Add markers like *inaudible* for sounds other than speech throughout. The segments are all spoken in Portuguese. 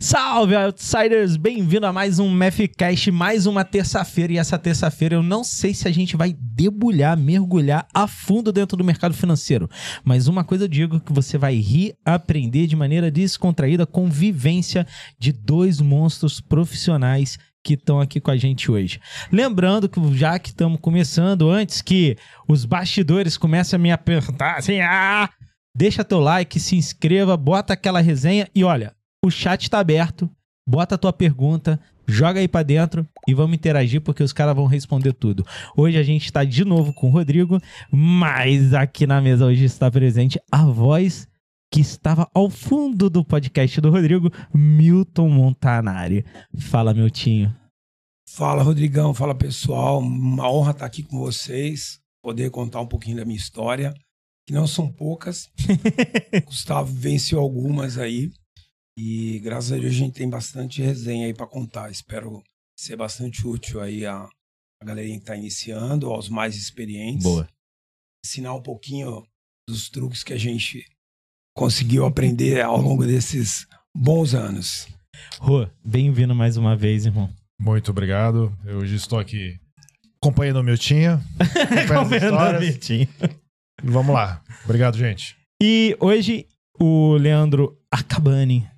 Salve, Outsiders! Bem-vindo a mais um MFCast, mais uma terça-feira. E essa terça-feira eu não sei se a gente vai debulhar, mergulhar a fundo dentro do mercado financeiro. Mas uma coisa eu digo que você vai rir, aprender de maneira descontraída com vivência de dois monstros profissionais que estão aqui com a gente hoje. Lembrando que já que estamos começando, antes que os bastidores comecem a me apertar assim, ah, deixa teu like, se inscreva, bota aquela resenha e olha, o chat está aberto, bota a tua pergunta, joga aí para dentro e vamos interagir porque os caras vão responder tudo. Hoje a gente está de novo com o Rodrigo, mas aqui na mesa hoje está presente a voz que estava ao fundo do podcast do Rodrigo, Milton Montanari. Fala, Miltinho. Fala, Rodrigão. Fala, pessoal. Uma honra estar aqui com vocês, poder contar um pouquinho da minha história, que não são poucas. *laughs* Gustavo venceu algumas aí. E graças a Deus a gente tem bastante resenha aí para contar. Espero ser bastante útil aí a, a galerinha que está iniciando, aos mais experientes. Boa. Ensinar um pouquinho dos truques que a gente conseguiu aprender ao longo desses bons anos. Rô, bem-vindo mais uma vez, irmão. Muito obrigado. Eu hoje estou aqui acompanhando o Miltinho. *laughs* acompanhando o Miltinho. Vamos lá. Obrigado, gente. E hoje o Leandro Acabani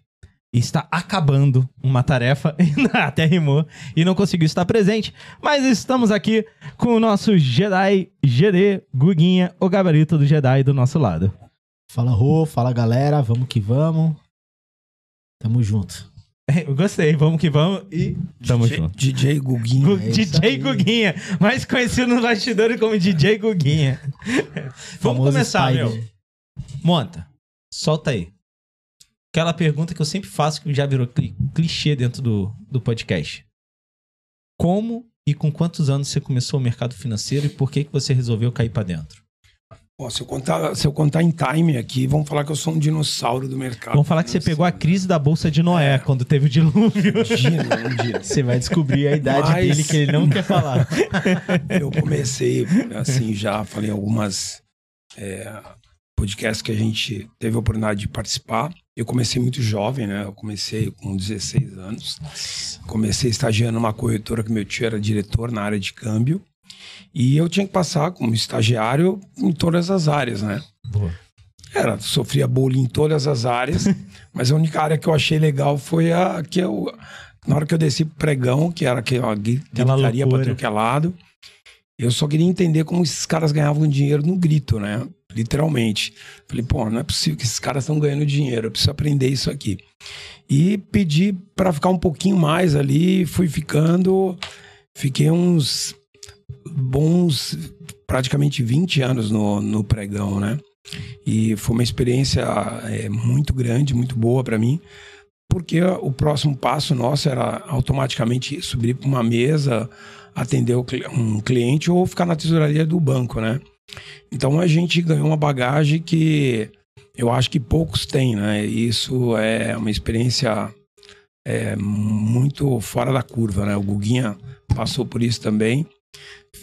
está acabando uma tarefa, *laughs* até rimou, e não conseguiu estar presente, mas estamos aqui com o nosso Jedi GD Guguinha, o gabarito do Jedi do nosso lado. Fala, Rô, fala galera, vamos que vamos. Tamo junto. *laughs* Eu gostei, vamos que vamos e tamo DJ, junto. DJ Guguinha. Gu- é DJ aí. Guguinha, mais conhecido no bastidor como DJ Guguinha. vamos Famoso começar, meu. Monta, solta aí. Aquela pergunta que eu sempre faço, que já virou cli- clichê dentro do, do podcast. Como e com quantos anos você começou o mercado financeiro e por que, que você resolveu cair pra dentro? Ó, se, eu contar, se eu contar em time aqui, vão falar que eu sou um dinossauro do mercado. Vamos falar que você pegou a crise da Bolsa de Noé quando teve o dilúvio. Imagina, imagina. *laughs* Você vai descobrir a idade Mas- dele que ele não quer falar. *laughs* Eu comecei, assim, já falei algumas é, podcasts que a gente teve a oportunidade de participar. Eu comecei muito jovem, né? Eu comecei com 16 anos. Comecei estagiando numa corretora que meu tio era diretor na área de câmbio. E eu tinha que passar como estagiário em todas as áreas, né? Boa. Era, sofria bullying em todas as áreas, *laughs* mas a única área que eu achei legal foi a que eu. Na hora que eu desci pro pregão, que era aquela gri- Aquela gritaria pra tudo que é lado, eu só queria entender como esses caras ganhavam dinheiro no grito, né? Literalmente. Falei, pô, não é possível que esses caras estão ganhando dinheiro, eu preciso aprender isso aqui. E pedi para ficar um pouquinho mais ali, fui ficando, fiquei uns bons, praticamente 20 anos no, no pregão, né? E foi uma experiência é, muito grande, muito boa para mim, porque o próximo passo nosso era automaticamente subir para uma mesa, atender um cliente ou ficar na tesouraria do banco, né? Então a gente ganhou uma bagagem que eu acho que poucos têm, né? Isso é uma experiência é, muito fora da curva, né? O Guguinha passou por isso também.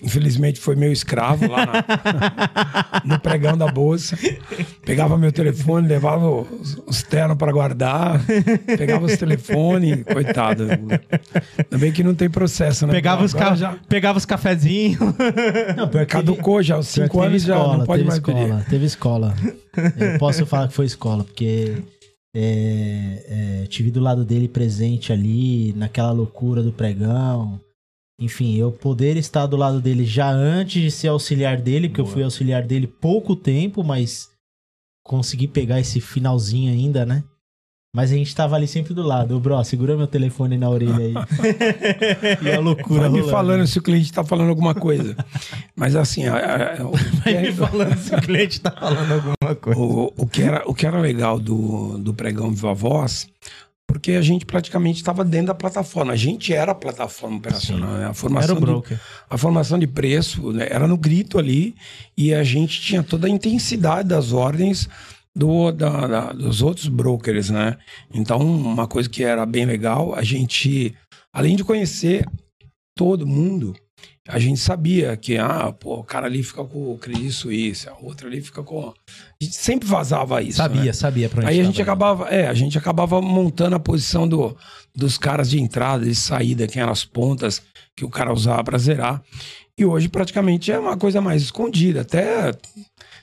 Infelizmente foi meu escravo lá na- no pregão da bolsa. Pegava meu telefone, levava os, os ternos para guardar, pegava os telefones, coitado. Ainda bem que não tem processo, né? Pegava os, ca... já Pegava os cafezinhos. Não, caducou já, os pior que cinco anos já escola, não pode teve mais escola, pedir. Teve escola. Eu posso falar que foi escola, porque é, é, tive do lado dele presente ali, naquela loucura do pregão. Enfim, eu poder estar do lado dele já antes de ser auxiliar dele, porque eu fui auxiliar dele pouco tempo, mas consegui pegar esse finalzinho ainda, né? Mas a gente tava ali sempre do lado. Ô, bro, segura meu telefone na orelha aí. *laughs* e a loucura Vai me rolando. falando se o cliente tá falando alguma coisa. Mas assim, a- a- o, *laughs* que Vai me é- falando se o cliente tá falando alguma coisa. o, o que era, o que era legal do, do pregão Viva Voz, porque a gente praticamente estava dentro da plataforma. A gente era a plataforma operacional. né? A Era formação o de- broker. a formação de preço né, era no grito ali e a gente tinha toda a intensidade das ordens do, da- da- dos outros brokers, né? Então, uma coisa que era bem legal, a gente, além de conhecer todo mundo, a gente sabia que, ah, pô, o cara ali fica com o Credit Suisse, a outra ali fica com. A gente sempre vazava isso. Sabia, né? sabia pra onde Aí a gente acabava, é, a gente acabava montando a posição do, dos caras de entrada, de saída, quem eram as pontas que o cara usava para zerar. E hoje praticamente é uma coisa mais escondida. Até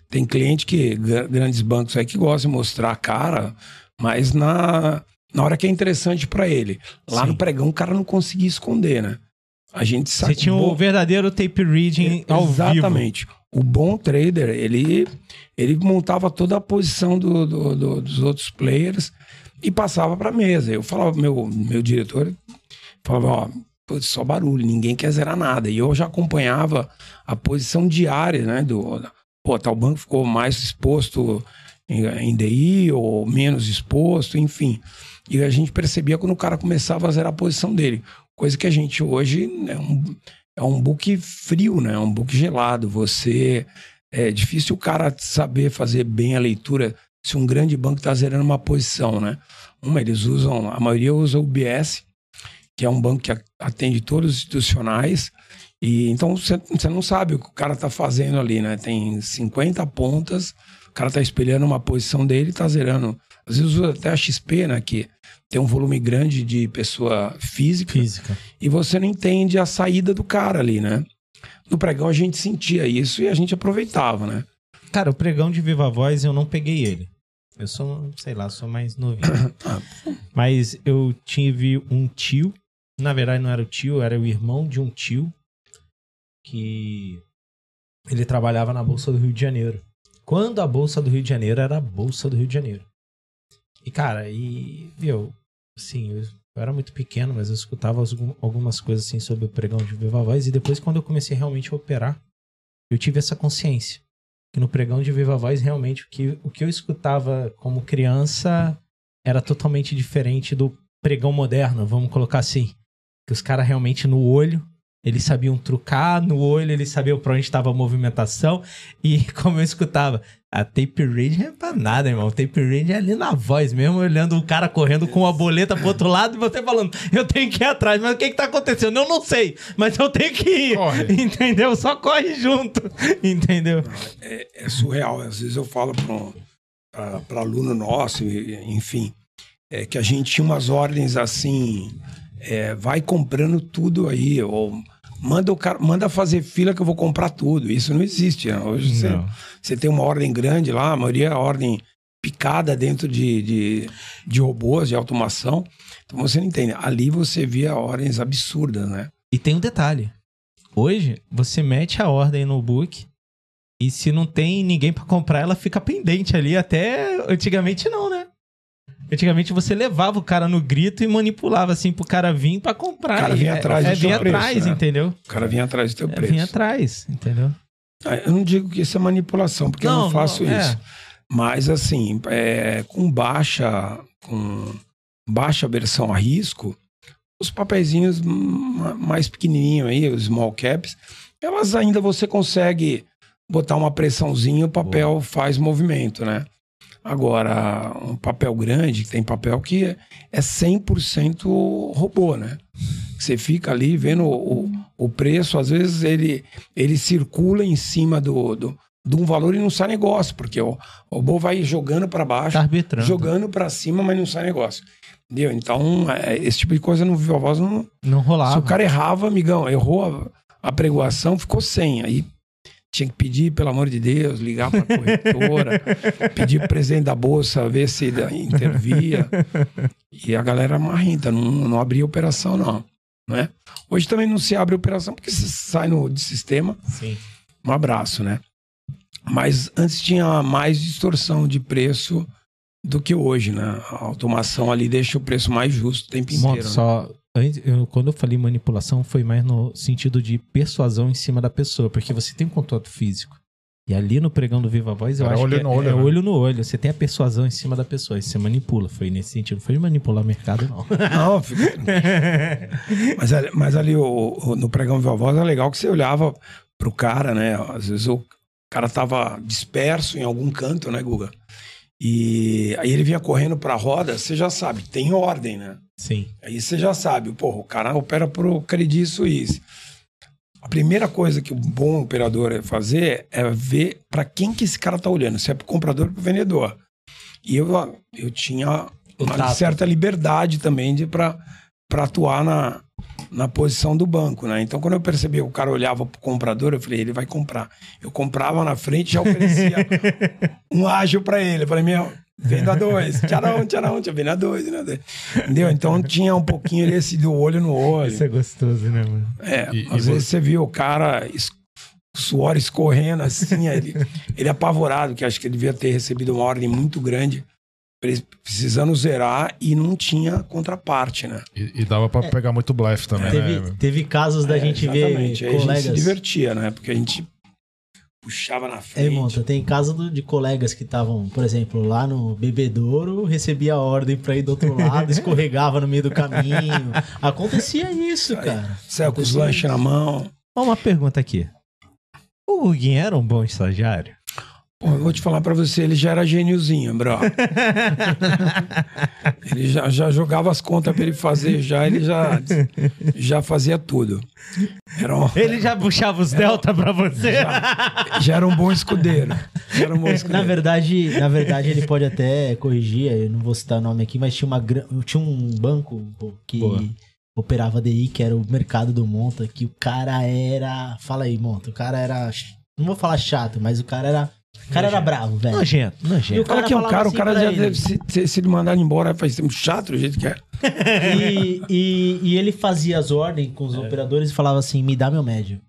tem cliente que, gra- grandes bancos aí que gostam de mostrar a cara, mas na, na hora que é interessante para ele. Lá Sim. no pregão o cara não conseguia esconder, né? A gente Você sabe. tinha o verdadeiro tape reading ao vivo. Exatamente. O bom trader, ele, ele montava toda a posição do, do- do- dos outros players e passava para mesa. Eu falava, meu, meu diretor falava, ó, putz, só barulho, ninguém quer zerar nada. E eu já acompanhava a posição diária, né? Do, pô, tal banco ficou mais exposto em, em DI ou menos exposto, enfim. E a gente percebia quando o cara começava a zerar a posição dele. Coisa que a gente hoje é um, é um book frio, né? É um book gelado. Você. É difícil o cara saber fazer bem a leitura se um grande banco está zerando uma posição, né? Uma, eles usam, a maioria usa o BS, que é um banco que atende todos os institucionais. E então você não sabe o que o cara tá fazendo ali, né? Tem 50 pontas, o cara tá espelhando uma posição dele e tá zerando. Às vezes usa até a XP, né? Que tem um volume grande de pessoa física Física. e você não entende a saída do cara ali, né? No pregão a gente sentia isso e a gente aproveitava, né? Cara, o pregão de Viva Voz eu não peguei ele. Eu sou, sei lá, sou mais novinho. *coughs* Ah. Mas eu tive um tio. Na verdade, não era o tio, era o irmão de um tio. Que ele trabalhava na Bolsa do Rio de Janeiro. Quando a Bolsa do Rio de Janeiro era a Bolsa do Rio de Janeiro. E, cara, e, viu, assim, eu, eu era muito pequeno, mas eu escutava algum- algumas coisas assim sobre o pregão de Viva Voz. E depois, quando eu comecei realmente a operar, eu tive essa consciência que no pregão de Viva Voz, realmente, o que, o que eu escutava como criança era totalmente diferente do pregão moderno, vamos colocar assim. Que os caras realmente no olho, eles sabiam trucar, no olho eles sabiam pra onde estava a movimentação. E *laughs* como eu escutava, a tape reading é pra nada, irmão. Tape reading é ali na voz mesmo, olhando o cara correndo com a boleta pro outro lado e você falando, eu tenho que ir atrás, mas o que que tá acontecendo? Eu não sei, mas eu tenho que ir. Corre. *laughs* Entendeu? Só corre junto. *laughs* Entendeu? É surreal. Às vezes eu falo para aluno nosso, enfim, é que a gente tinha umas ordens assim, é, vai comprando tudo aí, ou manda o cara, manda fazer fila que eu vou comprar tudo. Isso não existe. né? Hoje Não. você tem uma ordem grande lá, a maioria é ordem picada dentro de, de, de robôs, de automação. Então você não entende. Ali você via ordens absurdas, né? E tem um detalhe. Hoje, você mete a ordem no book e se não tem ninguém pra comprar, ela fica pendente ali. Até antigamente não, né? Antigamente você levava o cara no grito e manipulava assim pro cara vir pra comprar. O cara vinha é- atrás é, do seu vinha preço, atrás, né? entendeu? O cara vinha atrás do teu É, preço. vinha atrás, entendeu? Ah, Eu não digo que isso é manipulação, porque eu Não, não faço não, é. isso. Mas assim, é, com baixa, com baixa versão a risco, os papeizinhos ma- mais pequenininhos aí, os small caps, elas ainda você consegue botar uma pressãozinha, o papel faz movimento, né? Agora, um papel grande, tem papel que é- é 100% robô, né? Você fica ali vendo o, o preço, às vezes ele, ele circula em cima do, do, de um valor e não sai negócio, porque o, o robô vai jogando para baixo, Tá jogando para cima, mas não sai negócio. Entendeu? Então, é, esse tipo de coisa no Viva Voz não, Não rolava. se o cara errava, amigão, errou a, a pregoação, ficou sem. Aí tinha que pedir, pelo amor de Deus, ligar para a corretora, *laughs* pedir pro presidente da bolsa, ver se intervia. *laughs* E a galera marrenta, não, não abria operação, não. Né? Hoje também não se abre operação porque se sai no de sistema, Sim. um abraço, né? Mas antes tinha mais distorção de preço do que hoje, né? A automação ali deixa o preço mais justo o tempo inteiro. né? só antes- eu- quando eu falei manipulação, foi mais no sentido de persuasão em cima da pessoa, porque você tem um contato físico. E ali no pregão do Viva Voz, eu Era acho olho que é, no olho, é né? olho no olho. Você tem a persuasão em cima da pessoa, você manipula. Foi nesse sentido. Não foi de manipular o mercado, não. Não, fica... *laughs* mas, ali, mas ali o, o- no pregão Viva Voz era legal que você olhava pro cara, né? Às vezes o cara tava disperso em algum canto, né, Guga? E aí ele vinha correndo pra roda, você já sabe, tem ordem, né? Sim. Aí você já sabe, porra, o cara opera pro Credit Suisse. A primeira coisa que o bom operador é fazer é ver para quem que esse cara tá olhando, se é pro comprador ou pro vendedor. E eu, eu tinha uma tato. certa liberdade também de para atuar na, na posição do banco, né? Então, quando eu percebi que o cara olhava pro comprador, eu falei, ele vai comprar. Eu comprava na frente e já oferecia *laughs* um ágil para ele. Eu falei, meu, venda dois, tcharão, tcharão, tcharão, venda dois, venda dois. Entendeu? Então, tinha um pouquinho esse do olho no olho. Isso é gostoso, né, mano? É, E- às e vezes você viu o cara, es- o suor escorrendo assim, ele, ele apavorado, que acho que ele devia ter recebido uma ordem muito grande, pre- precisando zerar e não tinha contraparte, né? E, e dava pra pegar muito blefe também, Teve, né? teve casos da É, gente ver. Aí a gente se colegas. divertia, né? Porque a gente puxava na É, frente. monta, tem caso do- de colegas que estavam, por exemplo, lá no bebedouro, recebia a ordem pra ir do outro lado, *laughs* escorregava no meio do caminho. Acontecia isso, cara. Saiu com os lanches na mão. Ó, uma pergunta aqui. O Guguinho era um bom estagiário? Eu vou te falar pra você, ele já era gêniozinho, bro. *laughs* ele já, já jogava as contas pra ele fazer, já ele já, já fazia tudo. Era um, Ele já puxava os delta pra você? já era um bom escudeiro. Já era um bom *laughs* Na escudeiro. verdade, na verdade, ele pode até corrigir, eu não vou citar o nome aqui, mas tinha, uma, tinha um banco que Boa. operava DI, que era o mercado do Monta, que o cara era. Fala aí, Monta, o cara era. Não vou falar chato, mas o cara era. O cara era bravo, velho. Nojento, E nojento. O cara que é um cara, o assim cara já ele. deve se, se, se ele mandar embora faz tempo chato do jeito que é. *laughs* E, e, e ele fazia as ordens com os operadores e falava assim: me dá meu médio.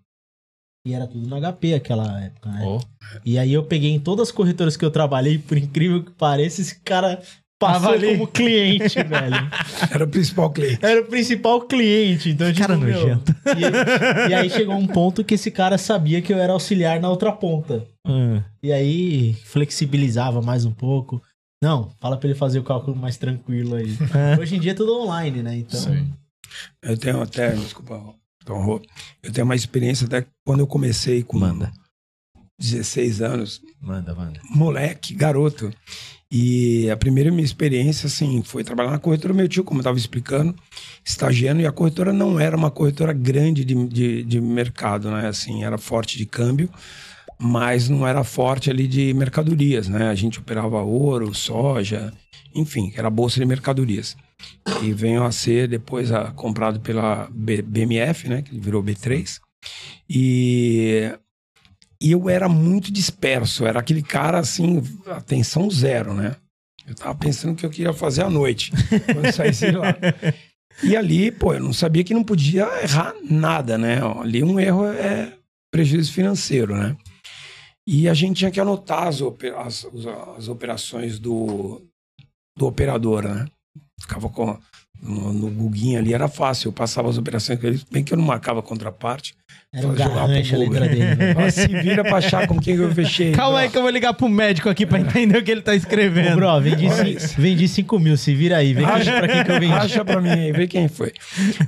E era tudo no HP aquela época, né? Ó. E aí eu peguei em todas as corretoras que eu trabalhei, por incrível que pareça, esse cara passou Tava ali. como cliente, *laughs* velho. Era o principal cliente. Era o principal cliente. Então, tipo, Cara nojento. E, e aí chegou um ponto que esse cara sabia que eu era auxiliar na outra ponta. Hum. E aí flexibilizava mais um pouco. Não, fala pra ele fazer o cálculo mais tranquilo aí. *laughs* Hoje em dia é tudo online, né? Então. Sim. Eu tenho até, desculpa, Tom Rô, eu tenho uma experiência até quando eu comecei com Manda. 16 anos, Manda, manda. moleque, garoto. E a primeira minha experiência, assim, foi trabalhar na corretora meu tio, como eu estava explicando, estagiando, e a corretora não era uma corretora grande de, de, de mercado, né? Assim, era forte de câmbio, mas não era forte ali de mercadorias, né? A gente operava ouro, soja, enfim, era bolsa de mercadorias. E veio a ser depois a, comprado pela B- BMF, né? Que virou B3. E e eu era muito disperso, era aquele cara assim, atenção zero, né? Eu tava pensando o que eu queria fazer à noite, *laughs* quando eu saísse lá. E ali, pô, eu não sabia que não podia errar nada, né? Ali um erro é prejuízo financeiro, né? E a gente tinha que anotar as, as- as operações do, do operador, né? Ficava com. No, no Guguinho ali era fácil, eu passava as operações com ele, bem que eu não marcava contraparte. Era um garrancho a Google. letra dele. né? Se vira pra achar com quem eu fechei. *laughs* Calma aí que eu vou ligar pro médico aqui pra entender o que ele tá Ô, escrevendo. bro, vendi, vendi 5 mil, se vira aí. Vem Acha *laughs* pra quem que eu vendi. Acha pra mim aí, vê quem foi.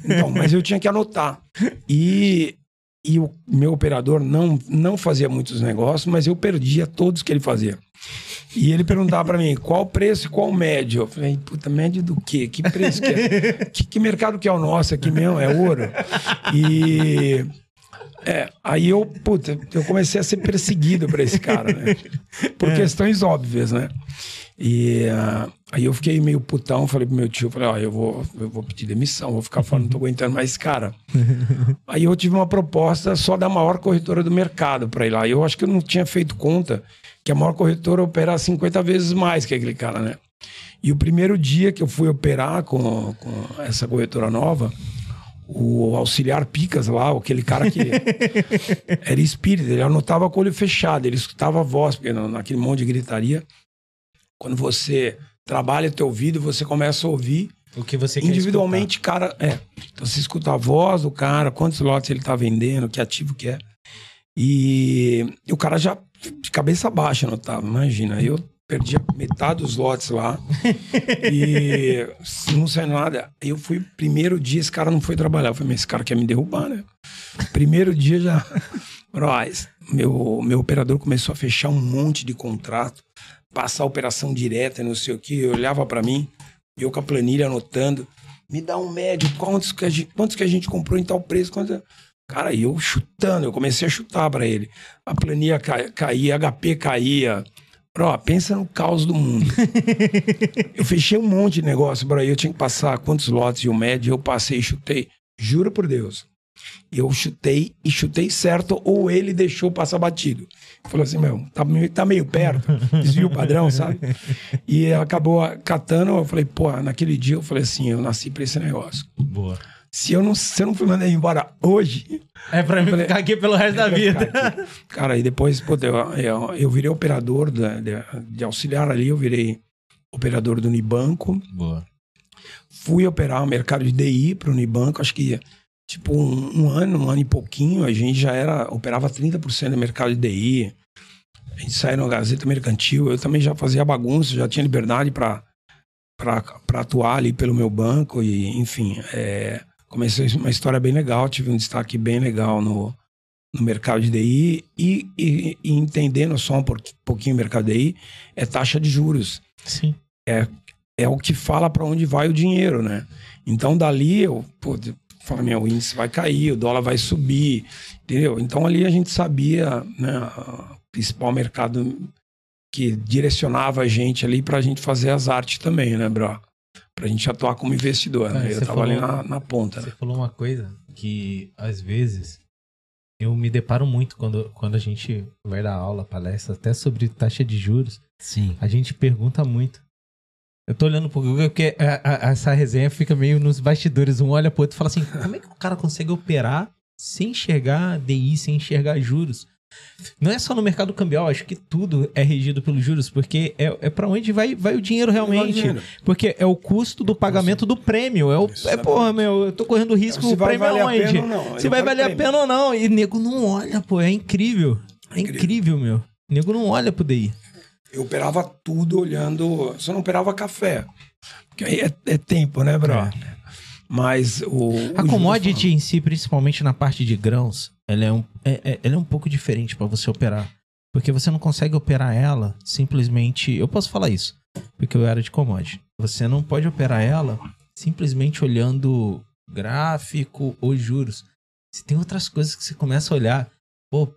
Então, mas eu tinha que anotar. E, e o meu operador não, não fazia muitos negócios, mas eu perdia todos que ele fazia. E ele perguntava pra mim, qual preço e qual médio? Eu falei, puta, médio do quê? Que preço que é? Que, que mercado que é o nosso aqui mesmo? É ouro? E... É, aí eu, puta, eu comecei a ser perseguido por esse cara, né? Por questões óbvias, né? E ah, aí eu fiquei meio putão, falei pro meu tio, falei, ó, eu vou, eu vou pedir demissão, vou ficar fora, não tô aguentando mais cara. *laughs* aí eu tive uma proposta só da maior corretora do mercado para ir lá. Eu acho que eu não tinha feito conta que a maior corretora opera 50 vezes mais que aquele cara, né? E o primeiro dia que eu fui operar com, com essa corretora nova, o auxiliar Picas lá, aquele cara que *laughs* era espírita, ele anotava com o olho fechado, ele escutava a voz, porque na- naquele monte de gritaria, quando você trabalha teu ouvido, você começa a ouvir O que você individualmente, cara, é. Então você escuta a voz do cara, quantos lotes ele tá vendendo, que ativo que é. E o cara já de cabeça baixa anotava, imagina. Eu perdia metade dos lotes lá *laughs* e não saiu nada. Aí eu fui, primeiro dia, esse cara não foi trabalhar. Eu falei, mas esse cara quer me derrubar, né? Primeiro dia já. *laughs* Bros, meu, meu operador começou a fechar um monte de contrato, passar a operação direta, não sei o que. Eu olhava pra mim, eu com a planilha anotando. Me dá um médio, quantos que a gente, quantos que a gente comprou em tal preço? Quantos... Cara, e eu chutando, eu comecei a chutar pra ele. A planilha ca- caía, HP caía. Bro, pensa no caos do mundo. *laughs* eu fechei um monte de negócio, bro. Eu tinha que passar quantos lotes e o médio, eu passei e chutei. Juro por Deus. Eu chutei e chutei certo, ou ele deixou passar batido. Falou assim, meu, tá meio, tá meio perto, desvio padrão, sabe? *laughs* E acabou catando, eu falei, pô, naquele dia eu falei assim, eu nasci pra esse negócio. Boa. Se eu não, se eu não fui mandar ele embora hoje, É pra mim falei- ficar aqui pelo resto da vida. Cara, e depois, pô, eu, eu, eu virei operador da- de, de auxiliar ali, eu virei operador do Unibanco. Boa. Fui operar o mercado de DI para o Unibanco, acho que tipo um, um ano, um ano e pouquinho, a gente já era operava 30% do mercado de DI. A gente saía na Gazeta Mercantil, eu também já fazia bagunça, já tinha liberdade para para atuar ali pelo meu banco e enfim, é, comecei uma história bem legal, tive um destaque bem legal no, no mercado de DI e, e, e entendendo só um pouquinho o mercado de DI, é taxa de juros Sim. é o que fala para onde vai o dinheiro, né? Então dali eu, pô, fala, meu, o índice vai cair, o dólar vai subir, entendeu? Então ali a gente sabia, né, o principal mercado que direcionava a gente ali pra gente fazer as artes também, né, bro? Pra gente atuar como investidor, Cara, né? Eu você tava ali falou- na, na ponta, Você né? falou uma coisa que, às vezes, eu me deparo muito quando, quando a gente vai dar aula, palestra, até sobre taxa de juros. Sim. A gente pergunta muito. Eu tô olhando pro Google porque a- a- essa resenha fica meio nos bastidores. Um olha pro outro e fala assim: como é que o cara consegue operar sem enxergar DI, sem enxergar juros? Não é só no mercado cambial, acho que tudo é regido pelos juros, porque é, é para onde vai, vai o dinheiro realmente. Porque é o custo do pagamento do prêmio. É, o, é porra, meu, eu tô correndo risco, Se o vai prêmio valer a aonde? pena ou não. Se vai valer a pena ou não. E nego não olha, pô, é incrível. É Incrível. incrível, meu. Nego não olha pro DI. Eu operava tudo olhando. Só não operava café. Porque aí é, é tempo, né, bro? É. Mas o. A o commodity em si, principalmente na parte de grãos, ela é um, é, é- ela é um pouco diferente para você operar. Porque você não consegue operar ela simplesmente. Eu posso falar isso, porque eu era de commodity. Você não pode operar ela simplesmente olhando gráfico ou juros. Você tem outras coisas que você começa a olhar. Pô,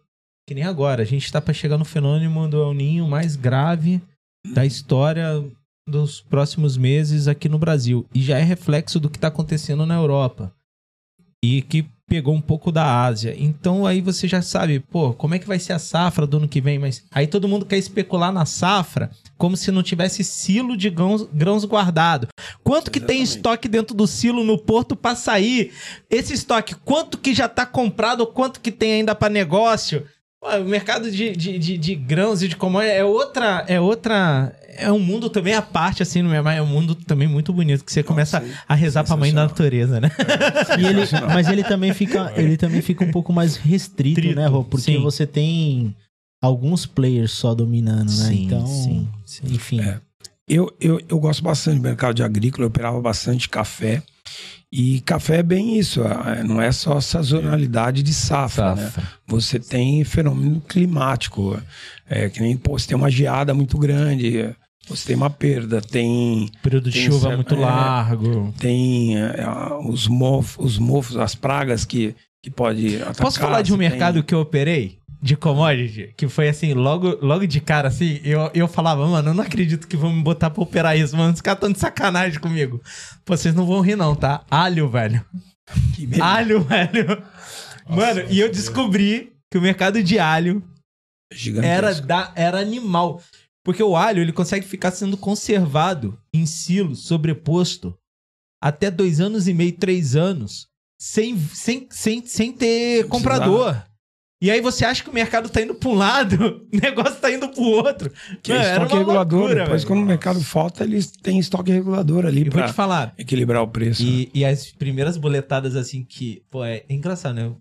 que nem agora. A gente tá para chegar no fenômeno do El Ninho mais grave da história dos próximos meses aqui no Brasil. E já é reflexo do que está acontecendo na Europa. E que pegou um pouco da Ásia. Então aí você já sabe, pô, como é que vai ser a safra do ano que vem? Mas aí todo mundo quer especular na safra como se não tivesse silo de grãos, grãos guardado. Quanto que tem Exatamente. estoque dentro do silo no porto para sair? Esse estoque, quanto que já tá comprado quanto que tem ainda para negócio? O mercado de, de, de, de grãos e de commodities é outra, é outra, é um mundo também à parte, assim, no mas é um mundo também muito bonito, que você começa Nossa, a rezar pra mãe da natureza, né? *laughs* E ele, mas ele também fica, ele também fica um pouco mais restrito, Restrito, né, Rô? Porque sim. você tem alguns players só dominando, né? então, sim. enfim. É. Eu, eu, eu gosto bastante do mercado de agrícola, eu operava bastante café. E café é bem isso, é- não é só sazonalidade de safra, né? Você tem fenômeno climático, é, que nem, pô, você tem uma geada muito grande, você tem uma perda, tem, Período de Tem chuva muito é. largo. tem é, os, mofos, os mofos, as pragas que, que pode atacar. Posso falar de um tem- mercado que eu operei? De commodity? Que foi assim, logo, logo de cara, assim, eu, eu falava, mano, eu não acredito que vão me botar pra operar isso, mano. Os caras estão de sacanagem comigo. Pô, vocês não vão rir, não, tá? Alho, velho. Alho, *laughs* velho. Mano, e eu descobri que o mercado de alho Gigantesco. era, da, era animal. Porque o alho, ele consegue ficar sendo conservado em silo, sobreposto, até dois anos e meio, três anos, sem, sem, sem, sem ter Sem comprador. E aí você acha que o mercado tá indo pra um lado, *laughs* o negócio tá indo pro outro. Que Mano, é era estoque regulador. loucura, Depois, velho. quando o mercado falta, eles têm estoque regulador ali vou para te falar, equilibrar o preço. E, e as primeiras boletadas, assim, que, pô, é engraçado, né?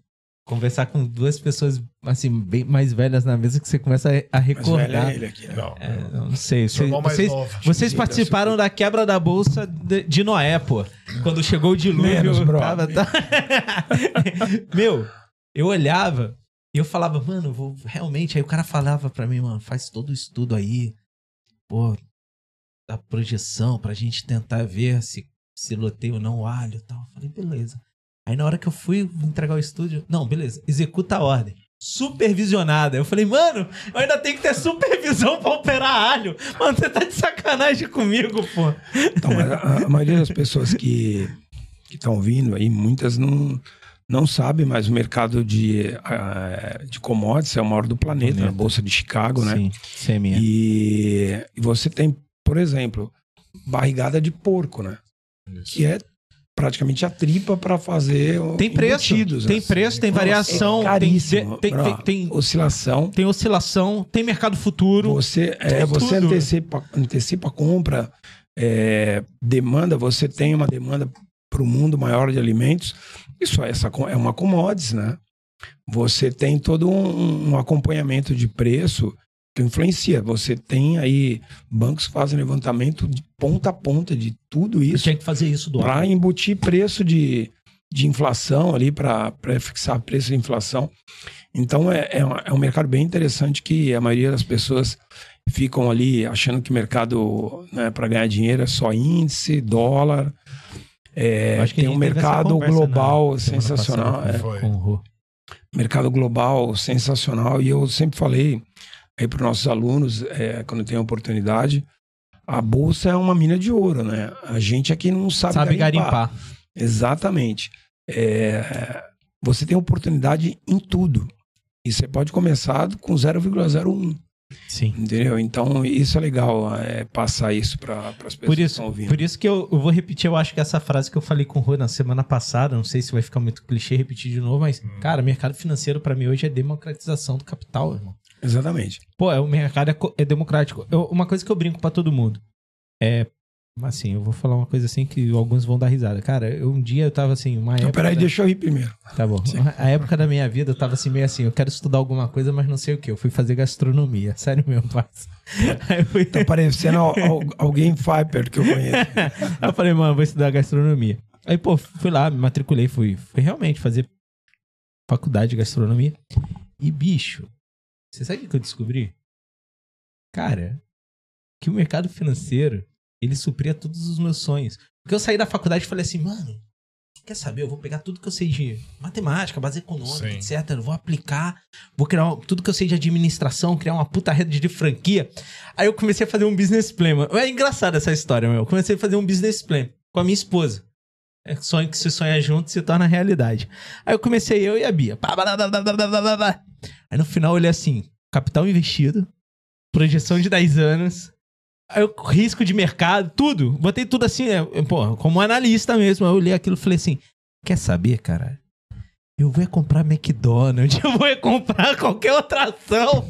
Conversar com duas pessoas, assim, bem mais velhas na mesa que você começa a- a recordar. é ele aqui, né? Não, É, não sei. Seu Vocês, mais vocês, novo. vocês Sim, participaram da quebra da bolsa de, de Noé, pô. Quando chegou o dilúvio. Menos, bro. tava- tá- *laughs* Meu, eu olhava e eu falava, mano, vou realmente. Aí o cara falava pra mim, mano, faz todo o estudo aí, pô, da projeção pra gente tentar ver se, se loteia ou não o alho e tal. Eu falei, beleza. Aí na hora que eu fui entregar o estúdio, não, beleza, executa a ordem. Supervisionada. Eu falei, mano, eu ainda tenho que ter supervisão pra operar alho. Mano, você tá de sacanagem comigo, pô. Então, a, a maioria das pessoas que estão vindo aí, muitas não, não sabem, mas o mercado de, uh, de commodities é o maior do planeta, Planeta. a Bolsa de Chicago, né? Sim, CME. E, e você tem, por exemplo, barrigada de porco, né? Que é praticamente a tripa para fazer Tem preço, embutidos, tem né? preço, tem Nossa, variação, é tem, tem, Bro, tem, oscilação. tem oscilação, tem mercado futuro. Você, é, você tudo. antecipa, antecipa a compra, é, demanda, você tem uma demanda para o mundo maior de alimentos. Isso é, essa, é uma commodities, né? Você tem todo um, um acompanhamento de preço que influencia. Você tem aí bancos que fazem levantamento de ponta a ponta de tudo isso tinha que fazer isso do para embutir preço de, de inflação ali, para fixar preço de inflação. Então é, é, é um mercado bem interessante que a maioria das pessoas ficam ali achando que mercado né, para ganhar dinheiro é só índice, dólar. É, acho que a tem um mercado conversa global semana sensacional. passada é, Rô. mercado global sensacional. E eu sempre falei aí para os nossos alunos, é, quando tem a oportunidade, a bolsa é uma mina de ouro, né? A gente aqui não sabe, Sabe garimpar. Exatamente. É, você tem oportunidade em tudo. E você pode começar com 0,01, Sim. entendeu? Então, isso é legal, é, passar isso para as pessoas Por que isso, estão ouvindo. por isso que eu, eu vou repetir, eu acho que essa frase que eu falei com o Rô na semana passada, não sei se vai ficar muito clichê repetir de novo, mas, cara, mercado financeiro pra mim hoje é democratização do capital, irmão. Exatamente. Pô, é, o mercado é, é democrático. Eu- uma coisa que eu brinco pra todo mundo é. Assim, eu vou falar uma coisa assim que alguns vão dar risada. Cara, eu, um dia eu tava assim, uma Então, época. peraí, da- deixa eu ir primeiro. Tá bom. A época da minha vida eu tava assim, meio assim, eu quero estudar alguma coisa, mas não sei o que. Eu fui fazer gastronomia. Sério mesmo, parça. Fui. Tá parecendo al- al- alguém Viper que eu conheço. Aí *laughs* eu falei, mano, vou estudar gastronomia. Aí, pô, fui lá, me matriculei, fui, fui realmente fazer faculdade de gastronomia. E, bicho, você sabe o que eu descobri? Cara, que o mercado financeiro, ele supria todos os meus sonhos. Porque eu saí da faculdade e falei assim, mano, quer saber? Eu vou pegar tudo que eu sei de matemática, base econômica, Sim. etc. Eu vou aplicar, vou criar tudo que eu sei de administração, criar uma puta rede de franquia. Aí eu comecei a fazer um business plan. mano. É engraçada essa história, meu. Eu comecei a fazer um business plan com a minha esposa. É sonho que se sonha junto se torna realidade. Aí eu comecei eu e a Bia. Aí no final olhei assim: capital investido, projeção de 10 anos, eu, risco de mercado, tudo. Botei tudo assim, é, pô, como analista mesmo. Eu olhei aquilo e falei assim: quer saber, cara? Eu vou é comprar McDonald's, *laughs* eu vou é comprar qualquer outra ação.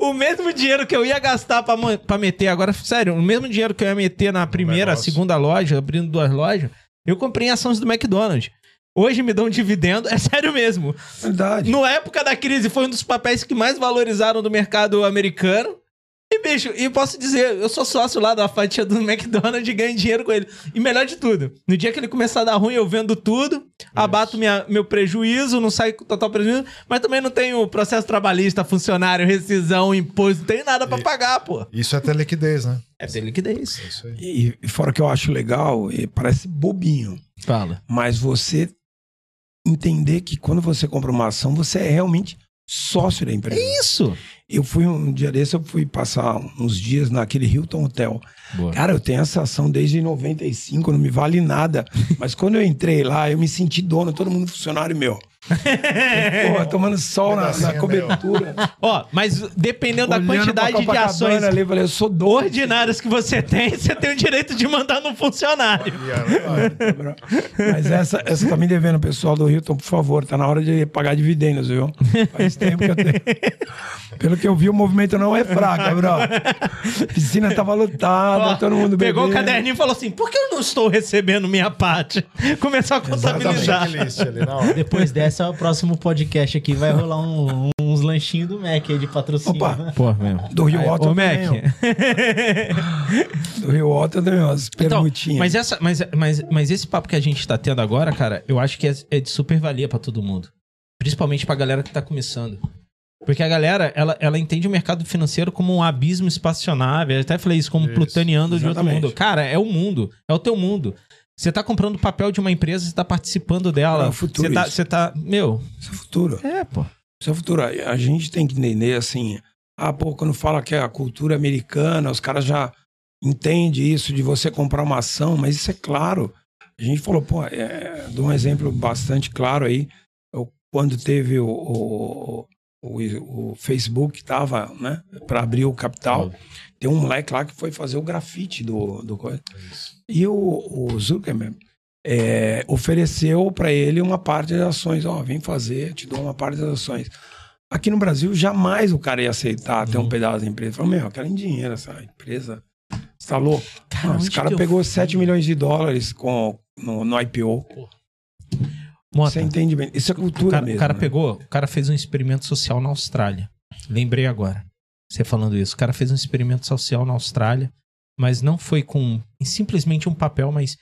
O mesmo dinheiro que eu ia gastar pra, meter, agora, sério, o mesmo dinheiro que eu ia meter na primeira, segunda loja, abrindo duas lojas, eu comprei em ações do McDonald's. Hoje me dão um dividendo, é sério mesmo. Verdade. Na época da crise, foi um dos papéis que mais valorizaram do mercado americano. E, bicho, e posso dizer, eu sou sócio lá da fatia do McDonald's e ganho dinheiro com ele. E melhor de tudo, no dia que ele começar a dar ruim, eu vendo tudo, abato minha, meu prejuízo, não saio com total prejuízo, mas também não tenho processo trabalhista, funcionário, rescisão, imposto, não tenho nada pra E- pagar, pô. Isso é ter liquidez, né? É ter liquidez. É isso aí. E, e fora que eu acho legal, e parece bobinho, Fala. mas você entender que quando você compra uma ação, você é realmente sócio da empresa. Isso! Eu fui um dia desse, eu fui passar uns dias naquele Hilton Hotel. Boa. Cara, eu tenho essa ação desde 95, não me vale nada. *laughs* Mas quando eu entrei lá, eu me senti dono, todo mundo funcionário meu. *laughs* Pô, tomando sol na, na cobertura. Ó, mas dependendo da olhando pra quantidade de ações Ali, eu falei, eu sou dono. ordinárias que você tem, *laughs* você tem o direito de mandar no funcionário. Aí, Mas essa, essa tá me devendo, pessoal do Hilton, por favor. Tá na hora de pagar dividendos, viu? Faz tempo que eu tenho. Pelo que eu vi, o movimento não é fraco, bro. A piscina tava lotada, Ó, todo mundo Pegou o bebendo. caderninho e falou assim: por que eu não estou recebendo minha parte? Começou a contabilizar. checklist ali Depois dessa, o próximo podcast aqui vai rolar um- uns lanchinhos do Mac aí de patrocínio. Opa. né? Pô, mesmo. Do Rio Ô, também, Mac. *laughs* Do Rio Alto também, ó, as Então, mas, essa, mas, mas, mas esse papo que a gente tá tendo agora, cara, eu acho que é, é de super valia pra todo mundo. Principalmente pra galera que tá começando. Porque a galera, ela, ela entende o mercado financeiro como um abismo espacionável. Eu até falei isso, como Isso, de outro mundo. Cara, é o mundo. É o teu mundo. Você tá comprando papel de uma empresa, você tá participando dela. É o futuro Você tá, isso. você tá. Meu. Isso é futuro. É, pô. Isso é futuro. A gente tem que entender assim. Ah, pô, quando fala que é a cultura americana, os caras já entendem isso de você comprar uma ação, mas isso é claro. A gente falou, pô, é, dou um exemplo bastante claro aí. Eu, quando teve o, o, o, o Facebook, tava, né, para abrir o capital, tem um moleque lá que foi fazer o grafite do, do coisa. E o, o Zuckerberg é, ofereceu para ele uma parte das ações. Ó, vem fazer, te dou uma parte das ações. Aqui no Brasil, jamais o cara ia aceitar ter um pedaço da empresa. Falou, meu, eu quero em dinheiro essa empresa. Você tá louco? Cara, Não, esse cara pegou fui? 7 milhões de dólares com, no, no IPO. Mota, Você entende bem? Isso é o cultura cara, mesmo. o cara né? pegou, o cara fez um experimento social na Austrália. Lembrei agora. Você falando isso. O cara fez um experimento social na Austrália, mas não foi com simplesmente um papel, mas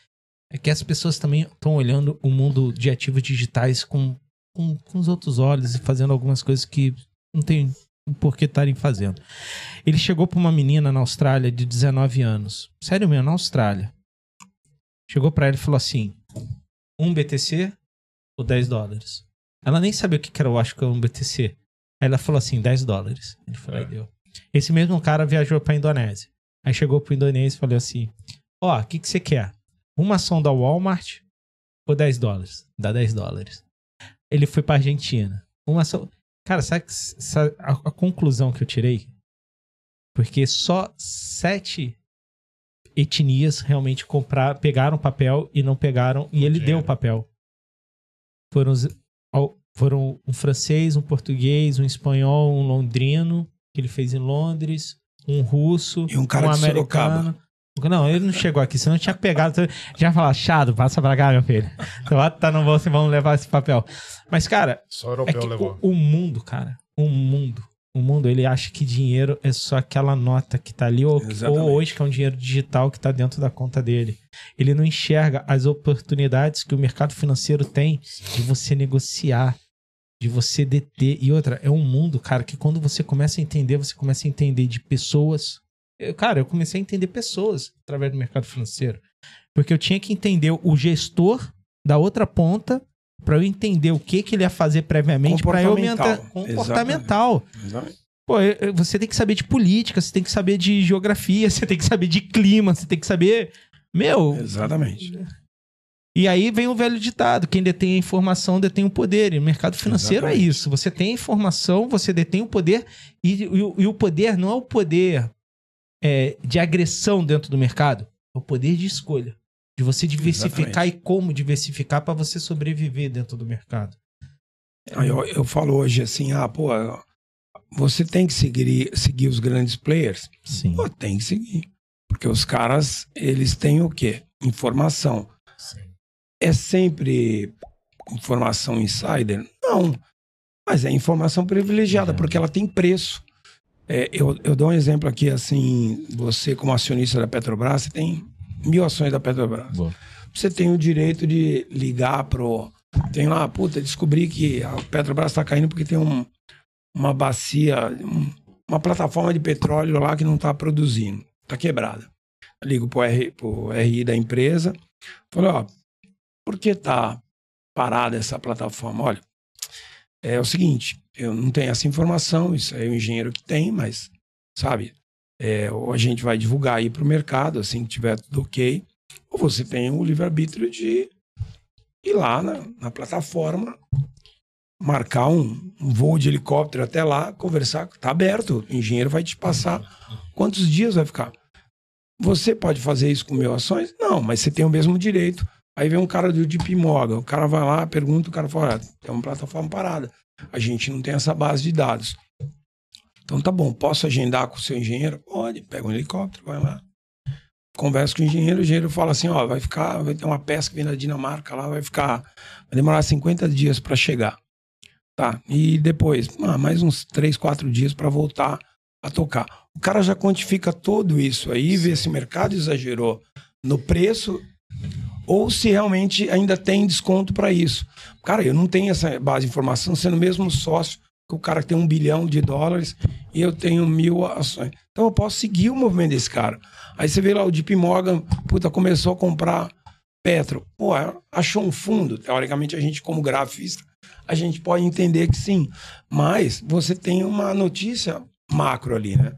é que as pessoas também estão olhando o mundo de ativos digitais com, com, com os outros olhos e fazendo algumas coisas que não tem por que estarem fazendo. Ele chegou para uma menina na Austrália de 19 anos. Sério mesmo, na Austrália. Chegou para ela e falou assim: um BTC ou 10 dólares. Ela nem sabia o que era, eu acho que era um BTC. Aí ela falou assim, 10 dólares. Ele falou, É. deu. Esse mesmo cara viajou pra Indonésia. Aí chegou pro Indonésia e falou assim, ó, o que que você quer? Uma ação da Walmart ou 10 dólares? Dá 10 dólares. Ele foi pra Argentina. Uma ação... Cara, sabe, sabe a, a conclusão que eu tirei? Porque só sete etnias realmente comprar, pegaram papel e não pegaram, e ele deu o papel. Foram, foram um francês, um português, um espanhol, um londrino, que ele fez em Londres, um russo, E um cara um de americano. Não, ele não chegou aqui, senão eu tinha pegado. Já falar, chado, passa pra cá, meu filho. Então, tá no bolso e vamos levar esse papel. Mas, cara, Só o é europeu que levou. o, o mundo, cara, o mundo, o mundo, ele acha que dinheiro é só aquela nota que tá ali, ou, ou hoje que é um dinheiro digital que tá dentro da conta dele. Ele não enxerga as oportunidades que o mercado financeiro tem de você negociar, de você deter. E outra, é um mundo, cara, que quando você começa a entender, você começa a entender de pessoas. Eu, cara, eu comecei a entender pessoas através do mercado financeiro. Porque eu tinha que entender o gestor da outra ponta para eu entender o que, que ele ia fazer previamente para eu me anta- Comportamental. comportamental. Exatamente. Pô, você tem que saber de política, você tem que saber de geografia, *laughs* você tem que saber de clima, você tem que saber. Meu, Exatamente. E aí vem o velho ditado: quem detém a informação detém o poder. E o mercado financeiro é Exatamente. isso. Você tem a informação, você detém o poder, e, e o- e o poder não é o poder é, de agressão dentro do mercado, é o poder de escolha. De você diversificar Exatamente. e como diversificar para você sobreviver dentro do mercado. Eu, eu falo hoje assim, ah, pô, você tem que seguir, seguir os grandes players? Sim. Pô, tem que seguir. Porque os caras, eles têm o quê? Informação. É sempre informação insider? Não. Mas é informação privilegiada, É. porque ela tem preço. É, eu, eu dou um exemplo aqui, assim, você como acionista da Petrobras, você tem mil ações da Petrobras. Boa. Você tem o direito de ligar pro... Tem lá, puta, descobri que a Petrobras está caindo porque tem um, uma bacia, um- uma plataforma de petróleo lá que não está produzindo. Está quebrada. Eu ligo pro, R, pro RI da empresa. Falei, ó, por que tá parada essa plataforma? Olha, é o seguinte, eu não tenho essa informação, isso é o engenheiro que tem, mas, sabe, é, ou a gente vai divulgar aí pro mercado, assim que tiver tudo ok, ou você tem o livre-arbítrio de ir lá na, na plataforma, marcar um, um voo de helicóptero até lá, conversar, tá aberto, o engenheiro vai te passar quantos dias vai ficar. Você pode fazer isso com mil ações? Não, mas você tem o mesmo direito. Aí vem um cara do JP Morgan, o cara vai lá, pergunta, o cara fala, "Ah, tem uma plataforma parada. A gente não tem essa base de dados. Então tá bom, posso agendar com o seu engenheiro? Pode, pega um helicóptero, vai lá. Conversa com o engenheiro, o engenheiro fala assim, ó, vai ficar, vai ter uma peça que vem da Dinamarca lá, vai ficar, vai demorar 50 dias para chegar. Tá, e depois, ah, mais uns 3, 4 dias para voltar a tocar. O cara já quantifica tudo isso aí, vê se o mercado exagerou no preço ou se realmente ainda tem desconto para isso. Cara, eu não tenho essa base de informação, sendo mesmo sócio, que o cara tem um bilhão de dólares e eu tenho mil ações. Então eu posso seguir o movimento desse cara. Aí você vê lá o JP Morgan, puta, começou a comprar Petro, pô, achou um fundo. Teoricamente, a gente, como grafista, a gente pode entender que sim. Mas você tem uma notícia macro ali, né?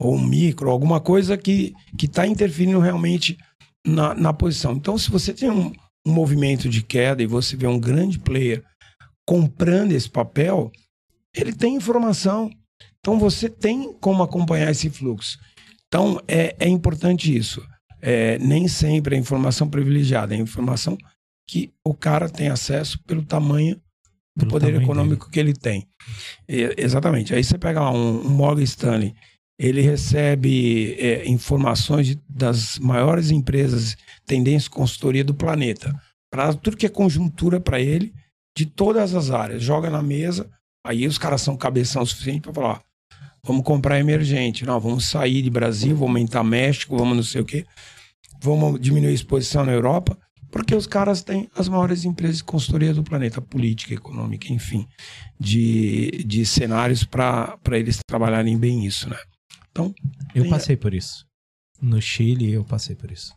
Ou micro, alguma coisa que está interferindo realmente na, na posição. Então, se você tem um, um movimento de queda e você vê um grande player comprando esse papel, ele tem informação. Então você tem como acompanhar esse fluxo. Então é, é importante isso. É, nem sempre é informação privilegiada, é informação que o cara tem acesso pelo tamanho do Pelo poder tamanho econômico que ele tem. E- exatamente. Aí você pega lá um, um Morgan Stanley, ele recebe é, informações das maiores empresas tendência consultoria do planeta. Para tudo que é conjuntura para ele, de todas as áreas. Joga na mesa, aí os caras são cabeção suficiente para falar: vamos comprar emergente, não, vamos sair de Brasil, vamos aumentar México, vamos não sei o quê, vamos diminuir a exposição na Europa, porque os caras têm as maiores empresas de consultoria do planeta, política, econômica, enfim, de, de cenários para eles trabalharem bem isso, né? Então, Eu passei por isso. No Chile, eu passei por isso.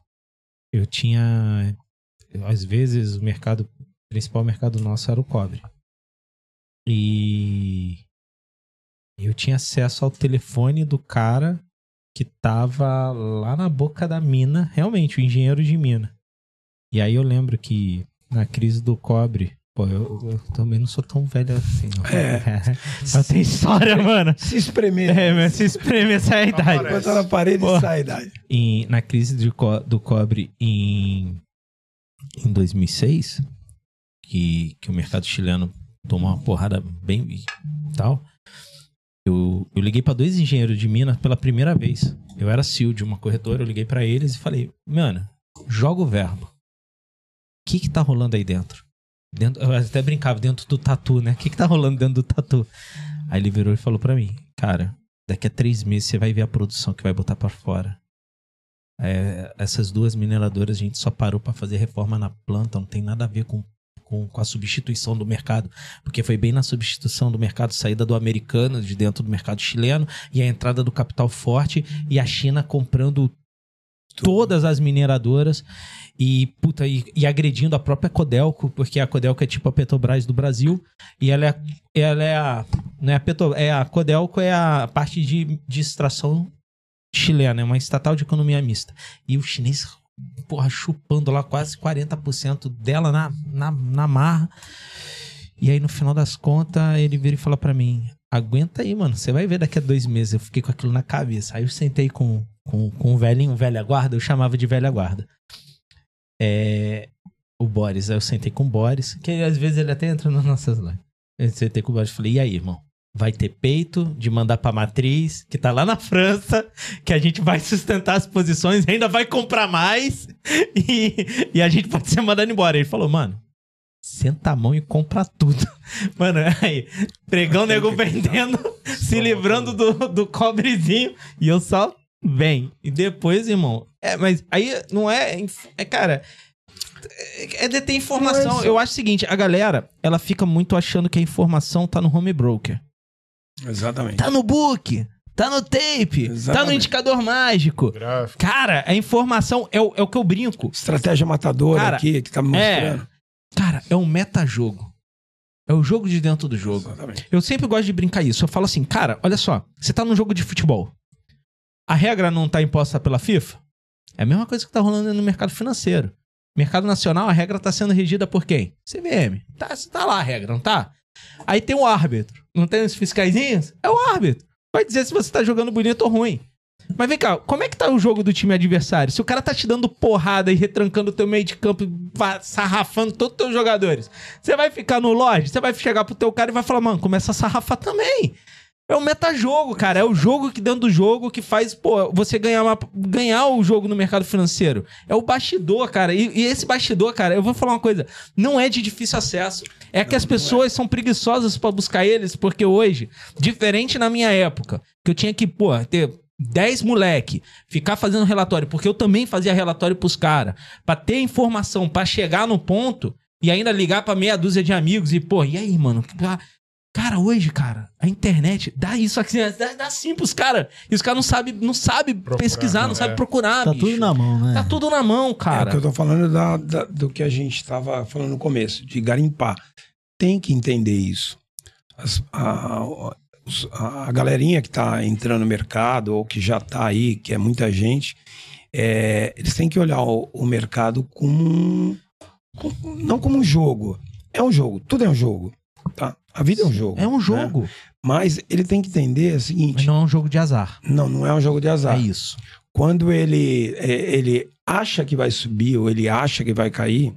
Eu tinha. Às vezes, o mercado. O principal mercado nosso era o cobre. E. Eu tinha acesso ao telefone do cara que tava lá na boca da mina, realmente, o engenheiro de mina. E aí eu lembro que na crise do cobre. Pô, eu, eu também não sou tão velho assim, não. É. *laughs* Mas tem história, mano. se espremer, É, mas se espreme essa é a idade. Botar na parede e sai a idade. em- na crise de co- do cobre em, em 2006, que, que o mercado chileno tomou uma porrada bem e tal, eu, eu liguei para dois engenheiros de mina pela primeira vez. Eu era CEO de uma corretora, eu liguei para eles e falei, mano, joga o verbo. O que que tá rolando aí dentro? Dentro eu até brincava, dentro do tatu, né? *laughs* O que que tá rolando dentro do tatu? Aí ele virou e falou para mim, cara, daqui a três meses você vai ver a produção que vai botar para fora. É, essas duas mineradoras a gente só parou para fazer reforma na planta, não tem nada a ver com, com, com a substituição do mercado, porque foi bem na substituição do mercado, saída do americano de dentro do mercado chileno e a entrada do capital forte e a China comprando todas as mineradoras e, puta, e, e agredindo a própria Codelco, porque a Codelco é tipo a Petrobras do Brasil e ela é, ela é a. Não é a, Petro, é a Codelco é a parte de, de extração chilena, é uma estatal de economia mista. E o chinês, porra, chupando lá quase 40% dela na, na, na marra. E aí, no final das contas, ele vira e fala pra mim: aguenta aí, mano, você vai ver daqui a dois meses. Eu fiquei com aquilo na cabeça. Aí eu sentei com, com, com o velhinho, velha guarda, eu chamava de velha guarda. É, o Boris, aí eu sentei com o Boris, que às vezes ele até entra nas nossas lives. Eu sentei com o Boris e falei: e aí, irmão? Vai ter peito de mandar pra matriz, que tá lá na França, que a gente vai sustentar as posições, ainda vai comprar mais, *laughs* e, e a gente pode ser mandado embora. Ele falou, mano, senta a mão e compra tudo. *laughs* Mano, aí, pregão nego vendendo, se livrando do, do cobrezinho, e eu só vem. E depois, irmão, é, mas aí não é, é cara, é deter informação. Mas- Eu acho o seguinte, a galera, ela fica muito achando que a informação tá no home broker. Exatamente. Tá no book, tá no tape, tá no Exatamente. indicador mágico. Gráfico. Cara, a informação é o, é o que eu brinco. Estratégia matadora Cara, aqui, que tá me mostrando. Cara, é um metajogo. É o jogo de dentro do jogo. Exatamente. Eu sempre gosto de brincar isso. Eu falo assim, cara, olha só, você tá num jogo de futebol. A regra não tá imposta pela FIFA? É a mesma coisa que tá rolando no mercado financeiro. Mercado nacional, a regra tá sendo regida por quem? CVM. Tá, tá lá a regra, não tá? Aí tem o árbitro. Não tem os fiscaizinhos? É o árbitro. Vai dizer se você tá jogando bonito ou ruim. Mas vem cá, como é que tá o jogo do time adversário? Se o cara tá te dando porrada e retrancando o teu meio de campo, sarrafando todos os teus jogadores, você vai ficar no loja? Você vai chegar pro teu cara e vai falar, mano, começa a sarrafar também. É o metajogo, cara. É o jogo que dentro do jogo que faz, pô, você ganhar, uma- ganhar o jogo no mercado financeiro. É o bastidor, cara. E, e esse bastidor, cara, eu vou falar uma coisa: não é de difícil acesso. É que as pessoas são preguiçosas pra buscar eles, porque hoje, diferente na minha época, que eu tinha que, pô, ter 10 moleque, ficar fazendo relatório, porque eu também fazia relatório pros caras, pra ter informação, pra chegar no ponto e ainda ligar pra meia dúzia de amigos e, pô, e aí, mano? Cara, hoje, cara, a internet dá isso aqui, dá, dá sim pros caras. E os caras não sabem não sabe Procurar, pesquisar, não não, sabem é. procurar, Tá bicho. tudo na mão, né? Tá tudo na mão, É o cara. que eu tô falando da- da- do que a gente estava falando no começo, de garimpar. Tem que entender isso. As- a, os- a galerinha que está entrando no mercado ou que já está aí, que é muita gente, é, eles têm que olhar o, o mercado como um, como- não como um jogo. É um jogo, tudo é um jogo. A vida é um jogo. É um né? jogo. Mas ele tem que entender o Mas seguinte: não é um jogo de azar. não, não é um jogo de azar É isso. quando ele, é, ele acha que vai subir ou ele acha que vai cair,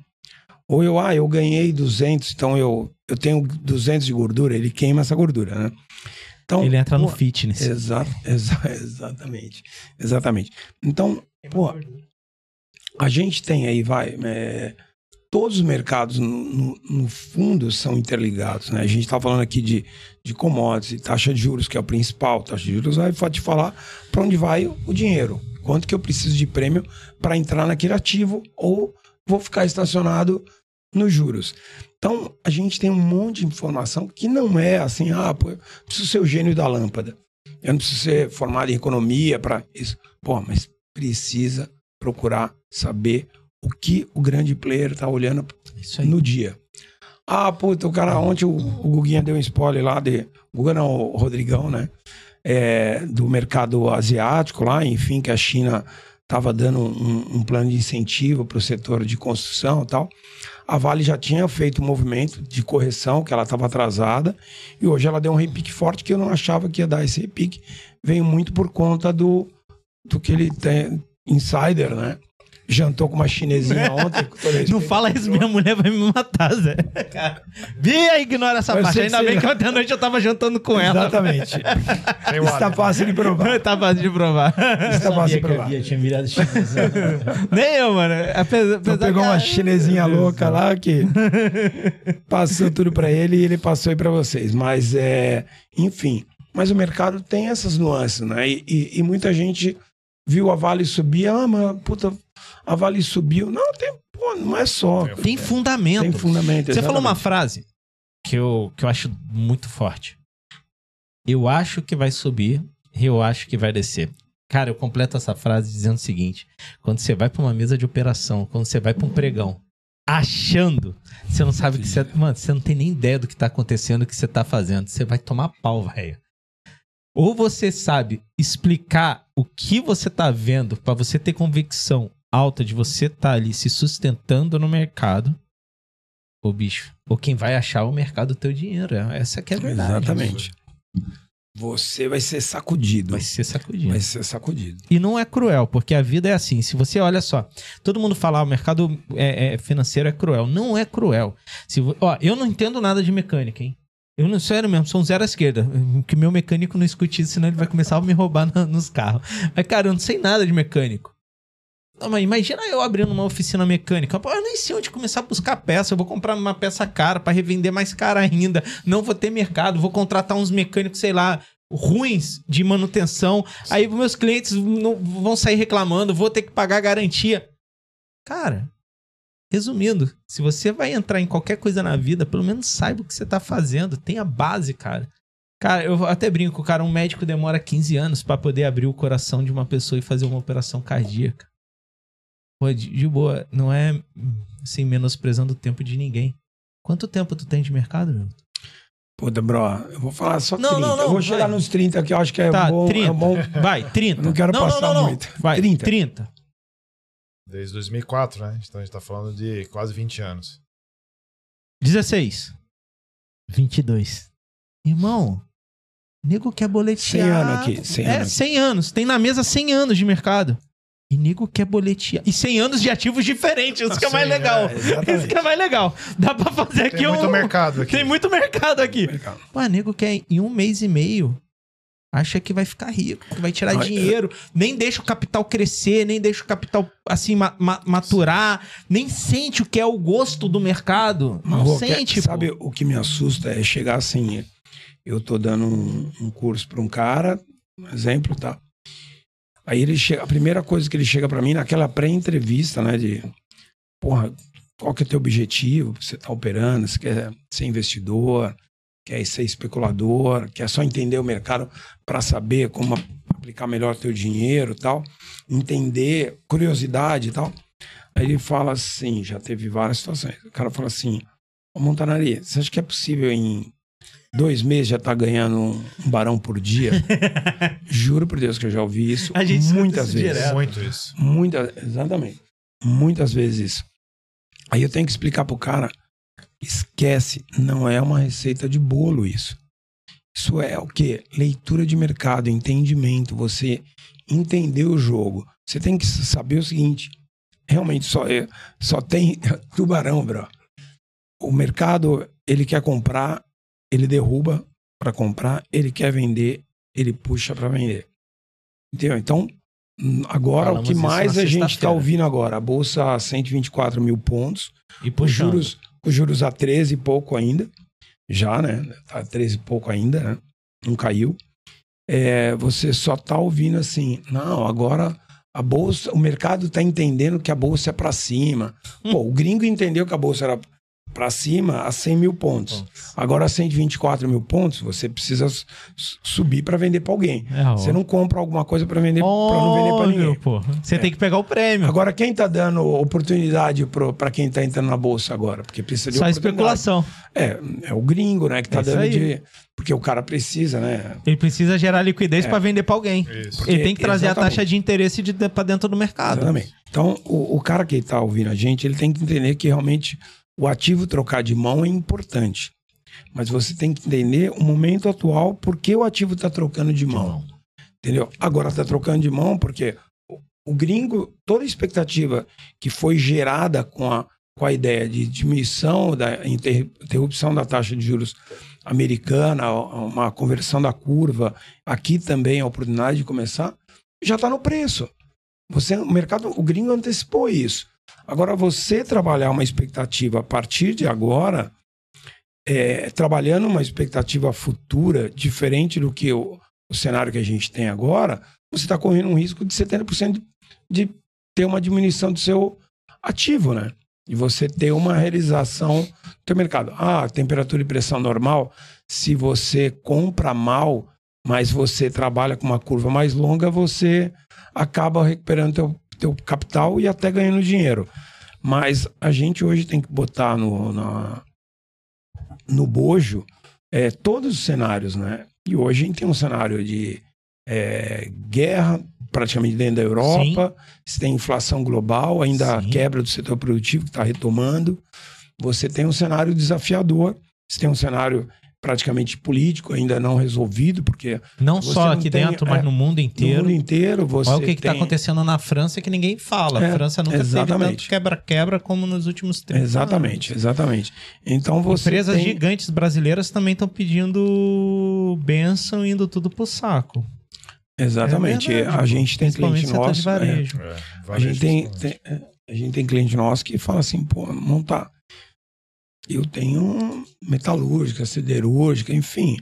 ou eu, ah, eu ganhei 200, então eu, eu tenho 200 de gordura, ele queima essa gordura, né? Então, Ele entra no pô, fitness. Exa exa *laughs* exatamente. Exatamente. Então, pô, a gente tem aí, vai, é, todos os mercados, no, no- no fundo, são interligados, né? A gente está falando aqui de, de commodities, taxa de juros, que é o principal. Taxa de juros vai te falar para onde vai o dinheiro. Quanto que eu preciso de prêmio para entrar naquele ativo ou vou ficar estacionado nos juros. Então, a gente tem um monte de informação que não é assim, ah, pô, eu preciso ser o gênio da lâmpada. Eu não preciso ser formado em economia para isso. Pô, mas precisa procurar saber o que o grande player está olhando no dia. Ah, puta, o cara ontem, o, o Guguinha deu um spoiler lá de. O Guga não, o Rodrigão, né? É, do mercado asiático lá, enfim, que a China estava dando um, um plano de incentivo para o setor de construção e tal. A Vale já tinha feito um movimento de correção, que ela estava atrasada, e hoje ela deu um repique forte que eu não achava que ia dar esse repique. Veio muito por conta do, do que ele tem, insider, né? Jantou com uma chinesinha *laughs* ontem. com todo Não fala isso, minha mulher vai me matar, Zé. Cara, Bia, ignora essa Eu parte. Ainda bem que ontem à noite eu tava jantando com ela. Exatamente. Está hábito. fácil de provar. tá fácil de provar. Está fácil de provar. Bia tinha virado chinesa. Nem eu, mano. Apesar, Então apesar pegou que- uma chinesinha louca lá que passou tudo pra ele e ele passou aí pra vocês. Mas é, enfim. Mas o mercado tem essas nuances, né? E, e- e muita gente viu a Vale subir, ah, mas puta, a Vale subiu. Não, tem, pô, não é só. Tem fundamento. Tem fundamento. Você falou uma frase que eu, que eu acho muito forte. Eu acho que vai subir, eu acho que vai descer. Cara, eu completo essa frase dizendo o seguinte: quando você vai pra uma mesa de operação, quando você vai pra um pregão, achando, você não sabe o que você. Mano, você não tem nem ideia do que tá acontecendo, o que você tá fazendo. Você vai tomar pau, velho. Ou você sabe explicar o que você tá vendo pra você ter convicção alta de você tá ali se sustentando no mercado. Ô bicho, ou quem vai achar o mercado do teu dinheiro. Essa que é a verdade. Exatamente. Você vai ser sacudido. Vai ser sacudido. Vai ser sacudido. E não é cruel, porque a vida é assim. Se você olha só, todo mundo fala, ah, o mercado é, é, financeiro é cruel. Não é cruel. Se, ó, eu não entendo nada de mecânica, hein? Eu não, sério mesmo, sou um zero à esquerda. Que meu mecânico não escute isso, senão ele vai começar a me roubar na- nos carros. Mas, cara, eu não sei nada de mecânico. Não, mas imagina eu abrindo uma oficina mecânica. Eu nem sei onde começar a buscar peça. Eu vou comprar uma peça cara para revender mais cara ainda. Não vou ter mercado. Vou contratar uns mecânicos, sei lá, ruins de manutenção. Aí meus clientes não- vão sair reclamando. Vou ter que pagar garantia. Cara, resumindo, se você vai entrar em qualquer coisa na vida, pelo menos saiba o que você tá fazendo. Tenha base, cara. Cara, eu até brinco, cara, um médico demora 15 anos para poder abrir o coração de uma pessoa e fazer uma operação cardíaca. Pô, de, de boa, não é assim, menosprezando o tempo de ninguém. Quanto tempo tu tem de mercado, meu? Puta, bro, eu vou falar só Não, 30. não, não, eu vou chegar vai. nos 30 que eu acho que é tá, bom. 30. É bom. Vai, 30. Eu não quero passar muito. Vai, 30. 30. Desde 2004, né? Então a gente tá falando de quase 20 anos. 16. 22. Irmão, nego quer boletear. 100 anos aqui, 100 é, anos. 100 anos. Tem na mesa 100 anos de mercado. E nego quer boletear. E 100 anos de ativos diferentes. Isso que é mais Sim, legal. é. Isso que é mais legal. Dá pra fazer aqui Tem muito um... mercado aqui. Tem muito mercado aqui. Mercado. Pô, nego quer em um mês e meio. Acha que vai ficar rico, que vai tirar Não, é- dinheiro, nem deixa o capital crescer, nem deixa o capital assim ma- ma- maturar, nem sente o que é o gosto do mercado. Não sente, sabe o que me assusta é chegar assim. Eu tô dando um, um curso para um cara, um exemplo, tá? Aí ele chega, a primeira coisa que ele chega para mim naquela pré-entrevista, né, de porra, qual que é o teu objetivo? Você tá operando, você quer ser investidor? quer ser especulador, quer só entender o mercado para saber como aplicar melhor teu dinheiro tal, entender curiosidade e tal. Aí ele fala assim, já teve várias situações. O cara fala assim, ô Montanari, você acha que é possível em dois meses já tá ganhando um, barão por dia? *laughs* Juro por Deus que eu já ouvi isso A gente muitas isso vezes. direto. Muito isso. Muitas, exatamente. Muitas vezes isso. Aí eu tenho que explicar pro cara, esquece, não é uma receita de bolo isso. Isso é o quê? Leitura de mercado, entendimento, você entender o jogo. Você tem que saber o seguinte, realmente só é, só tem *laughs* tubarão, bro. O mercado, ele quer comprar, ele derruba para comprar, ele quer vender, ele puxa para vender. Entendeu? Então, hum, agora Falamos o que mais a gente está ouvindo agora, a bolsa a 124 mil pontos, E os juros, os juros a 13 e pouco ainda, já, né? Tá a 13 e pouco ainda, né? Não caiu. É, você só tá ouvindo assim, não, agora a bolsa, o mercado tá entendendo que a bolsa é para cima. Hum. Pô, o gringo entendeu que a bolsa era para cima a 100 mil pontos. Agora a 124 mil pontos, você precisa subir para vender para alguém. É. Você não compra alguma coisa para vender, para não vender para ninguém. pô. Você tem que pegar o prêmio. Agora, quem tá dando oportunidade para quem tá entrando na bolsa agora? Porque precisa de Só especulação. É, é o gringo, né, que tá É dando aí. de. Porque o cara precisa, né? Ele precisa gerar liquidez É. pra vender pra alguém. Ele tem que trazer a Exatamente. taxa de interesse de, pra dentro do mercado. Exatamente. Então, o, o cara que tá ouvindo a gente, ele tem que entender que realmente o ativo trocar de mão é importante. Mas você tem que entender o momento atual, por que o ativo está trocando de mão. Entendeu? Agora está trocando de mão porque o, o gringo, toda a expectativa que foi gerada com a, com a ideia de diminuição da inter- interrupção da taxa de juros americana, uma conversão da curva, aqui também a oportunidade de começar, já está no preço. Você, o mercado, o gringo antecipou isso. Agora, você trabalhar uma expectativa a partir de agora, é, trabalhando uma expectativa futura diferente do que o, o cenário que a gente tem agora, você está correndo um risco de 70% de ter uma diminuição do seu ativo, né? E você ter uma realização do teu mercado. Ah, temperatura e pressão normal, se você compra mal, mas você trabalha com uma curva mais longa, você acaba recuperando teu, teu capital e até ganhando dinheiro. Mas a gente hoje tem que botar no, na, no bojo é, todos os cenários, né? E hoje a gente tem um cenário de é, guerra praticamente dentro da Europa, você tem inflação global, ainda a Sim. quebra do setor produtivo que está retomando. Você tem um cenário desafiador, você tem um cenário praticamente político ainda não resolvido, porque Não só não aqui tem- dentro, mas é, no mundo no inteiro. mundo inteiro você Olha o que, que tá tem... acontecendo na França que ninguém fala. É, a França nunca teve exatamente. tanto quebra-quebra como nos últimos tempos. Exatamente, exatamente. Então você Empresas tem... gigantes brasileiras também estão pedindo benção indo tudo pro saco. Exatamente. É verdade, a gente tem Principalmente cliente nosso... é, varejo. É, A gente tem, tem- é, a gente tem cliente nosso que fala assim, pô, não tá. Eu tenho metalúrgica, siderúrgica, enfim.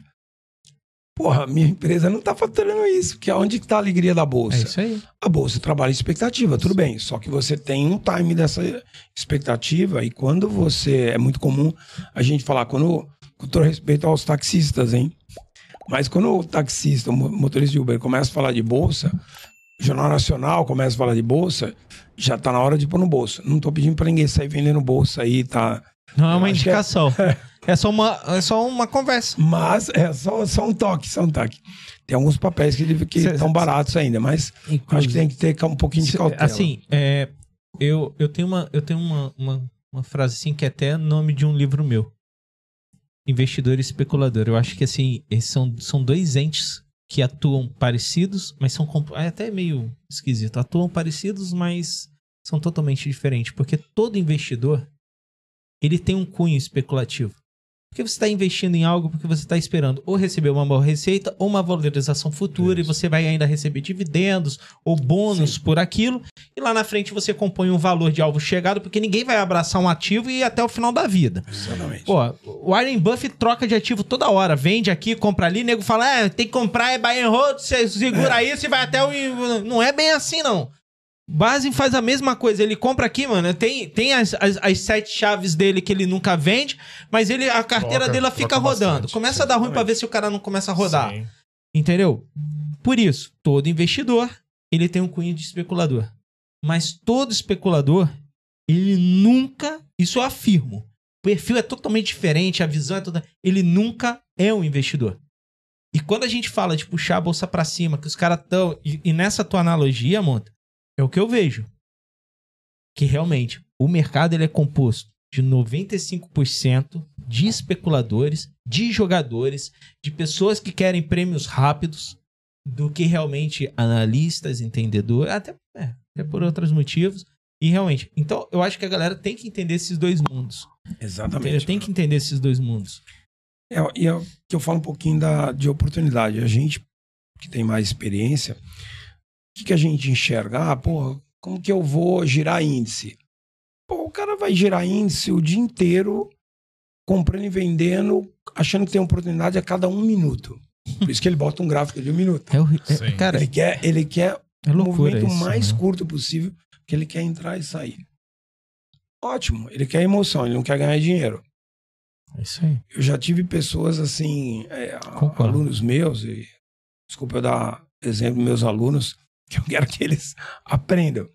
Porra, minha empresa não tá faturando isso, que é onde que tá a alegria da É bolsa. isso aí. A bolsa trabalha em expectativa, tudo bem. Só que você tem um time dessa expectativa e quando você. É muito comum a gente falar, quando, com todo respeito aos taxistas, hein? Mas quando o taxista, o mo- motorista de Uber começa a falar de bolsa, o Jornal Nacional começa a falar de bolsa, já tá na hora de pôr no bolso. Não tô pedindo pra ninguém sair vendendo bolsa aí, tá? Não é uma acho é- indicação. *laughs* É... só uma, é só uma conversa. Mas é só, só um toque, só um toque. Tem alguns papéis que estão baratos ainda, mas acho que tem que ter um pouquinho de cautela. Assim, é, eu, eu tenho, uma, eu tenho uma, uma, uma frase assim que é até nome de um livro meu. Investidor e especulador. Eu acho que assim, esses são, são dois entes que atuam parecidos, mas são é até meio esquisito. Atuam parecidos, mas são totalmente diferentes. Porque todo investidor ele tem um cunho especulativo. Porque você está investindo em algo porque você está esperando ou receber uma boa receita ou uma valorização futura Isso. e você vai ainda receber dividendos ou bônus por aquilo. E lá na frente você compõe um valor de alvo chegado porque ninguém vai abraçar um ativo e ir até o final da vida. Exatamente. Pô, o Warren Buffett troca de ativo toda hora. Vende aqui, compra ali, nego fala, é, tem que comprar, é buy and hold, você segura isso e vai até o... Não é bem assim, não. Basen faz a mesma coisa. Ele compra aqui, mano. Tem, tem as, as, as sete chaves dele que ele nunca vende, mas ele a carteira Troca, dele fica rodando. bastante, Começa sim, a dar ruim pra exatamente. ver se o cara não começa a rodar. Sim. Entendeu? Por isso, todo investidor, ele tem um cunho de especulador. Mas todo especulador, ele nunca, isso eu afirmo, o perfil é totalmente diferente, a visão é toda, ele nunca é um investidor. E quando a gente fala de puxar a bolsa pra cima, que os caras estão, e, e nessa tua analogia, Monta, é o que eu vejo. Que realmente, o mercado ele é composto de 95% de especuladores, de jogadores, de pessoas que querem prêmios rápidos, do que realmente analistas, entendedores, até, é, até por outros motivos. E realmente, então eu acho que a galera tem que entender esses dois mundos. Exatamente. Tem que entender esses dois mundos. É, e é que eu falo um pouquinho da, de oportunidade. A gente que tem mais experiência, que, que a gente enxerga? Ah, porra, como que eu vou girar índice? Pô, o cara vai girar índice o dia inteiro, comprando e vendendo, achando que tem oportunidade a cada um minuto. Por isso que ele bota um gráfico de um minuto. É, o- é- cara, Ele quer, ele quer é o movimento isso, mais né? curto possível, que ele quer entrar e sair. Ótimo, ele quer emoção, ele não quer ganhar dinheiro. É isso aí. Eu já tive pessoas assim, é, alunos meus, e desculpa eu dar exemplo dos meus alunos, *laughs* que eu quero que eles aprendam.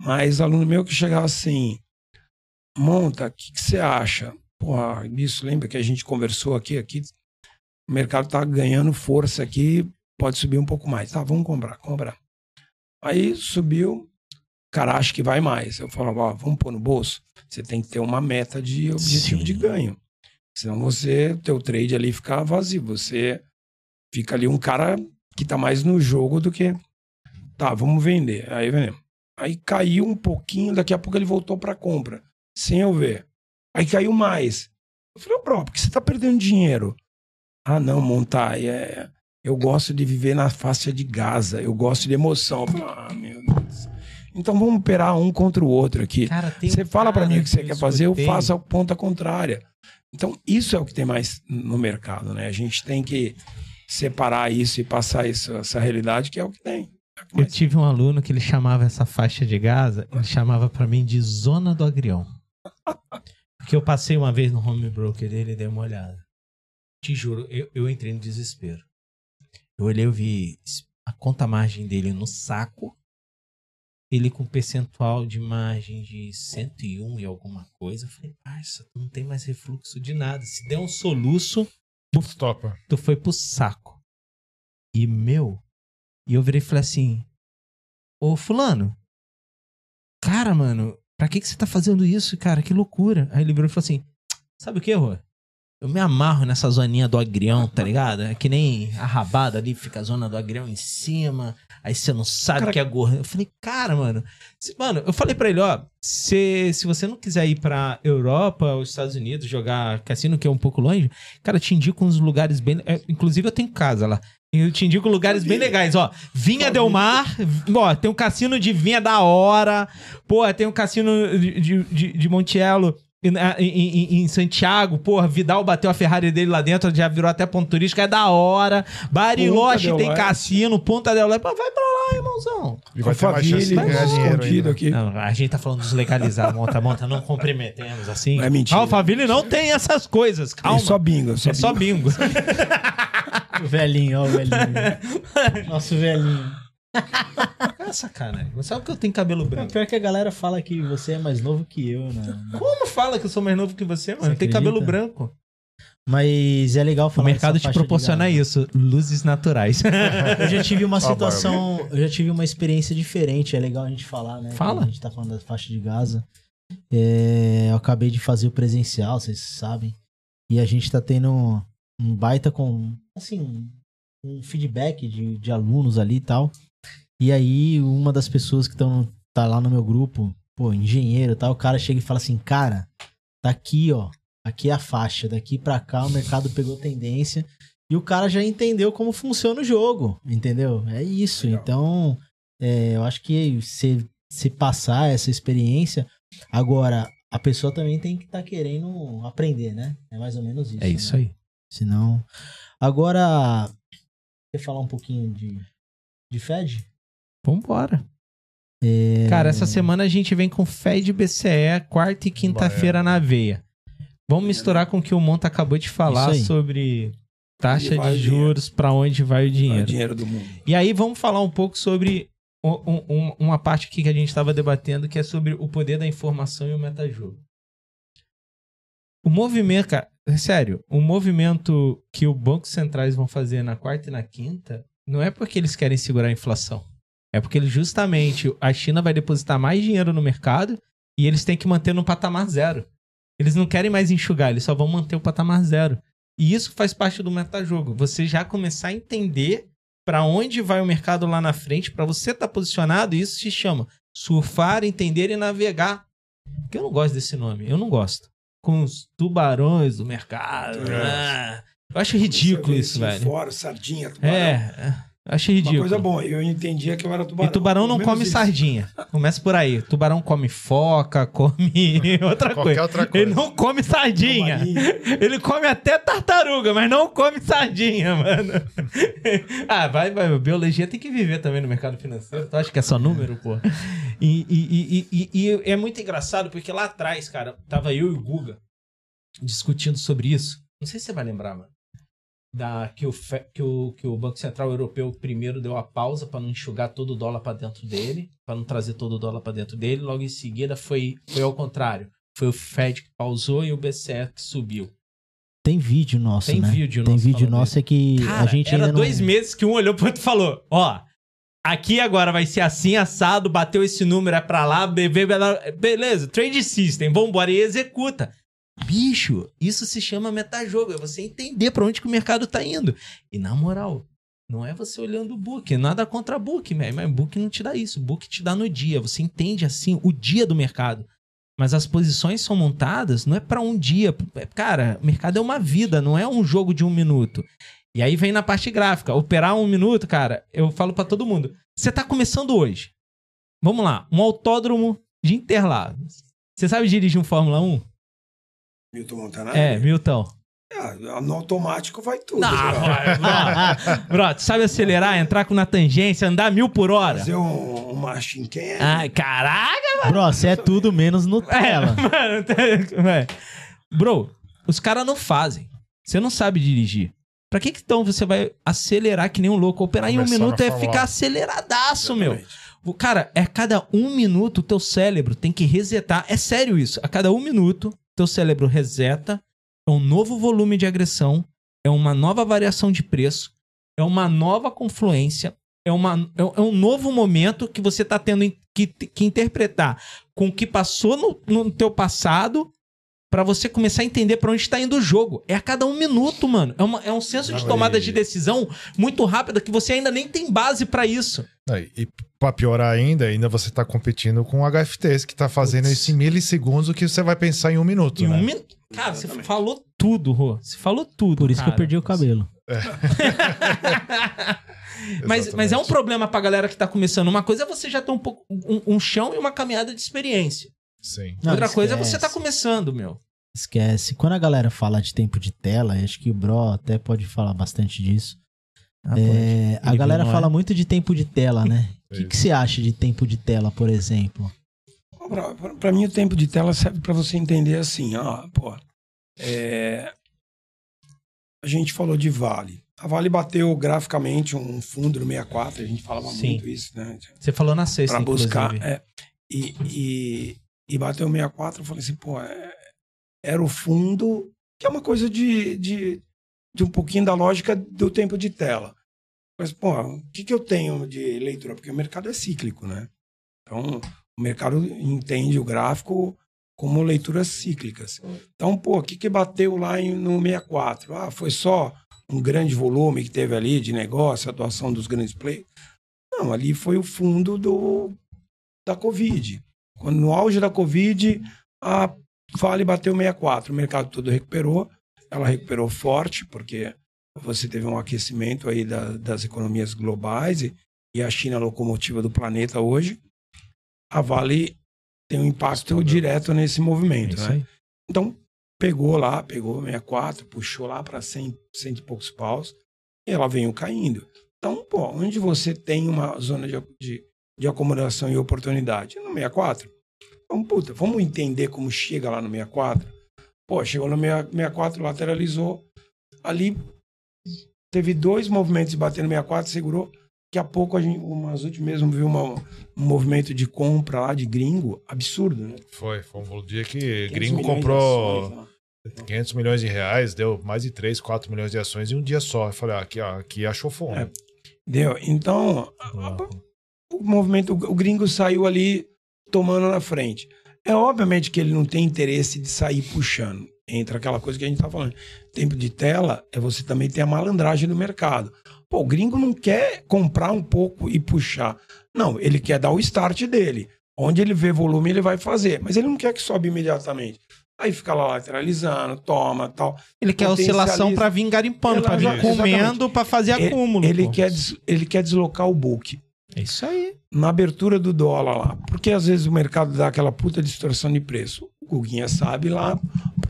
Mas aluno meu que chegava assim, monta, o que, que você acha? Porra, isso lembra que a gente conversou aqui, aqui o mercado tá ganhando força aqui, pode subir um pouco mais. Tá, vamos comprar, comprar. Aí subiu, o cara acha que vai mais. Eu falo, ó, vamos pôr no bolso. Você tem que ter uma meta de objetivo Sim. de ganho. Senão você, teu trade ali fica vazio. Você fica ali um cara que tá mais no jogo do que. Tá, vamos vender. Aí vendemos. Aí caiu um pouquinho, daqui a pouco ele voltou pra compra, sem eu ver. Aí caiu mais. Eu falei, ô, bro, por que você tá perdendo dinheiro? Ah, não, Montai, é. Eu gosto de viver na faixa de Gaza, eu gosto de emoção. Eu falei, ah, meu Deus. Então vamos operar um contra o outro aqui. Cara, Você um fala pra cara mim o que você quer fazer, eu faço a ponta contrária. Então, isso é o que tem mais no mercado, né? A gente tem que separar isso e passar isso, essa realidade que é o que tem. Eu tive um aluno que ele chamava essa faixa de Gaza, ele chamava pra mim de zona do agrião. Porque eu passei uma vez no home broker dele e dei uma olhada. Te juro, eu, eu entrei no desespero. Eu olhei, eu vi a conta margem dele no saco. Ele com percentual de margem de 101 e alguma coisa. Eu falei, parça, tu não tem mais refluxo de nada. Se der um soluço, Stopa. tu foi pro saco. E meu, e eu virei e falei assim: Ô Fulano, cara, mano, pra que, que você tá fazendo isso, cara? Que loucura. Aí ele virou e falou assim: Sabe o que, Rô? Eu me amarro nessa zoninha do agrião, tá *laughs* ligado? É que nem a rabada ali, fica a zona do agrião em cima. Aí você não sabe Cara- que é gordo. Eu falei, cara, mano. se- mano, eu falei pra ele, ó. Se, se você não quiser ir pra Europa ou Estados Unidos jogar cassino, que é um pouco longe, cara, te indico uns lugares bem. é, inclusive, eu tenho casa lá. Eu te indico lugares bem legais, ó. Vinha Del Mar, ó, tem um cassino de vinha da hora. Pô, tem um cassino de, de, de, de Montielo em, em- em Santiago. Porra, Vidal bateu a Ferrari dele lá dentro, já virou até ponto turístico, é da hora. Bariloche tem Leste. cassino, Ponta del Leste. Vai pra lá, irmãozão. E vai ter mais chance de ganhar dinheiro escondido ainda. aqui. Não, a gente tá falando dos legalizados, monta, monta, não comprometemos assim. É mentira. Alphaville não tem essas coisas, calma. É só bingo. É só, É só bingo. bingo. *laughs* O velhinho, ó, o velhinho. *laughs* Nosso velhinho. *laughs* É sacanagem. Mas sabe que eu tenho cabelo É, branco? pior que a galera fala que você é mais novo que eu, né? Como fala que eu sou mais novo que você, mano? Você Eu tenho cabelo branco. Mas é legal O falar mercado dessa te proporciona isso, luzes naturais. *laughs* Eu já tive uma situação, eu já tive uma experiência diferente, é legal a gente falar, né? Fala. Quando A gente tá falando da faixa de Gaza. É, eu acabei de fazer o presencial, vocês sabem. E a gente tá tendo um baita com, assim, um feedback de, de alunos ali e tal. E aí, uma das pessoas que estão tá lá no meu grupo, pô, engenheiro e tal, o cara chega e fala assim, cara, tá aqui, ó. Aqui é a faixa, daqui pra cá o mercado pegou tendência. E o cara já entendeu como funciona o jogo, entendeu? É isso. Legal. Então, é, eu acho que se, se passar essa experiência, agora a pessoa também tem que estar querendo aprender, né? É mais ou menos isso. É isso né? aí. Senão. Agora, quer falar um pouquinho de, de Fed? Vambora. É, Cara, essa semana a gente vem com Fed BCE, quarta e quinta-feira na veia. Vamos misturar com o que o Monta acabou de falar sobre taxa de dinheiro? juros, pra onde vai o É o dinheiro. dinheiro do mundo. E aí vamos falar um pouco sobre um- um- uma parte aqui que a gente estava debatendo, que é sobre o poder da informação e o metajogo. O movimento, cara, é sério, o movimento que os bancos centrais vão fazer na quarta e na quinta não é porque eles querem segurar a inflação. É porque eles justamente a China vai depositar mais dinheiro no mercado e eles têm que manter no patamar zero. Eles não querem mais enxugar, eles só vão manter o patamar zero. E isso faz parte do metajogo. Você já começar a entender para onde vai o mercado lá na frente, para você estar posicionado, isso se chama surfar, entender e navegar. Que eu não gosto desse nome, eu não gosto. Com os tubarões do mercado. É. ah, eu acho ridículo isso, velho. Fora, sardinha, tubarão. É, eu acho Uma ridículo. coisa boa, eu entendia que eu era tubarão. E tubarão não come isso. sardinha. Começa por aí. Tubarão come foca, *laughs* come outra coisa. outra coisa. Ele não come sardinha. Ele come até tartaruga, mas não come sardinha, mano. *laughs* ah, vai, vai. Biologia tem que viver também no mercado financeiro. Tu acha que é só número, pô? E, e, e, e, e- e é muito engraçado porque lá atrás, cara, tava eu e o Guga discutindo sobre isso. Não sei se você vai lembrar, mano. Da, que, o, que, o, que o Banco Central Europeu primeiro deu a pausa para não enxugar todo o dólar para dentro dele, para não trazer todo o dólar para dentro dele. Logo em seguida foi, foi ao contrário. Foi o Fed que pausou e o BCE que subiu. Tem vídeo nosso, Tem né? vídeo Tem nosso vídeo falando nosso é que Cara, a gente era ainda não... dois meses que um olhou pro outro e falou: Ó, aqui agora vai ser assim, assado, bateu esse número, é pra lá, bebê, beleza, trade system, vambora e executa. Bicho, isso se chama metajogo, é você entender pra onde que o mercado tá indo. E na moral, não é você olhando o book, nada contra book, man, mas book não te dá isso, book te dá no dia, você entende assim o dia do mercado. Mas as posições são montadas, não é pra um dia. é- Cara, o mercado é uma vida, não é um jogo de um minuto. E aí vem na parte gráfica. Operar um minuto, cara, eu falo pra todo mundo. Você tá começando hoje. Vamos lá, um autódromo de Interlagos. Você sabe dirigir um Fórmula 1? Milton Montanari? É, Milton. Ah, no automático vai tudo. Não, né? bro, bro, tu sabe acelerar, entrar com na tangência, andar mil por hora? Fazer um, uma chinquenha. Ai, caraca, Bro, você é tudo menos É, Nutella. *laughs* mano, tá- é. Bro, os caras não fazem. Você não sabe dirigir. Pra que que então você vai acelerar que nem um louco? Operar em um minuto é ficar 1. aceleradaço, meu. Exatamente. O Cara, é a cada um minuto o teu cérebro tem que resetar. É sério isso. A cada um minuto, teu cérebro reseta. É um novo volume de agressão. É uma nova variação de preço. É uma nova confluência. É, uma, é é um novo momento que você tá tendo que, que interpretar com o que passou no, no teu passado pra você começar a entender pra onde tá indo o jogo. É a cada um minuto, mano. É, uma- é um senso de tomada de decisão muito rápida que você ainda nem tem base pra isso. Aí, E pra piorar ainda, ainda você tá competindo com o HFTs, que tá fazendo Putz. isso em milissegundos, o que você vai pensar em um minuto, Em né? um minuto. Cara, você Exatamente. falou tudo, Rô. Você falou tudo. Por isso que eu cara. perdi o cabelo. *laughs* mas, mas é um problema pra galera que tá começando. Uma coisa é você já ter um pouco um, um chão e uma caminhada de experiência. Sim. Não, Outra coisa é você esquece. tá começando, meu. Esquece. Quando a galera fala de tempo de tela, acho que o Bro até pode falar bastante disso. É, a galera não é? fala muito de tempo de tela, né? O *laughs* que, que você acha de tempo de tela, por exemplo? Pra mim, o tempo de tela serve pra você entender assim, ó, pô. é, A gente falou de Vale. A Vale bateu graficamente um fundo no 64, a gente falava Sim. muito isso, né? Você falou na sexta, Pra buscar. inclusive. é. e, e, e bateu 64, eu falei assim, pô, é- era o fundo, que é uma coisa de, de, de um pouquinho da lógica do tempo de tela. Mas, pô, o que, que eu tenho de leitura? Porque o mercado é cíclico, né? Então, o mercado entende o gráfico como leituras cíclicas. Então, pô, o que, que bateu lá em- no 64? Ah, foi só um grande volume que teve ali de negócio, atuação dos grandes players? Não, ali foi o fundo do, da Covid. Quando no auge da Covid, a Vale bateu 64, o mercado todo recuperou, ela recuperou forte, porque você teve um aquecimento aí da- das economias globais e, e a China é a locomotiva do planeta hoje. A Vale tem um impacto direto nesse É movimento, isso né? Então, pegou lá, pegou 64, puxou lá para 100, cento e poucos paus, e ela veio caindo. Então, pô, onde você tem uma zona de, de, de acomodação e oportunidade? No 64. Então, puta, vamos entender como chega lá no 64? Pô, chegou no 64, lateralizou. Ali teve dois movimentos de bater no 64, segurou. Daqui a pouco, a gente, o Mazuti mesmo viu uma, um movimento de compra lá de gringo absurdo, né? Foi, foi um dia que 500 gringo comprou ações lá. 500 milhões de reais, deu mais de 3, 4 milhões de ações em um dia só. Eu falei, ah, aqui, ó, aqui achou fome. É. Deu. Então, a- a- o movimento, o gringo saiu ali tomando na frente. É obviamente que ele não tem interesse de sair puxando. Entra aquela coisa que a gente tá falando. Tempo de tela é você também ter a malandragem do mercado. Pô, o gringo não quer comprar um pouco e puxar. Não, ele quer dar o start dele. Onde ele vê volume, ele vai fazer. Mas ele não quer que sobe imediatamente. Aí fica lá lateralizando, toma, tal. Ele quer oscilação pra vir garimpando, pra vir comendo, pra fazer Ele- acúmulo. Ele pô. quer, des- ele quer deslocar o book. É isso aí. na abertura do dólar lá. Porque às vezes o mercado dá aquela puta distorção de preço. O Guguinha sabe lá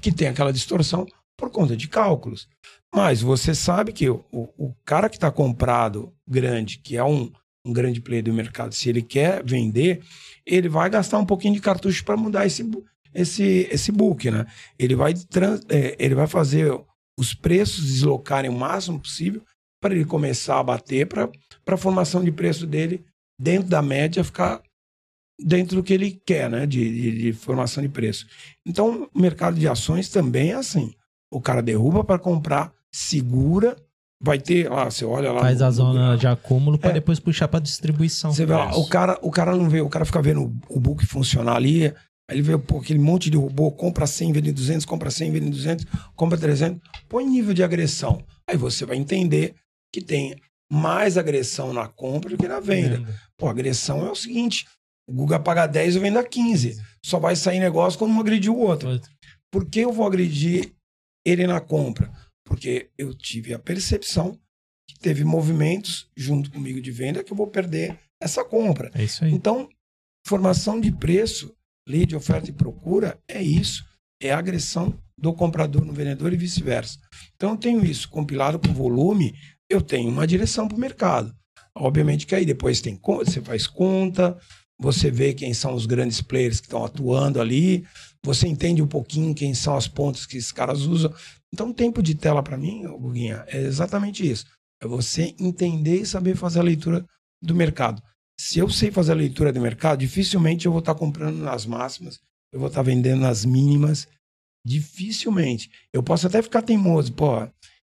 que tem aquela distorção por conta de cálculos. Mas você sabe que o, o cara que está comprado grande, que é um, um grande player do mercado, se ele quer vender, ele vai gastar um pouquinho de cartucho para mudar esse, esse, esse book, né? Ele vai, trans- é, ele vai fazer os preços deslocarem o máximo possível para ele começar a bater para a formação de preço dele dentro da média ficar dentro do que ele quer, né? De, de, de formação de preço. Então, o mercado de ações também é assim. O cara derruba para comprar, segura, vai ter lá, você olha lá. Faz no- a zona de acúmulo pra É. depois puxar pra distribuição. Você vê lá, o cara, o cara não vê, o cara fica vendo o book funcionar ali, aí ele vê pô, aquele monte de robô, compra 100, vende 200, compra 100, vende 200, compra 300, põe nível de agressão. Aí você vai entender que tem mais agressão na compra do que na venda. Pô, agressão é o seguinte: o Guga paga 10, eu vendo a 15. Só vai sair negócio quando um agrediu o outro. Por que eu vou agredir ele na compra? Porque eu tive a percepção que teve movimentos junto comigo de venda que eu vou perder essa compra. É isso aí. Então, formação de preço, lei de oferta e procura, é isso. É a agressão do comprador no vendedor e vice-versa. Então, eu tenho isso compilado com volume, eu tenho uma direção para o mercado. Obviamente que aí depois tem você faz conta, você vê quem são os grandes players que estão atuando ali, você entende um pouquinho quem são as pontas que esses caras usam. Então, tempo de tela para mim, Guguinha, é exatamente isso. É você entender e saber fazer a leitura do mercado. Se eu sei fazer a leitura do mercado, dificilmente eu vou estar comprando nas máximas, eu vou estar vendendo nas mínimas. Dificilmente. Eu posso até ficar teimoso, pô.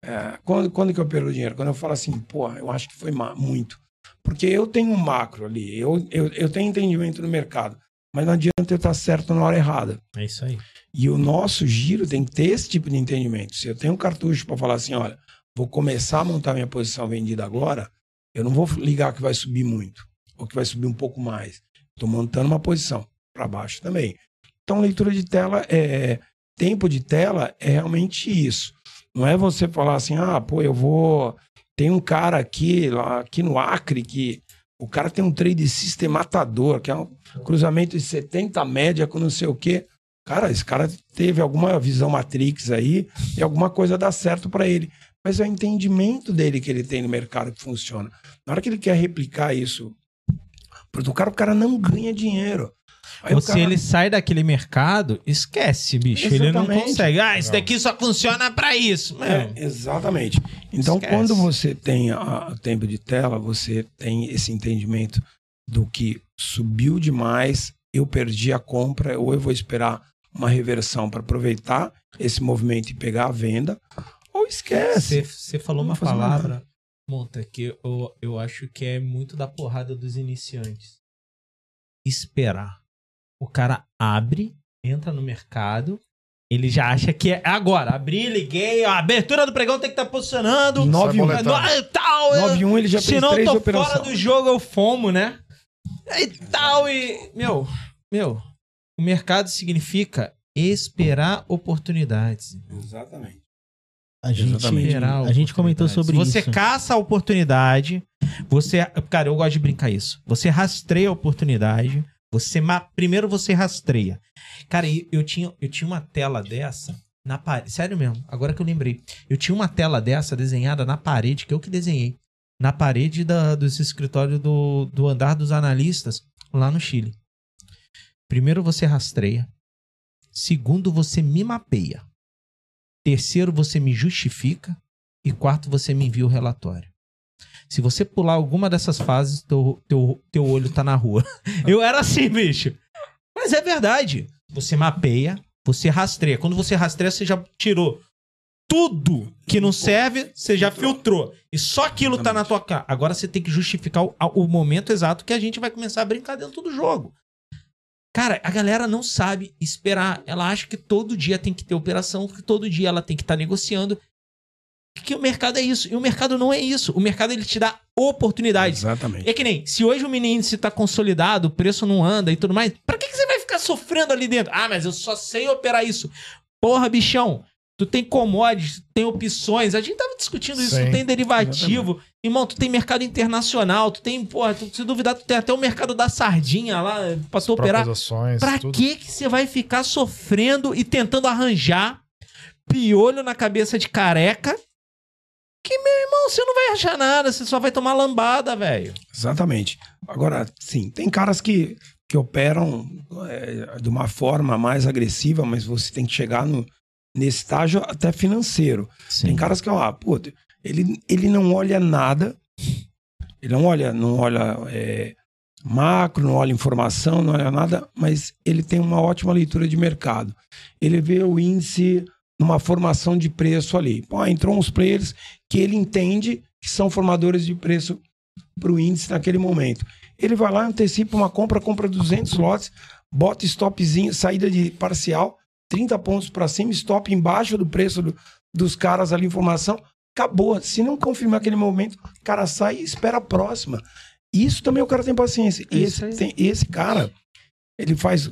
É, quando, quando que eu perco o dinheiro? Quando eu falo assim, pô, eu acho que foi muito. Porque eu tenho um macro ali, eu, eu, eu tenho entendimento do mercado, mas não adianta eu estar certo na hora errada. É isso aí. E o nosso giro tem que ter esse tipo de entendimento. Se eu tenho um cartucho para falar assim, olha, vou começar a montar minha posição vendida agora, eu não vou ligar que vai subir muito, ou que vai subir um pouco mais. Estou montando uma posição para baixo também. Então, leitura de tela é tempo de tela é realmente isso. Não é você falar assim, ah, pô, eu vou. Tem um cara aqui, lá, aqui no Acre, que o cara tem um trade system matador, que é um cruzamento de 70 média com não sei o quê. Cara, esse cara teve alguma visão Matrix aí e alguma coisa dá certo para ele. Mas é o entendimento dele que ele tem no mercado que funciona. Na hora que ele quer replicar isso pro cara, o cara não ganha dinheiro. Aí Ou o se cara- ele sai daquele mercado, esquece, bicho. Ele não Exatamente. consegue. Ah, isso daqui só funciona pra isso. É, exatamente. Então, Esquece. quando você tem a- o tempo de tela, você tem esse entendimento do que subiu demais, eu perdi a compra, ou eu vou esperar uma reversão para aproveitar esse movimento e pegar a venda, ou esquece. Você, falou uma palavra, Monta, que eu, eu acho que é muito da porrada dos iniciantes. Esperar. O cara abre, entra no mercado, ele já acha que é agora. Abri, liguei, a abertura do pregão tem que estar posicionando. 9 Sai 1 boletando. no- tal, eu- 9 1 ele já fez eu três tô fora do jogo, eu fomo, né? E tal, e. Meu, meu. O mercado significa esperar oportunidades. Exatamente. A gente, Exatamente. A gente comentou sobre você isso. caça a oportunidade, você. Cara, eu gosto de brincar isso. Você rastreia a oportunidade. Você primeiro você rastreia. Cara, eu tinha, eu tinha uma tela dessa na parede. Sério mesmo, agora que eu lembrei. Eu tinha uma tela dessa desenhada na parede que eu que desenhei. na parede da, dos escritórios do, do andar dos analistas lá no Chile. Primeiro você rastreia. Segundo, você me mapeia. Terceiro, você me justifica. E quarto, você me envia o relatório. Se você pular alguma dessas fases, teu, teu, teu olho tá na rua. *laughs* Eu era assim, bicho. Mas é verdade. Você mapeia, você rastreia. Quando você rastreia, você já tirou tudo que não serve, você já filtrou. E só aquilo tá na tua cara. Agora você tem que justificar o, o momento exato que a gente vai começar a brincar dentro do jogo. Cara, a galera não sabe esperar. Ela acha que todo dia tem que ter operação, que todo dia ela tem que estar tá negociando. Que o mercado é isso. E o mercado não é isso. O mercado ele te dá oportunidades. Exatamente. É que nem, se hoje o mini índice tá consolidado, o preço não anda e tudo mais, pra que, que você vai ficar sofrendo ali dentro? Ah, mas eu só sei operar isso. Porra, bichão. Tu tem commodities, tem opções. A gente tava discutindo isso. Sim, tu tem derivativo. Irmão, tu tem mercado internacional. Tu tem, porra, tu, se duvidar, tu tem até o mercado da sardinha lá pra tu operar. Próprias ações, Pra tudo. que que você vai ficar sofrendo e tentando arranjar piolho na cabeça de careca? Que, meu irmão, você não vai achar nada, você só vai tomar lambada, velho. Exatamente. Agora, sim, tem caras que, que operam é, de uma forma mais agressiva, mas você tem que chegar no, nesse estágio até financeiro. Tem caras que, ó, pô, ele, ele não olha nada, ele não olha, não olha é, macro, não olha informação, não olha nada, mas ele tem uma ótima leitura de mercado. Ele vê o índice numa formação de preço ali. Pô, entrou uns players que ele entende que são formadores de preço para o índice naquele momento. Ele vai lá, antecipa uma compra, compra 200 lotes, bota stopzinho, saída de parcial, 30 pontos para cima, stop embaixo do preço do- dos caras ali, informação, acabou. Se não confirmar aquele momento, o cara sai e espera a próxima. Isso também o cara tem paciência. É Esse, tem- esse cara, ele faz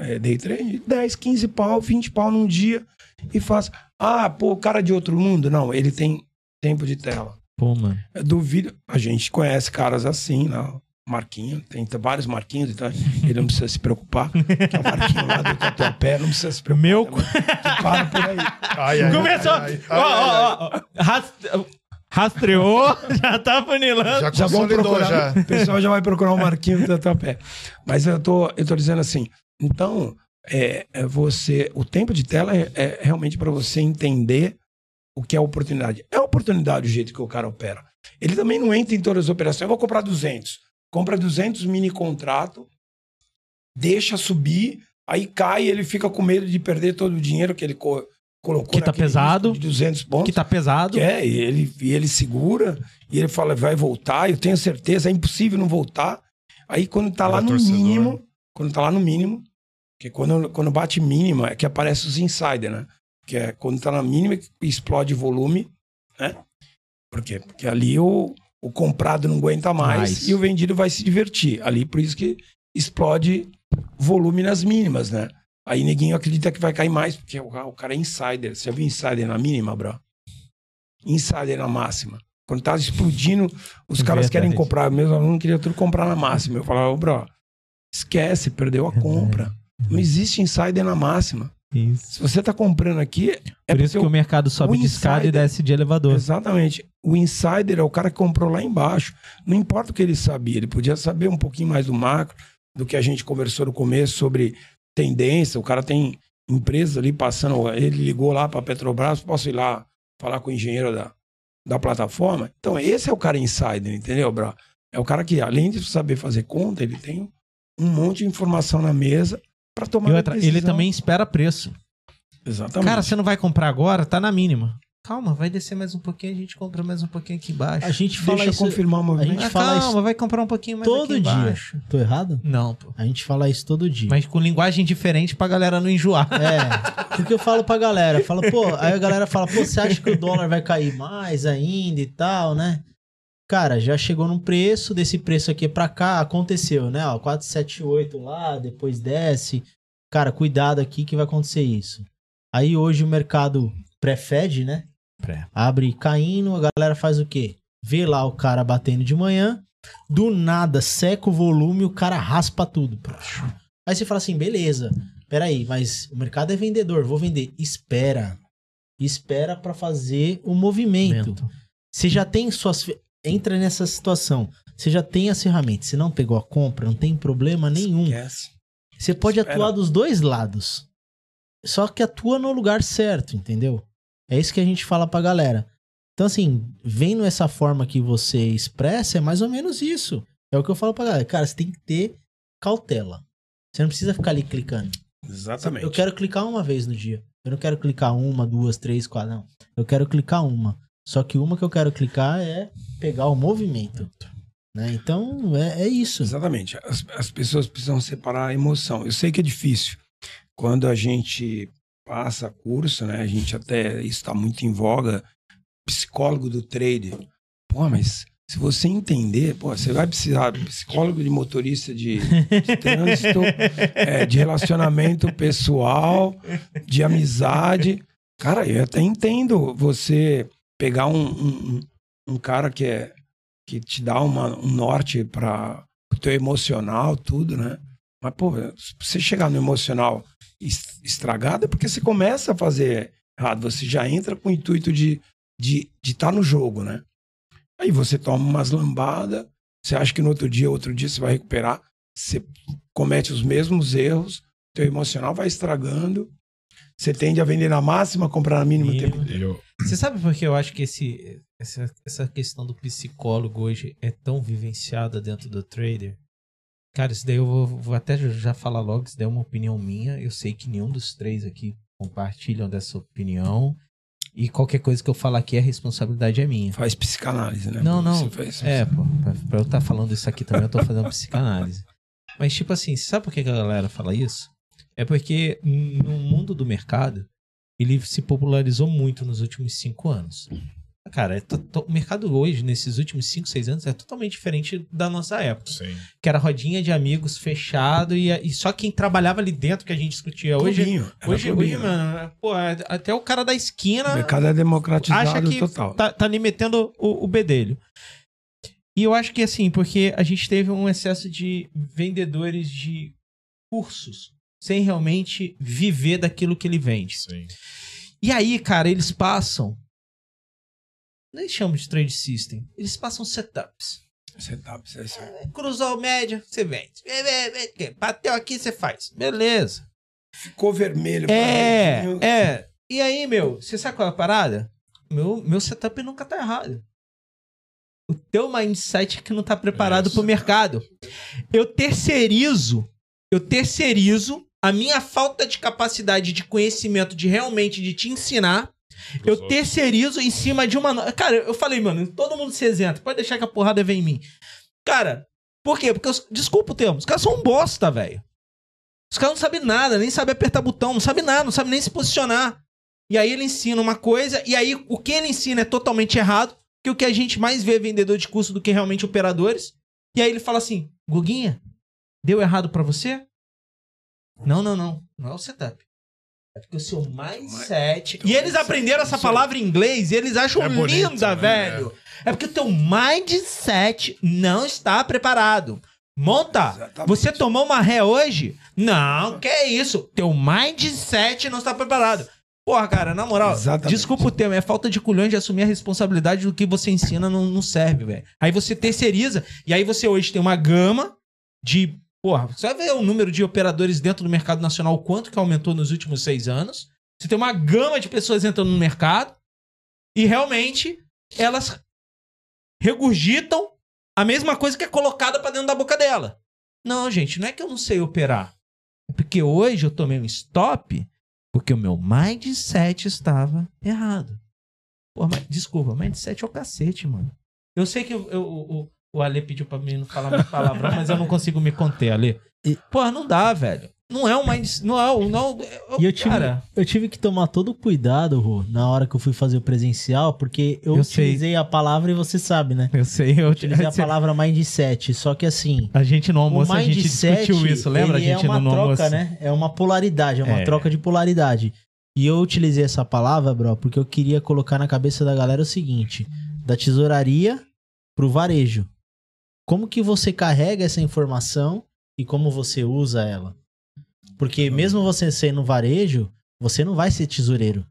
é, day trade, 10, 15 pau, 20 pau num dia e faz. Ah, pô, cara de outro mundo. Não, ele tem tempo de tela. Pô, mano. Eu duvido. A gente conhece caras assim, né? Marquinho, tem vários Marquinhos, então *laughs* ele não precisa se preocupar. Que é o Marquinho lá do Tatuapé, não precisa se preocupar. Meu. para por aí. Ai, ai, Começou. ai, Ó, ó, ó, ó. Rast- Rastreou, *laughs* já tá funilando. Já Já vão consolidou, procurar. já. O pessoal já vai procurar o Marquinho do Tatuapé. Mas eu tô, eu tô dizendo assim, então, é, é você. O tempo de tela é, é realmente para você entender o que é oportunidade. É oportunidade o jeito que o cara opera. Ele também não entra em todas as operações. Eu vou comprar 200. Compra 200 mini contrato, deixa subir, aí cai ele fica com medo de perder todo o dinheiro que ele co- colocou Que tá pesado. de 200 pontos. Que tá pesado. É, e ele, e ele segura, e ele fala, vai voltar, eu tenho certeza, é impossível não voltar. Aí quando tá lá Era no torcedor. mínimo, quando tá lá no mínimo, que quando, quando bate mínima é que aparece os insider, né? Que é quando tá na mínima que explode volume, né? Por quê? Porque ali o, o comprado não aguenta mais, Mais. e o vendido vai se divertir. Ali por isso que explode volume nas mínimas, né? Aí ninguém acredita que vai cair mais, porque o, o cara é insider. Você já viu insider na mínima, bro? Insider na máxima. Quando tá explodindo, os caras Verdade. querem comprar. Meus alunos queriam tudo comprar na máxima. Eu falava, ô, bro, esquece, perdeu a compra. *laughs* Não existe insider na máxima. Isso. Se você tá comprando aqui, é Por isso que o mercado sobe o de escada e desce de elevador. Exatamente. O insider é o cara que comprou lá embaixo. Não importa o que ele sabia, ele podia saber um pouquinho mais do macro, do que a gente conversou no começo sobre tendência. O cara tem empresas ali passando. Ele ligou lá para a Petrobras, posso ir lá falar com o engenheiro da, da plataforma? Então, esse é o cara insider, entendeu, Bro? É o cara que, além de saber fazer conta, ele tem um monte de informação na mesa para tomar E outra, ele também espera preço. Exatamente. Cara, você não vai comprar agora, tá na mínima. Calma, vai descer mais um pouquinho, a gente compra mais um pouquinho aqui embaixo. A gente fala Deixa eu isso confirmar o a movimento. gente Ah, fala calma, isso vai comprar um pouquinho mais todo aqui dia. embaixo. Tô errado? Não, pô. A gente fala isso todo dia. Mas com linguagem diferente pra galera não enjoar. É, porque eu falo pra galera, falo, pô, aí a galera fala, pô, você acha que o dólar vai cair mais ainda e tal, né? Cara, já chegou num preço, desse preço aqui pra cá, aconteceu, né? Ó, 478 lá, depois desce. Cara, cuidado aqui que vai acontecer isso. Aí hoje o mercado pré-fed, né? Pré. Abre caindo, a galera faz o quê? Vê lá o cara batendo de manhã, do nada seca o volume, o cara raspa tudo. Aí você fala assim, beleza, peraí, mas o mercado é vendedor, vou vender. Espera. Espera pra fazer o movimento. Você já tem suas. Entra nessa situação. Você já tem as ferramentas, você não pegou a compra, não tem problema nenhum. Esquece. Você pode Espera. atuar dos dois lados. Só que atua no lugar certo, entendeu? É isso que a gente fala pra galera. Então, assim, vendo essa forma que você expressa, é mais ou menos isso. É o que eu falo pra galera. Cara, você tem que ter cautela. Você não precisa ficar ali clicando. Exatamente. Eu quero clicar uma vez no dia. Eu não quero clicar uma, duas, três, quatro, não. Eu quero clicar uma. Só que uma que eu quero clicar é pegar o movimento. Né? Então, é, é isso. Exatamente. As, as pessoas precisam separar a emoção. Eu sei que é difícil. Quando a gente passa curso, né? A gente até isso está muito em voga. Psicólogo do trader. Pô, mas se você entender, pô, você vai precisar de psicólogo de motorista de, de *laughs* trânsito, é, de relacionamento pessoal, de amizade. Cara, eu até entendo você pegar um, um, um cara que é que te dá uma, um norte para o teu emocional, tudo, né? Mas, pô, se você chegar no emocional es- estragado, é porque você começa a fazer errado. Você já entra com o intuito de estar de, de tá no jogo, né? Aí você toma umas lambadas, você acha que no outro dia, outro dia você vai recuperar, você comete os mesmos erros, teu emocional vai estragando, você tende a vender na máxima, comprar na mínima. o tempo. Eu, Você sabe por que eu acho que esse, essa, essa questão do psicólogo hoje é tão vivenciada dentro do trader? Cara, isso daí eu vou, vou até já falar logo, isso daí é uma opinião minha. Eu sei que nenhum dos três aqui compartilham dessa opinião. E qualquer coisa que eu falar aqui, a responsabilidade é minha. Faz psicanálise, né? Não, não. Faz- É, pô, pra, pra eu estar falando isso aqui também, eu tô fazendo psicanálise. Mas, tipo assim, sabe por que a galera fala isso? É porque no mundo do mercado, ele se popularizou muito nos últimos cinco anos. Cara, é o mercado hoje, nesses últimos cinco, seis anos, é totalmente diferente da nossa época. sim. Que era rodinha de amigos fechado e, e só quem trabalhava ali dentro que a gente discutia. Hoje, Clubinho, hoje, clubinho, hoje mano, pô, até o cara da esquina O mercado é democratizado acha que total. tá, tá ali metendo o, o bedelho. E eu acho que assim, porque a gente teve um excesso de vendedores de cursos sem realmente viver daquilo que ele vende. Sim. E aí, cara, eles passam. Nem chamam de trade system. Eles passam setups. Setup, é isso aí. Cruzou média, você vende. Bateu aqui, você faz. Beleza. Ficou vermelho. É, paradinho. é. E aí, meu, você sabe qual é a parada? Meu, meu setup nunca tá errado. O teu mindset é que não tá preparado Isso. pro mercado. Eu terceirizo, eu terceirizo a minha falta de capacidade de conhecimento de realmente de te ensinar. Eu outros. terceirizo em cima de uma. Cara, eu falei, mano, todo mundo se isenta. Pode deixar que a porrada vem em mim. Cara, por quê? Porque, os... desculpa o termo, os caras são um bosta, velho. Os caras não sabem nada, nem sabem apertar botão, não sabem nada, não sabem nem se posicionar. E aí ele ensina uma coisa, e aí o que ele ensina é totalmente errado, que o que a gente mais vê é vendedor de curso do que realmente operadores. E aí ele fala assim: Guguinha, deu errado pra você? Não, não, não. Não é o setup. É porque o seu mindset. E eles aprenderam essa palavra em inglês e eles acham É bonito, linda, né? velho. É porque o teu mindset não está preparado. Monta! Exatamente. Você tomou uma ré hoje? Não, que é isso. Teu mindset não está preparado. Porra, cara, na moral, Exatamente. desculpa o termo, é falta de culhão de assumir a responsabilidade do que você ensina não, não serve, velho. Aí você terceiriza, e aí você hoje tem uma gama de. Porra, você vai ver o número de operadores dentro do mercado nacional, quanto que aumentou nos últimos seis anos. Você tem uma gama de pessoas entrando no mercado, e realmente elas regurgitam a mesma coisa que é colocada pra dentro da boca dela. Não, gente, não é que eu não sei operar. É porque hoje eu tomei um stop porque o meu mindset estava errado. Pô, mas, desculpa, mindset é o cacete, mano. Eu sei que eu- eu- o, o Ale pediu pra mim não falar mais palavrão, mas eu não consigo me conter, Ale. E- Pô, não dá, velho. Não é um mindset. Não é o. Não, E eu tive, cara, eu tive que tomar todo o cuidado, Rô, na hora que eu fui fazer o presencial, porque eu, Eu sei. utilizei a palavra e você sabe, né? eu sei, eu Eu utilizei a palavra mindset, só que assim, A gente no almoço, a gente discutiu isso, lembra? A ele gente é uma no troca, almoço. né? É uma polaridade, é uma É. troca de polaridade. E eu utilizei essa palavra, bro, porque eu queria colocar na cabeça da galera o seguinte: da tesouraria pro varejo. Como que você carrega essa informação e como você usa ela? Porque mesmo você sendo varejo, você não vai ser tesoureiro.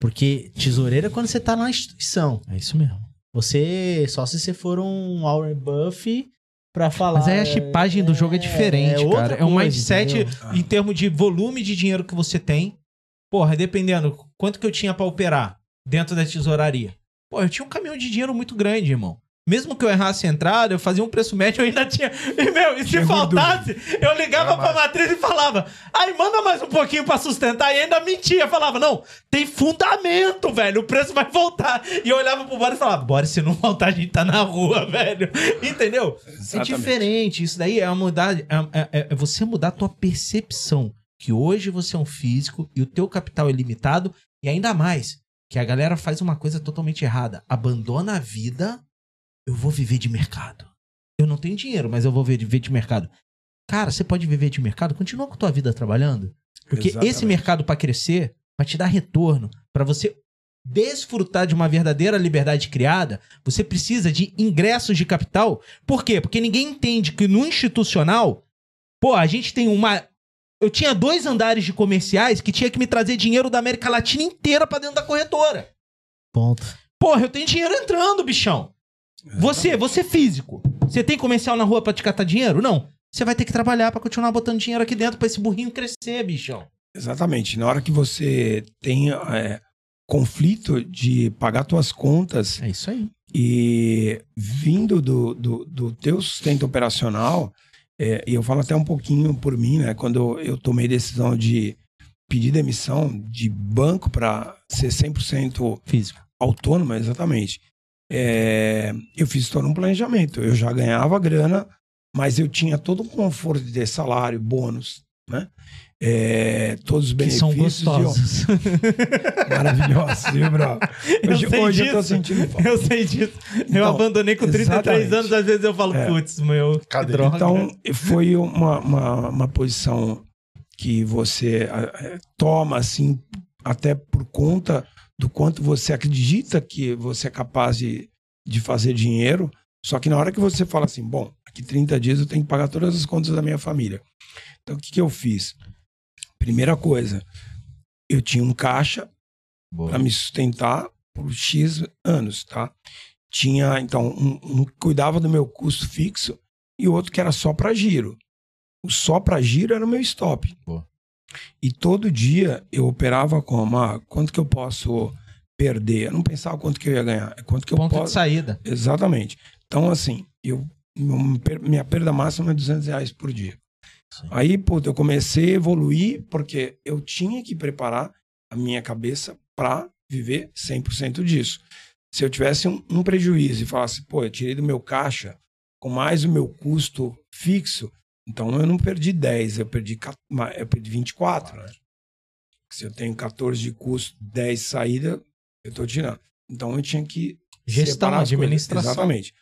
Porque tesoureiro é quando você tá na instituição. É isso mesmo. Você, só se você for um Warren Buff pra falar... Mas aí a chipagem do jogo é diferente, outra cara. É um mindset entendeu? em termos de volume de dinheiro que você tem. Porra, dependendo quanto que eu tinha pra operar dentro da tesouraria. Pô, eu tinha um caminhão de dinheiro muito grande, irmão. Mesmo que eu errasse a entrada, eu fazia um preço médio, eu ainda tinha. *laughs* E, meu, e se faltasse, eu ligava pra matriz e falava, ai, manda mais um pouquinho pra sustentar. E ainda mentia. Falava, não, tem fundamento, velho. O preço vai voltar. E eu olhava pro Boris e falava, Boris, se não voltar, a gente tá na rua, *laughs* velho. Entendeu? É Exatamente. diferente. Isso daí é mudar. É, é- é você mudar a tua percepção. Que hoje você é um físico e o teu capital é limitado. E ainda mais, que a galera faz uma coisa totalmente errada. Abandona a vida, eu vou viver de mercado. Eu não tenho dinheiro, mas eu vou viver de mercado. Cara, você pode viver de mercado? Continua com a tua vida trabalhando. Porque Exatamente. esse mercado para crescer, vai te dar retorno, para você desfrutar de uma verdadeira liberdade criada, você precisa de ingressos de capital. Por quê? Porque ninguém entende que no institucional, pô, a gente tem uma eu tinha dois andares de comerciais que tinha que me trazer dinheiro da América Latina inteira pra dentro da corretora. Ponto. Porra, eu tenho dinheiro entrando, bichão. Você, você físico, você tem comercial na rua pra te catar dinheiro? Não. Você vai ter que trabalhar pra continuar botando dinheiro aqui dentro pra esse burrinho crescer, bichão. Exatamente. Na hora que você tem é, conflito de pagar suas contas É isso aí. e vindo do, do, do teu sustento operacional, é, e eu falo até um pouquinho por mim, né? Quando eu, eu tomei decisão de pedir demissão de banco para ser 100% Físico. autônoma, exatamente. É, eu fiz todo um planejamento. Eu já ganhava grana, mas eu tinha todo o conforto de ter salário, bônus, né? É, todos os Que são benefícios. de- gostosos. *laughs* Maravilhosos, viu, bro? *laughs* Eu Hoje, sei hoje eu tô disso. sentindo falta. Eu sei disso. eu Então, abandonei com 33 exatamente. anos, às vezes eu falo, É. putz, meu, que Cadê? droga. Então, foi uma, uma, uma posição que você eh, toma, assim, até por conta do quanto você acredita que você é capaz de, de fazer dinheiro. Só que na hora que você fala assim, bom, daqui 30 dias eu tenho que pagar todas as contas da minha família. Então, o que, que eu fiz? Primeira coisa, eu tinha um caixa para me sustentar por X anos, tá? Tinha, então, um, um que cuidava do meu custo fixo e outro que era só para giro. O só para giro era o meu stop. Boa. E todo dia eu operava como, ah, quanto que eu posso perder? Eu não pensava quanto que eu ia ganhar, é quanto que eu Ponto de posso... saída. Exatamente. Então, assim, eu, minha perda máxima é 200 reais por dia. Sim. Aí, puta, eu comecei a evoluir porque eu tinha que preparar a minha cabeça para viver 100% disso. Se eu tivesse um, um prejuízo e falasse, pô, eu tirei do meu caixa com mais o meu custo fixo, então eu não perdi 10, eu perdi, eu perdi 24. Né? Se eu tenho 14 de custo, 10 saída, eu tô tirando. Então eu tinha que Gestão, administração. Exatamente.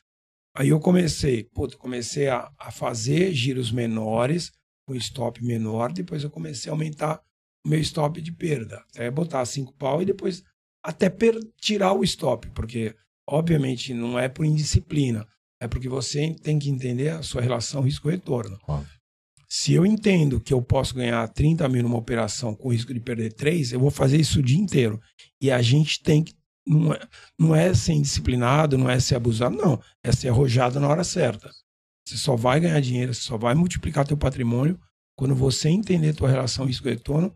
Aí eu comecei, puta, comecei a, a fazer giros menores, com stop menor, depois eu comecei a aumentar o meu stop de perda. Até botar cinco pau e depois até per- tirar o stop, porque obviamente não é por indisciplina, é porque você tem que entender a sua relação risco-retorno. Se eu entendo que eu posso ganhar 30 mil numa operação com risco de perder 3, eu vou fazer isso o dia inteiro. E a gente tem que. Não é, não é ser indisciplinado, não é ser abusado, não. É ser arrojado na hora certa. Você só vai ganhar dinheiro, você só vai multiplicar teu patrimônio quando você entender tua relação risco-retorno,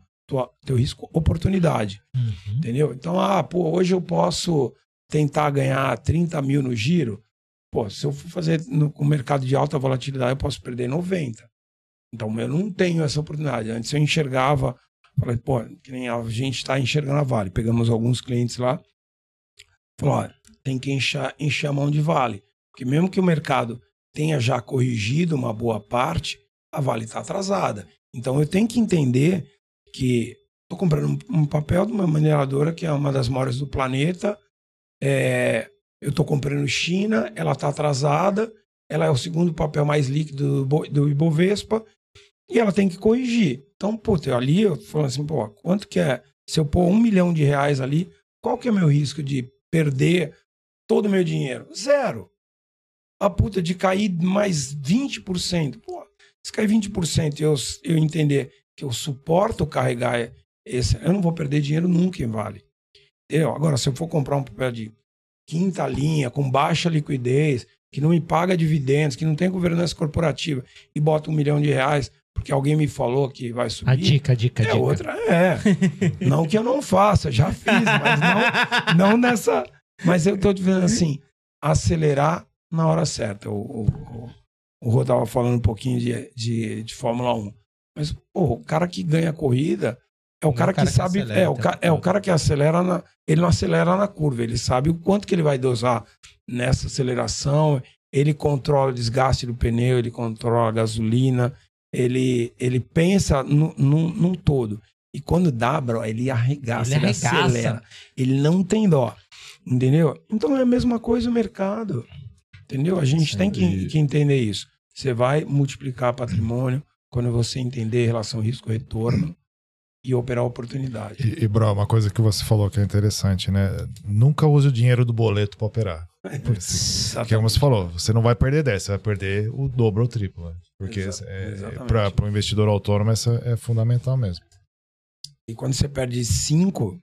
teu risco-oportunidade. Uhum. Entendeu? Então, ah, pô, hoje eu posso tentar ganhar 30 mil no giro. Pô, se eu for fazer no, com mercado de alta volatilidade, eu posso perder 90. Então, eu não tenho essa oportunidade. Antes eu enxergava, falei, pô, que nem a gente está enxergando a Vale. Pegamos alguns clientes lá, falou, tem que encher, encher a mão de Vale. Porque mesmo que o mercado tenha já corrigido uma boa parte, a Vale está atrasada. Então, eu tenho que entender que estou comprando um, um papel de uma mineradora que é uma das maiores do planeta. É, eu estou comprando China, ela está atrasada, ela é o segundo papel mais líquido do, do Ibovespa e ela tem que corrigir. Então, puta, eu ali eu falo assim, pô, quanto que é? Se eu pôr um milhão de reais ali, qual que é o meu risco de perder todo o meu dinheiro? Zero. A puta de cair mais 20%. Pô, se cair 20% e eu, eu entender que eu suporto carregar esse, eu não vou perder dinheiro nunca em Vale. Entendeu? Agora, se eu for comprar um papel de quinta linha, com baixa liquidez, que não me paga dividendos, que não tem governança corporativa e bota um milhão de reais porque alguém me falou que vai subir. A dica, a dica, a é dica. outra, é. *laughs* não que eu não faça, já fiz, mas não, não nessa. Mas eu te dizendo assim, acelerar na hora certa. O, o, o, o Rô tava falando um pouquinho de, de, de Fórmula 1. Mas, pô, o cara que ganha a corrida é o Não cara, o cara que que sabe. acelera é, o o ca- é o cara que acelera na. Ele não acelera na curva, ele sabe o quanto que ele vai dosar nessa aceleração. Ele controla o desgaste do pneu, ele controla a gasolina, ele, ele pensa no, num, num todo. E quando dá, bro, ele arregaça, Ele ele, arregaça. acelera. Ele não tem dó. Entendeu? Então é a mesma coisa o mercado. Entendeu? A gente Sim, tem que, que entender isso. Você vai multiplicar patrimônio quando você entender relação risco-retorno e operar oportunidade. E, e, bro, uma coisa que você falou que é interessante, né? Nunca use o dinheiro do boleto pra operar. É como você falou, você não vai perder 10, você vai perder o dobro ou o triplo. né? Porque é, para o investidor autônomo isso é fundamental mesmo. E quando você perde cinco,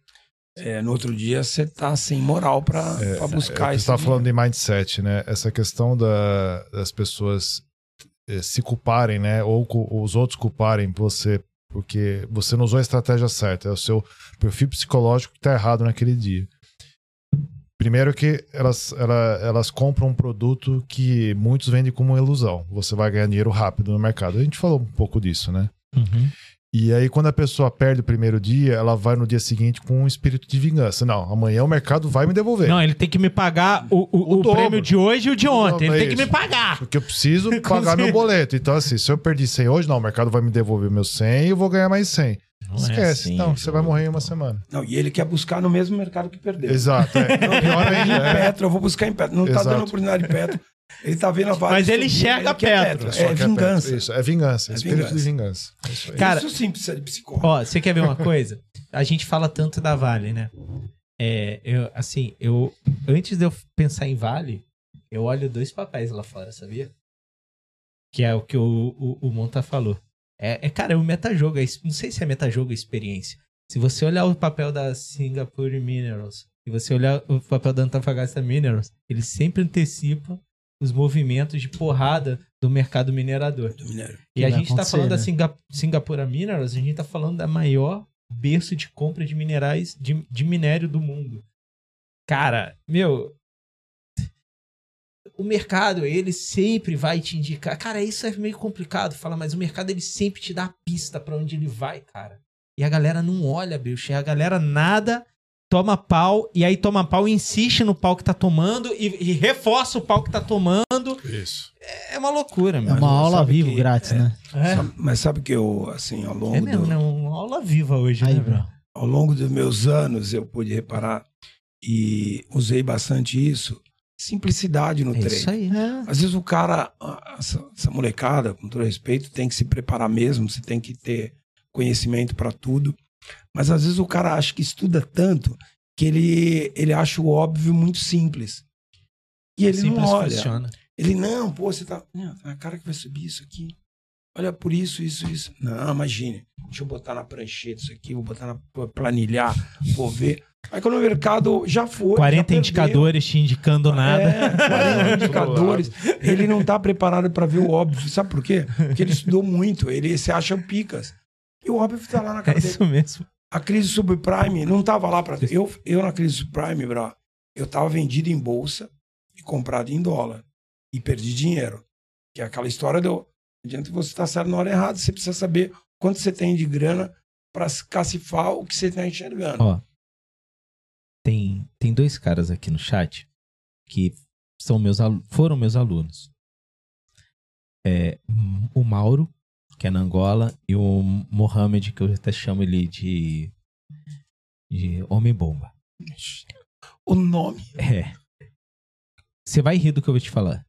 é, no outro dia você tá sem moral para buscar É, você esse estava falando dinheiro. de mindset, né? Essa questão da- das pessoas se culparem, né? Ou os outros culparem você porque você não usou a estratégia certa. É o seu perfil psicológico que está errado naquele dia. Primeiro que elas, ela- elas compram um produto que muitos vendem como ilusão. Você vai ganhar dinheiro rápido no mercado. A gente falou um pouco disso, né? Uhum. E aí, quando a pessoa perde o primeiro dia, ela vai no dia seguinte com um espírito de vingança. Não, amanhã o mercado vai me devolver. Não, ele tem que me pagar o, o, O o dobro. prêmio de hoje e o de ontem. Ele É tem que me isso. pagar. Porque eu preciso *laughs* pagar meu boleto. Então, assim, se eu perdi 100 hoje, não, o mercado vai me devolver meus 100 e eu vou ganhar mais 100. Não é Esquece. assim, não, você vai morrer em uma semana. Não, e ele quer buscar no mesmo mercado que perdeu. Exato. É. Não, Pior em ainda. É. Petro, eu vou buscar em Petro. Não tá Exato. dando oportunidade de Petro. Ele tá vendo a Vale Mas ele subir, enxerga quer Petro. Só É que vingança. Isso, é vingança. É espírito vingança. de vingança. É isso aí. Cara- Isso sim precisa de psicólogo. Ó, você quer ver uma coisa? A gente fala tanto da Vale, né? É, eu, assim, eu antes de eu pensar em Vale, eu olho dois papéis lá fora, sabia? Que é o que o, o, o Monta falou. É, é, cara, é um metajogo. é não sei se é metajogo ou experiência. Se você olhar o papel da Singapore Minerals e você olhar o papel da Antofagasta Minerals, eles sempre antecipam os movimentos de porrada do mercado minerador. Do. E Que a gente tá acontecer, falando da né? Singa Singapura Minerals, a gente tá falando da maior berço de compra de minerais, de, de minério do mundo. Cara, meu. O mercado, ele sempre vai te indicar. Cara, isso é meio complicado falar, mas o mercado, ele sempre te dá a pista pra onde ele vai, cara. E a galera não olha, bicho. E a galera nada, toma pau, e aí toma pau e insiste no pau que tá tomando, e, e reforça o pau que tá tomando. Isso. É uma loucura, É mano. uma aula ao sabe vivo que- grátis, né? É. Sabe- Mas sabe que eu, assim, ao longo, É mesmo, do- né? Uma aula viva hoje, Aí, né, bro. ao longo dos meus anos, eu pude reparar e usei bastante isso. Simplicidade no É treino. isso aí. Às vezes o cara, ah, essa, essa molecada, com todo respeito, tem que se preparar mesmo, você tem que ter conhecimento para tudo. Mas às vezes o cara acha que estuda tanto que ele, ele acha o óbvio muito simples. E ele Simples não olha. funciona. Ele, não, pô, você tá. Não, a cara que vai subir isso aqui. Olha por isso, isso, isso. Não, imagine. Deixa eu botar na prancheta isso aqui, vou botar na vou planilhar, vou ver. Aí quando o mercado já foi. já 40 perdeu. indicadores te indicando nada. É, 40 *laughs* indicadores. Ele não tá preparado para ver o óbvio. Sabe por quê? Porque ele estudou muito, ele se acha picas. E o óbvio tá lá na É cara dele. isso mesmo. A crise subprime não tava lá para eu eu na crise subprime, bro. Eu tava vendido em bolsa e comprado em dólar e perdi dinheiro. Que é aquela história do não adianta você estar certo na hora errada, você precisa saber quanto você tem de grana para cacifar o que você está enxergando. Ó, tem, tem dois caras aqui no chat que são meus, foram meus alunos. É, o Mauro, que é na Angola, e o Mohamed, que eu até chamo ele de, de Homem-Bomba. O nome. É. Você vai rir do que eu vou te falar.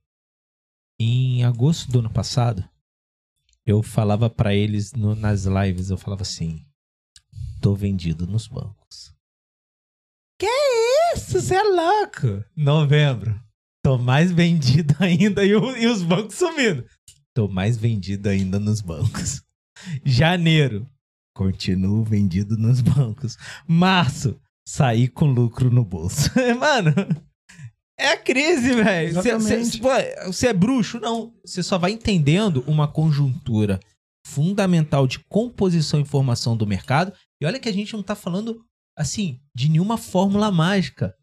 Em agosto do ano passado, eu falava pra eles no- nas lives, eu falava assim: tô vendido nos bancos. Que isso? Você é louco? Novembro. Tô mais vendido *laughs* ainda e, o- e os bancos sumindo. Tô mais vendido ainda nos bancos. *laughs* Janeiro. Continuo vendido nos bancos. Março sair com lucro no bolso. *laughs* Mano, É a crise, velho. Você é bruxo? Não. Você só vai entendendo uma conjuntura fundamental de composição e formação do mercado. E olha que a gente não tá falando, assim, de nenhuma fórmula mágica.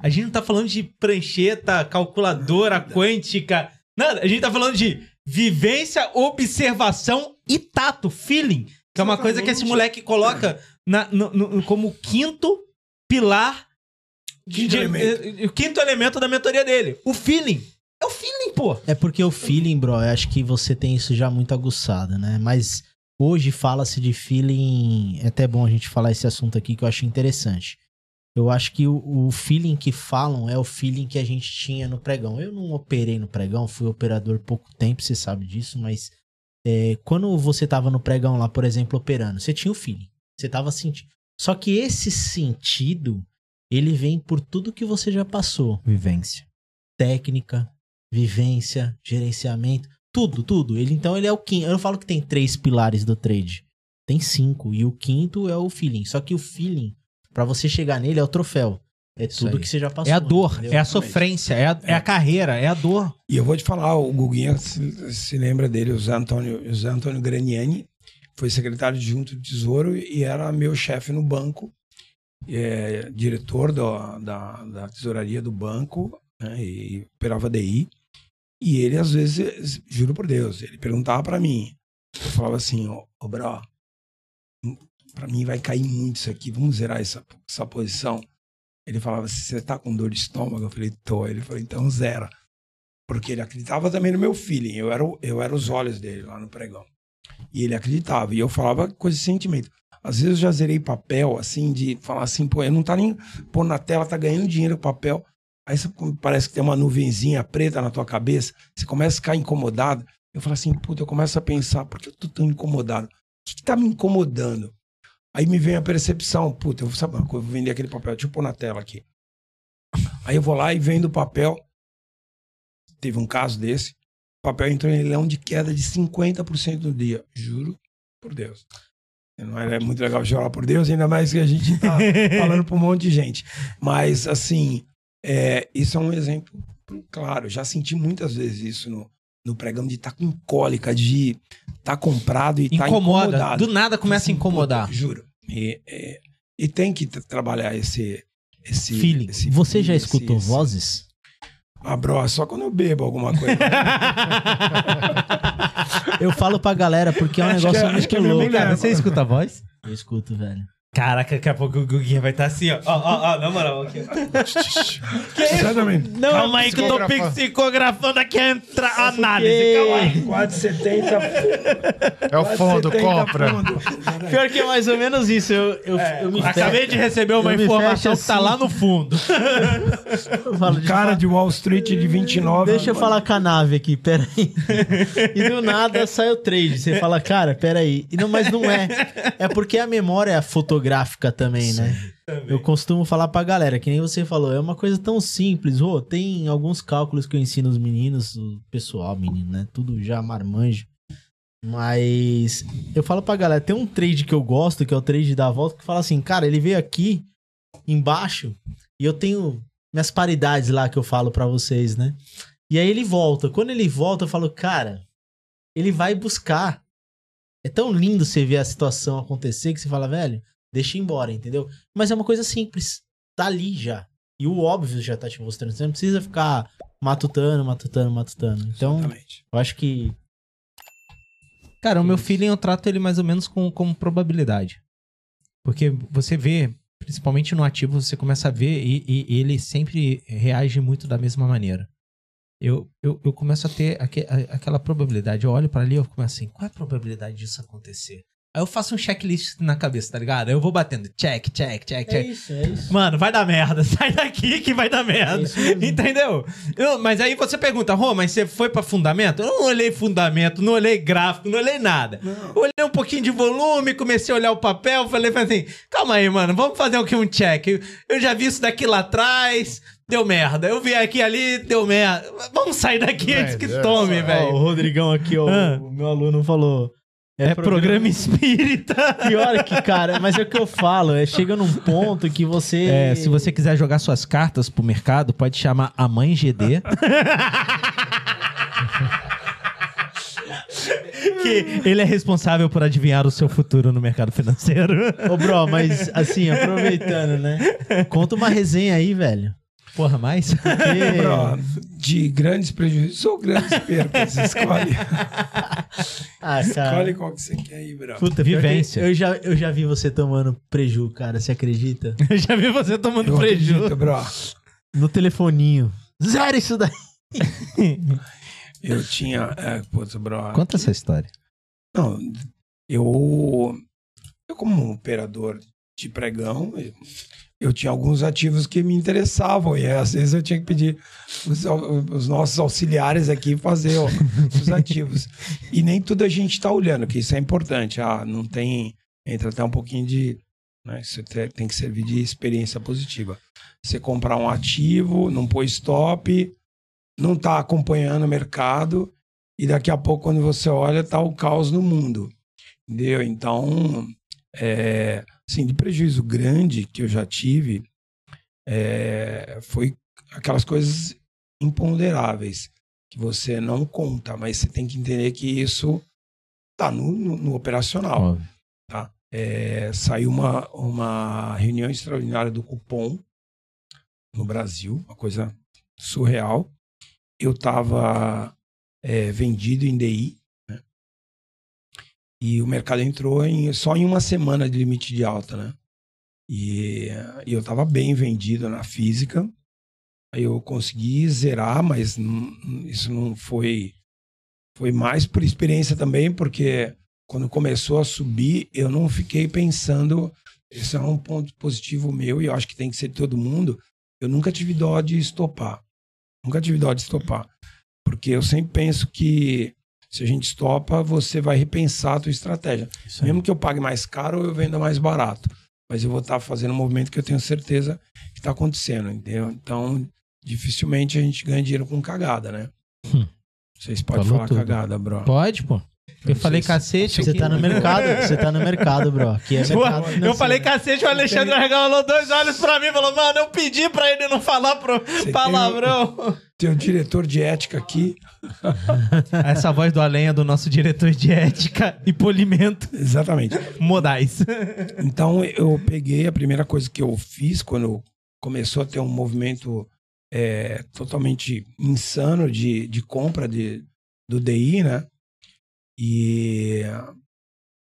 A gente não tá falando de prancheta, calculadora quântica. Nada. A gente tá falando de vivência, observação e tato, feeling. Que é uma coisa que esse moleque coloca na- no- no- como quinto pilar Quinto de- elemento. eh, o quinto elemento da mentoria dele. O feeling. É o feeling, pô. É porque o feeling, bro, eu acho que você tem isso já muito aguçado, né? Mas hoje fala-se de feeling. É até bom a gente falar esse assunto aqui que eu acho interessante. Eu acho que o, o feeling que falam é o feeling que a gente tinha no pregão. Eu não operei no pregão, fui operador pouco tempo, você sabe disso, mas é, quando você tava no pregão lá, por exemplo, operando, você tinha o feeling. Você tava sentindo. Só que esse sentido, ele vem por tudo que você já passou Vivência. técnica, vivência, gerenciamento, tudo, tudo. Ele então ele é o quinto. Eu não falo que tem três pilares do trade. Tem cinco e o quinto é o feeling. Só que o feeling, pra você chegar nele é o troféu. É Isso tudo aí. que você já passou. É a dor, entendeu? é a sofrência, é a, é a carreira, é a dor. E eu vou te falar, o Guguinha se, se lembra dele, o Zé Antônio, o Zé Antônio Graniani, foi secretário adjunto do Tesouro e era meu chefe no banco, é, diretor da, da, da tesouraria do banco, né, e operava DI. E ele, às vezes, juro por Deus, ele perguntava pra mim, eu falava assim, ô, ô bro, pra mim vai cair muito isso aqui, vamos zerar essa, essa posição. Ele falava assim, você tá com dor de estômago? Eu falei, tô. Ele falou, então zera. Porque ele acreditava também no meu feeling. Eu era, eu era os olhos dele lá no pregão. E ele acreditava. E eu falava coisa de sentimento. Às vezes eu já zerei papel, assim, de falar assim, pô, eu não tá nem pôr na tela, tá ganhando dinheiro papel. Aí você, parece que tem uma nuvenzinha preta na tua cabeça, você começa a ficar incomodado. Eu falo assim, puta, eu começo a pensar, por que eu tô tão incomodado? O que, que tá me incomodando? Aí me vem a percepção, puta, eu vou coisa, eu vou vender aquele papel, deixa eu pôr na tela aqui. Aí eu vou lá e vendo o papel. Teve um caso desse. O papel entrou em leilão de queda de 50% no dia. Juro por Deus. Não é muito legal chorar por Deus, ainda mais que a gente tá *laughs* falando para um monte de gente. Mas, assim, é, isso é um exemplo claro. Já senti muitas vezes isso no, no pregão de estar com cólica, de estar comprado e estar Incomoda. incomodado. Do nada começa a Assim, incomodar. puta, juro. E, é, e tem que trabalhar esse, esse Feeling. esse Você já feeling, escutou esse- vozes? Ah, bro, só quando eu bebo alguma coisa. *laughs* Eu falo pra galera porque é um Acho que negócio é- acho muito que é louco. Cara, você escuta a voz? Eu escuto, velho. Caraca, daqui a pouco o Guguinha vai estar assim, ó. Ó, ó, ó, na moral. Aqui. *laughs* Exatamente. Não, calma aí que eu tô psicografando. aqui a entra- a análise. Calma aí. 4,70. *laughs* É o fundo, 4,70 compra. fundo. *laughs* Pior que é mais ou menos isso. Eu, eu, eu me Acabei de receber uma Eu informação fecho que tá assim. lá no fundo. de Cara de Wall Street de 29. Deixa eu falar com a nave aqui, peraí. E do nada sai o trade. Você fala, cara, peraí. E não, mas não é. É porque a memória é também, né? Eu costumo falar pra galera, que nem você falou, é uma coisa tão simples. Ô, tem alguns cálculos que eu ensino os meninos, o pessoal, menino, né? Tudo já marmanjo. Mas eu falo pra galera, tem um trade que eu gosto, que é o trade da volta, que fala assim, cara, ele veio aqui embaixo e eu tenho minhas paridades lá que eu falo pra vocês, né? E aí ele volta. Quando ele volta, eu falo, cara, ele vai buscar. É tão lindo você ver a situação acontecer que você fala, velho, deixa ir embora, entendeu? Mas é uma coisa simples. Tá ali já. E o óbvio já tá te mostrando. Você não precisa ficar matutando, matutando, matutando. Então, Exatamente. eu acho que. Cara, o meu feeling eu trato ele mais ou menos com, como probabilidade. Porque você vê, principalmente no ativo, você começa a ver e, e ele sempre reage muito da mesma maneira. Eu, eu, eu começo a ter aque- a- aquela probabilidade. Eu olho pra ali e eu começo assim, qual é a probabilidade disso acontecer? Aí eu faço um checklist na cabeça, tá ligado? Aí eu vou batendo, check, check, check, check. isso, é isso. Mano, vai dar merda. *laughs* Sai daqui que vai dar merda. É. Entendeu? Eu- mas aí você pergunta, Rô, mas você foi pra fundamento? Eu não olhei fundamento, não olhei gráfico, não olhei nada. Não. Olhei um pouquinho de volume, comecei a olhar o papel, falei falei assim, calma aí, mano, vamos fazer aqui um check. Eu, já vi isso daqui lá atrás, deu merda. Eu vi aqui ali, deu merda. Vamos sair daqui antes que É, é, tome, é. Ó, o velho. Rodrigão aqui, ó, Ah. o meu aluno falou. É, programa *laughs* espírita. Pior que, cara, mas é o que eu falo, é chega num ponto que você. É, se você quiser jogar suas cartas pro mercado, pode chamar a mãe GD. *laughs* que ele é responsável por adivinhar o seu futuro no mercado financeiro. Ô, bro, mas assim, aproveitando, né? Conta uma resenha aí, velho. Porra, mais? Porque- *laughs* Bro, de grandes prejuízos ou grandes perdas? Escolhe. *laughs* Ah. Escolhe qual que você quer aí, bro. Puta, Vivência. Eu já, eu já vi você tomando preju, cara. Você acredita? *laughs* Eu já vi você tomando Eu prejuízo. acredito, bro. No telefoninho. Zero isso daí. Eu tinha. É, putz, bro. Conta essa história. Não, eu. Eu, como operador de pregão, eu, tinha alguns ativos que me interessavam. E às vezes eu tinha que pedir os, os nossos auxiliares aqui fazer ó, os ativos. E nem tudo a gente está olhando, que isso é importante. Ah, não tem. Entra até um pouquinho de. Né, isso te- tem que servir de experiência positiva. Você comprar um ativo, não pôr stop, não tá acompanhando o mercado e daqui a pouco quando você olha tá o caos no mundo, entendeu? Então, é, assim, de prejuízo grande que eu já tive, é, foi aquelas coisas imponderáveis que você não conta, mas você tem que entender que isso tá no, no- no operacional tá? É, saiu uma, uma reunião extraordinária do cupom no Brasil, uma coisa surreal. Eu estava vendido em DI? E o mercado entrou em, só em uma semana de limite de alta, né? E, e eu estava bem vendido na física. Aí eu consegui zerar, mas isso não foi. Foi mais por experiência também, porque quando começou a subir, eu não fiquei pensando. Esse é um ponto positivo meu e eu acho que tem que ser de todo mundo. Eu nunca tive dó de estopar. Nunca tive dó de estopar. Porque eu sempre penso que se a gente estopa, você vai repensar a tua estratégia. Mesmo que eu pague mais caro ou eu venda mais barato. Mas eu vou estar fazendo um movimento que eu tenho certeza que está acontecendo, entendeu? Então, dificilmente a gente ganha dinheiro com cagada, né? Hum. Vocês podem Falou falar tudo. cagada, bro. Pode, pô. Eu falei cacete. Você tá no mercado, você tá no mercado, bro. Aqui é *laughs* mercado eu falei cacete, o Alexandre regalou dois olhos pra mim e falou, mano, eu pedi pra ele não falar pro tem palavrão. Tem o diretor de ética aqui. *laughs* Essa voz do além é do nosso diretor de ética e polimento Exatamente. modais. Então eu peguei a primeira coisa que eu fiz quando começou a ter um movimento é, totalmente insano de, de compra de, do DI, né? E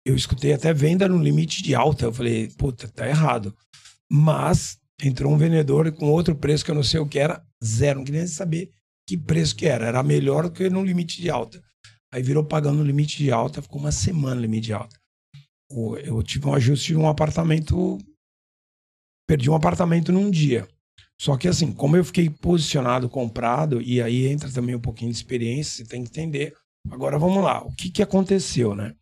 eu escutei até venda no limite de alta. Eu falei, puta, tá errado. Mas entrou um vendedor com outro preço que eu não sei o que era, zero. Não queria nem saber que preço que era. Era melhor do que no limite de alta. Aí virou pagando no limite de alta, ficou uma semana no limite de alta. Eu tive um ajuste de um apartamento. Perdi um apartamento num dia. Só que assim, como eu fiquei posicionado, comprado, e aí entra também um pouquinho de experiência, você tem que entender. Agora vamos lá, o que, que aconteceu, né?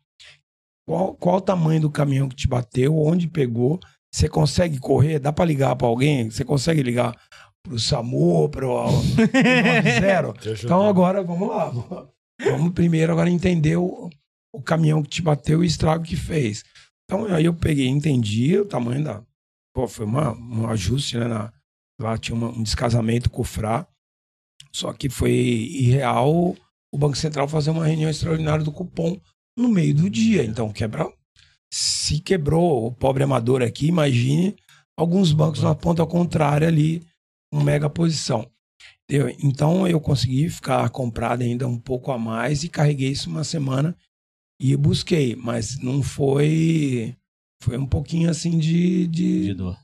Qual, qual o tamanho do caminhão que te bateu, onde pegou? Você consegue correr? Dá para ligar para alguém? Você consegue ligar pro SAMU, pro 90? Te ajudou. Então agora vamos lá. Vamos primeiro agora entender o, o caminhão que te bateu e o estrago que fez. Então aí eu peguei, entendi o tamanho da. Pô, foi uma, um ajuste, né? na- lá tinha uma- um descasamento com o FRA. Só que foi irreal o Banco Central fazer uma reunião extraordinária do cupom no meio do dia. Então quebra. Se quebrou o pobre amador aqui, imagine alguns bancos na ponta contrária ali, uma mega posição. Entendeu? Então eu consegui ficar comprado ainda um pouco a mais e carreguei isso uma semana e busquei, mas não foi. Foi um pouquinho assim de. de- De dor.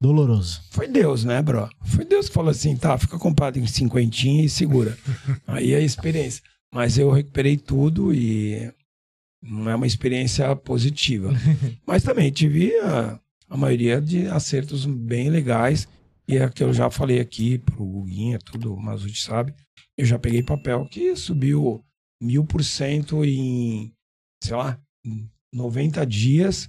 Doloroso. Foi Deus, né, bro? Foi Deus que falou assim: tá, fica comprado em cinquentinha e segura. *laughs* Aí é a experiência. Mas eu recuperei tudo e não é uma experiência positiva. *laughs* Mas também tive a, a maioria de acertos bem legais. E é que eu já falei aqui pro Guguinha, tudo, o Mazuti sabe. Eu já peguei papel que subiu mil por cento em, sei lá, em 90 dias.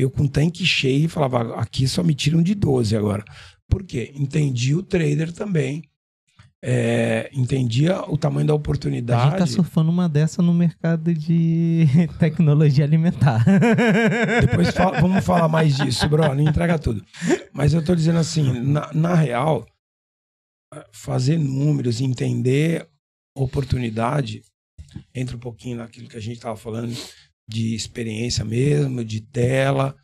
Eu com tanque cheio falava, aqui só me tiram de 12 agora. Por quê? Entendi o trader também. é, entendia o tamanho da A oportunidade. gente tá surfando uma dessa no mercado de *laughs* tecnologia alimentar. *laughs* Depois fala- vamos falar mais disso, bro. Não entrega tudo. Mas eu tô dizendo assim, na, na real, fazer números, entender oportunidade, entra um pouquinho naquilo que a gente tava falando de experiência mesmo, de tela.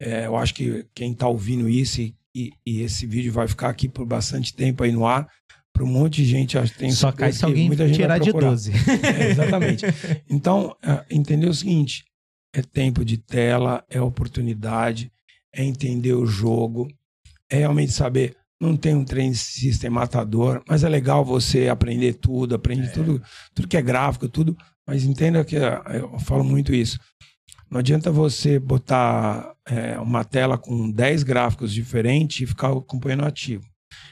É, eu acho que quem tá ouvindo isso e, e- e esse vídeo vai ficar aqui por bastante tempo aí no ar, para um monte de gente, acho que tem Só cai se alguém muita tirar de procurar. 12. *laughs* É, exatamente. Então, é, entender o seguinte: é tempo de tela, é oportunidade, é entender o jogo, é realmente saber. Não tem um trem system matador, mas é legal você aprender tudo, aprende tudo, tudo que é gráfico, tudo. Mas entenda que é, eu falo muito isso. Não adianta você botar é, uma tela com 10 gráficos diferentes e ficar acompanhando ativo.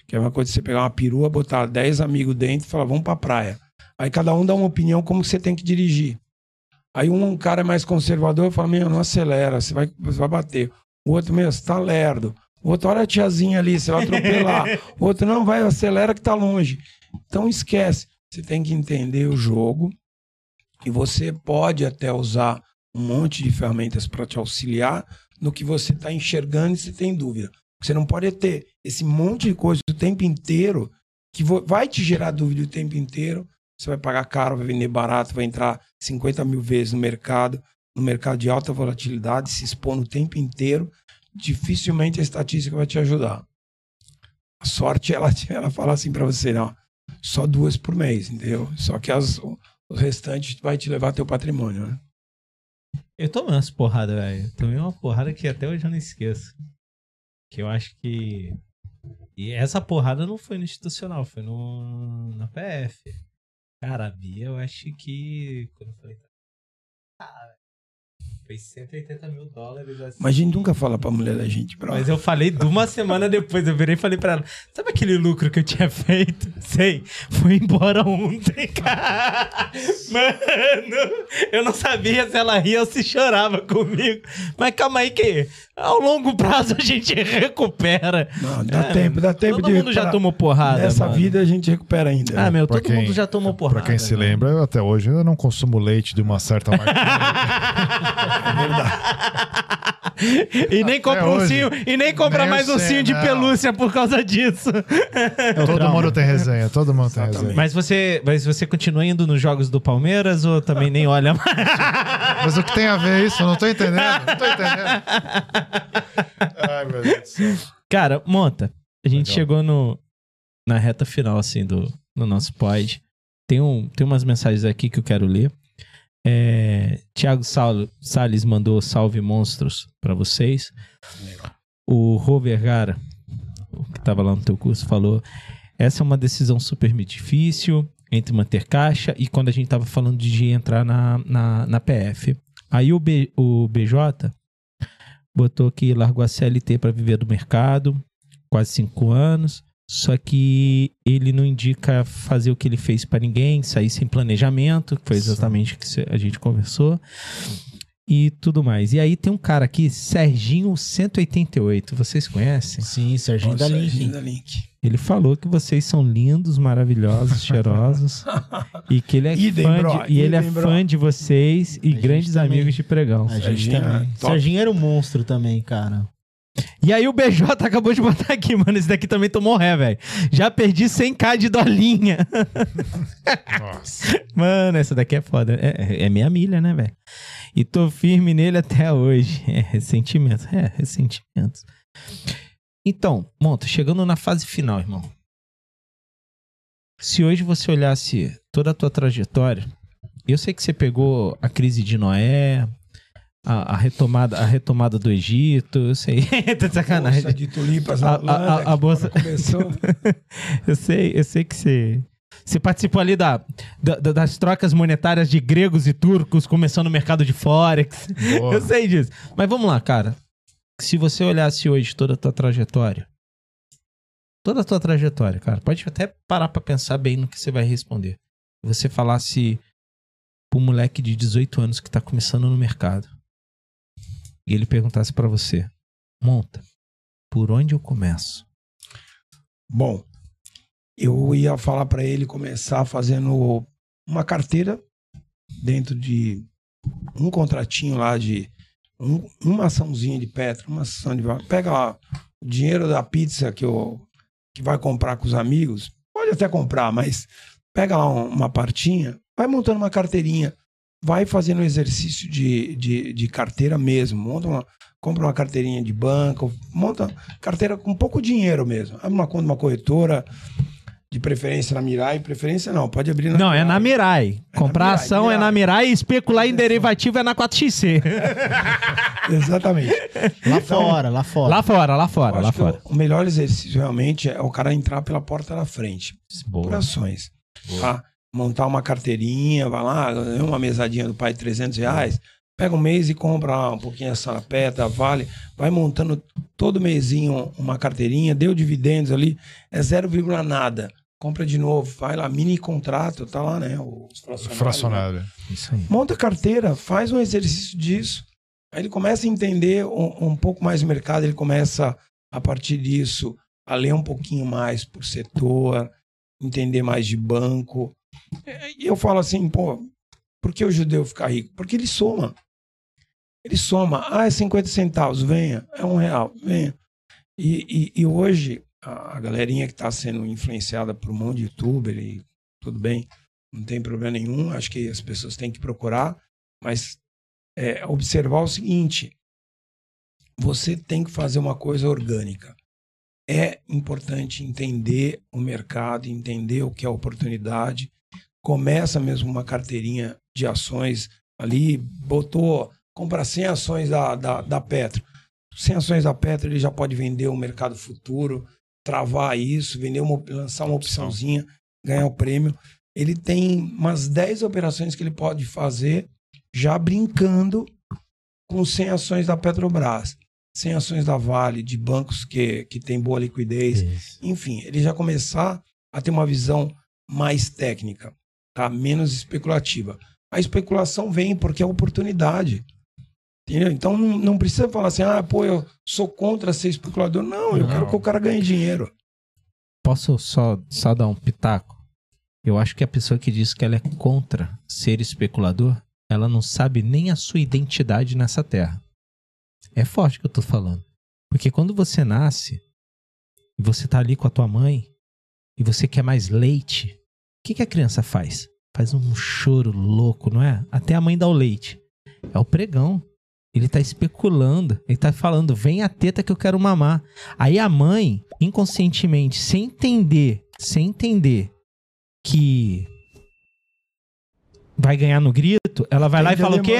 Que é uma coisa de você pegar uma perua, botar 10 amigos dentro e falar, vamos pra praia. Aí cada um dá uma opinião como você tem que dirigir. Aí um cara é mais conservador fala, meu, não acelera, você vai, você vai bater. O outro, meu, você tá lerdo. O outro, olha a tiazinha ali, você vai atropelar. *laughs* o outro, não, vai, acelera que tá longe. Então esquece. Você tem que entender o jogo e você pode até usar um monte de ferramentas para te auxiliar no que você está enxergando e se tem dúvida. Você não pode ter esse monte de coisa o tempo inteiro que vai te gerar dúvida o tempo inteiro. Você vai pagar caro, vai vender barato, vai entrar 50 mil vezes no mercado, no mercado de alta volatilidade, se expor no tempo inteiro. Dificilmente a estatística vai te ajudar. A sorte, ela, *laughs* ela fala assim para você, não, só duas por mês, entendeu? Só que as, o restante vai te levar teu patrimônio, né? Eu tomei umas porradas, velho. Tomei uma porrada que até hoje eu não esqueço. Que eu acho que. E essa porrada não foi no institucional, foi no na PF. Cara, a Bia, eu acho que. Quando eu falei. Foi 180 mil dólares assim. Mas a gente nunca fala pra mulher da gente, bro. Mas eu falei de uma semana depois, eu virei e falei pra ela: Sabe aquele lucro que eu tinha feito? Sei, foi embora ontem, *laughs* cara. Mano, eu não sabia se ela ria ou se chorava comigo. Mas calma aí, que ao longo prazo a gente recupera. Não, dá É, tempo, dá tempo Todo de mundo já tomou porrada. Nessa mano. vida a gente recupera ainda. Ah, meu, Pra todo mundo já tomou porrada. Pra quem se mano. lembra, eu até hoje ainda não consumo leite de uma certa marca. *laughs* e nem compra um ursinho, e nem compra mais ursinho de Mercenário. pelúcia por causa disso. É todo trauma. mundo tem resenha, todo mundo tem Exatamente. resenha. Mas você, mas você continua indo nos jogos do Palmeiras ou também nem olha mais? Mas o que tem a ver isso? Eu não tô entendendo. Não tô entendendo. *laughs* Ai, meu Deus do céu. Cara, monta. A gente Legal. chegou no, na reta final, assim, do, do nosso pod. Tem, um, tem umas mensagens aqui que eu quero ler. É, Tiago Sal- Salles mandou salve monstros pra vocês. O Rô Vergara, que tava lá no teu curso, falou: essa é uma decisão super difícil entre manter caixa e quando a gente tava falando de entrar na, na, na PF. Aí o, B, o BJ botou que largou a CLT para viver do mercado, quase cinco anos. Só que ele não indica fazer o que ele fez para ninguém, sair sem planejamento, que foi exatamente o que a gente conversou. E tudo mais. E aí tem um cara aqui, Serginho 188. Vocês conhecem? Sim, Serginho da Nossa, Link. Serginho da Link. Ele falou que vocês são lindos, maravilhosos, cheirosos. *laughs* e que ele é Idem, fã bro, de, e ele é idem, bro. fã de vocês e grandes também. amigos de pregão. A gente Serginho também. é top. Serginho era um monstro também, cara. E aí o BJ *laughs* acabou de botar aqui, mano. Esse daqui também tomou ré, velho. Já perdi 100k de dolinha. Nossa. *laughs* Mano, essa daqui é foda. É, é meia milha, né, velho? E tô firme nele até hoje. *laughs* É, ressentimentos. É, ressentimentos. Então, Monta, chegando na fase final, irmão. Se hoje você olhasse toda a tua trajetória, eu sei que você pegou a crise de Noé, a, a retomada, a retomada do Egito, eu sei. *laughs* tá sacanagem. Bolsa de tulipas A- na a- Holanda, a- a bolsa- começou. *laughs* Eu sei, eu sei que você. Você participou ali da, da- da- das trocas monetárias de gregos e turcos, começando no mercado de Forex. Boa. *laughs* Eu sei disso. Mas vamos lá, cara. Se você olhasse hoje toda a tua trajetória, toda a tua trajetória, cara, pode até parar pra pensar bem no que você vai responder. Você falasse pro moleque de 18 anos que tá começando no mercado e ele perguntasse pra você: Monta, por onde eu começo? Bom, eu ia falar para ele começar fazendo uma carteira dentro de um contratinho lá de um- uma açãozinha de Petro, uma ação de pega lá o dinheiro da pizza que eu que vai comprar com os amigos, pode até comprar, mas pega lá um- uma partinha, vai montando uma carteirinha, vai fazendo um exercício de, de, de carteira mesmo, monta uma, compra uma carteirinha de banco, monta carteira com pouco dinheiro mesmo, abre uma conta, uma corretora, de preferência na Mirai, preferência não, pode abrir na Não, é na Mirai. Comprar Mirai, ação é na Mirai e especular em derivativo é na 4XC. *laughs* Exatamente. Lá fora, lá fora. lá fora, lá fora, lá fora. O, melhor exercício realmente é o cara entrar pela porta da frente, por Boa. ações. Tá? Montar uma carteirinha, vai lá, uma mesadinha do pai de 300 reais, pega um mês e compra um pouquinho essa Sapeta, Vale, vai montando todo mêsinho uma carteirinha, deu dividendos ali, é 0, nada. Compra de novo, vai lá, mini contrato, tá lá, né? Os fracionários, né? Fracionário. Isso aí. monta a carteira, faz um exercício disso. Aí ele começa a entender um, um pouco mais o mercado, ele começa, a partir disso, a ler um pouquinho mais por setor, entender mais de banco. E eu falo assim, pô, por que o judeu fica rico? Porque ele soma. Ele soma. Ah, é 50 centavos, venha. É um real, venha. E, e, e hoje, a, galerinha que está sendo influenciada por um monte de youtuber, e tudo bem, não tem problema nenhum, acho que as pessoas têm que procurar, mas é, observar o seguinte: você tem que fazer uma coisa orgânica. É importante entender o mercado, entender o que é oportunidade. Começa mesmo uma carteirinha de ações ali, botou, compra 100 ações da, da, da Petro. 100 ações da Petro, ele já pode vender o mercado futuro, travar isso, vender uma, lançar uma opçãozinha, ganhar o prêmio. Ele tem umas 10 operações que ele pode fazer já brincando com 100 ações da Petrobras, 100 ações da Vale, de bancos que, que tem boa liquidez. Isso. Enfim, ele já começar a ter uma visão mais técnica, tá? menos especulativa. A especulação vem porque é oportunidade. Entendeu? Então não, precisa falar assim, ah, pô, eu sou contra ser especulador. Não, eu Não. quero que o cara ganhe dinheiro. Posso só, só dar um pitaco? Eu acho que a pessoa que diz que ela é contra ser especulador, ela não sabe nem a sua identidade nessa terra. É forte que eu tô falando. Porque quando você nasce, e você tá ali com a tua mãe, e você quer mais leite, o que, que a criança faz? Faz um choro louco, não é? Até a mãe dá o leite. É o pregão. Ele tá especulando. Ele tá falando, vem a teta que eu quero mamar. Aí a mãe, inconscientemente, sem entender, sem entender que vai ganhar no grito, ela vai lá e fala o quê?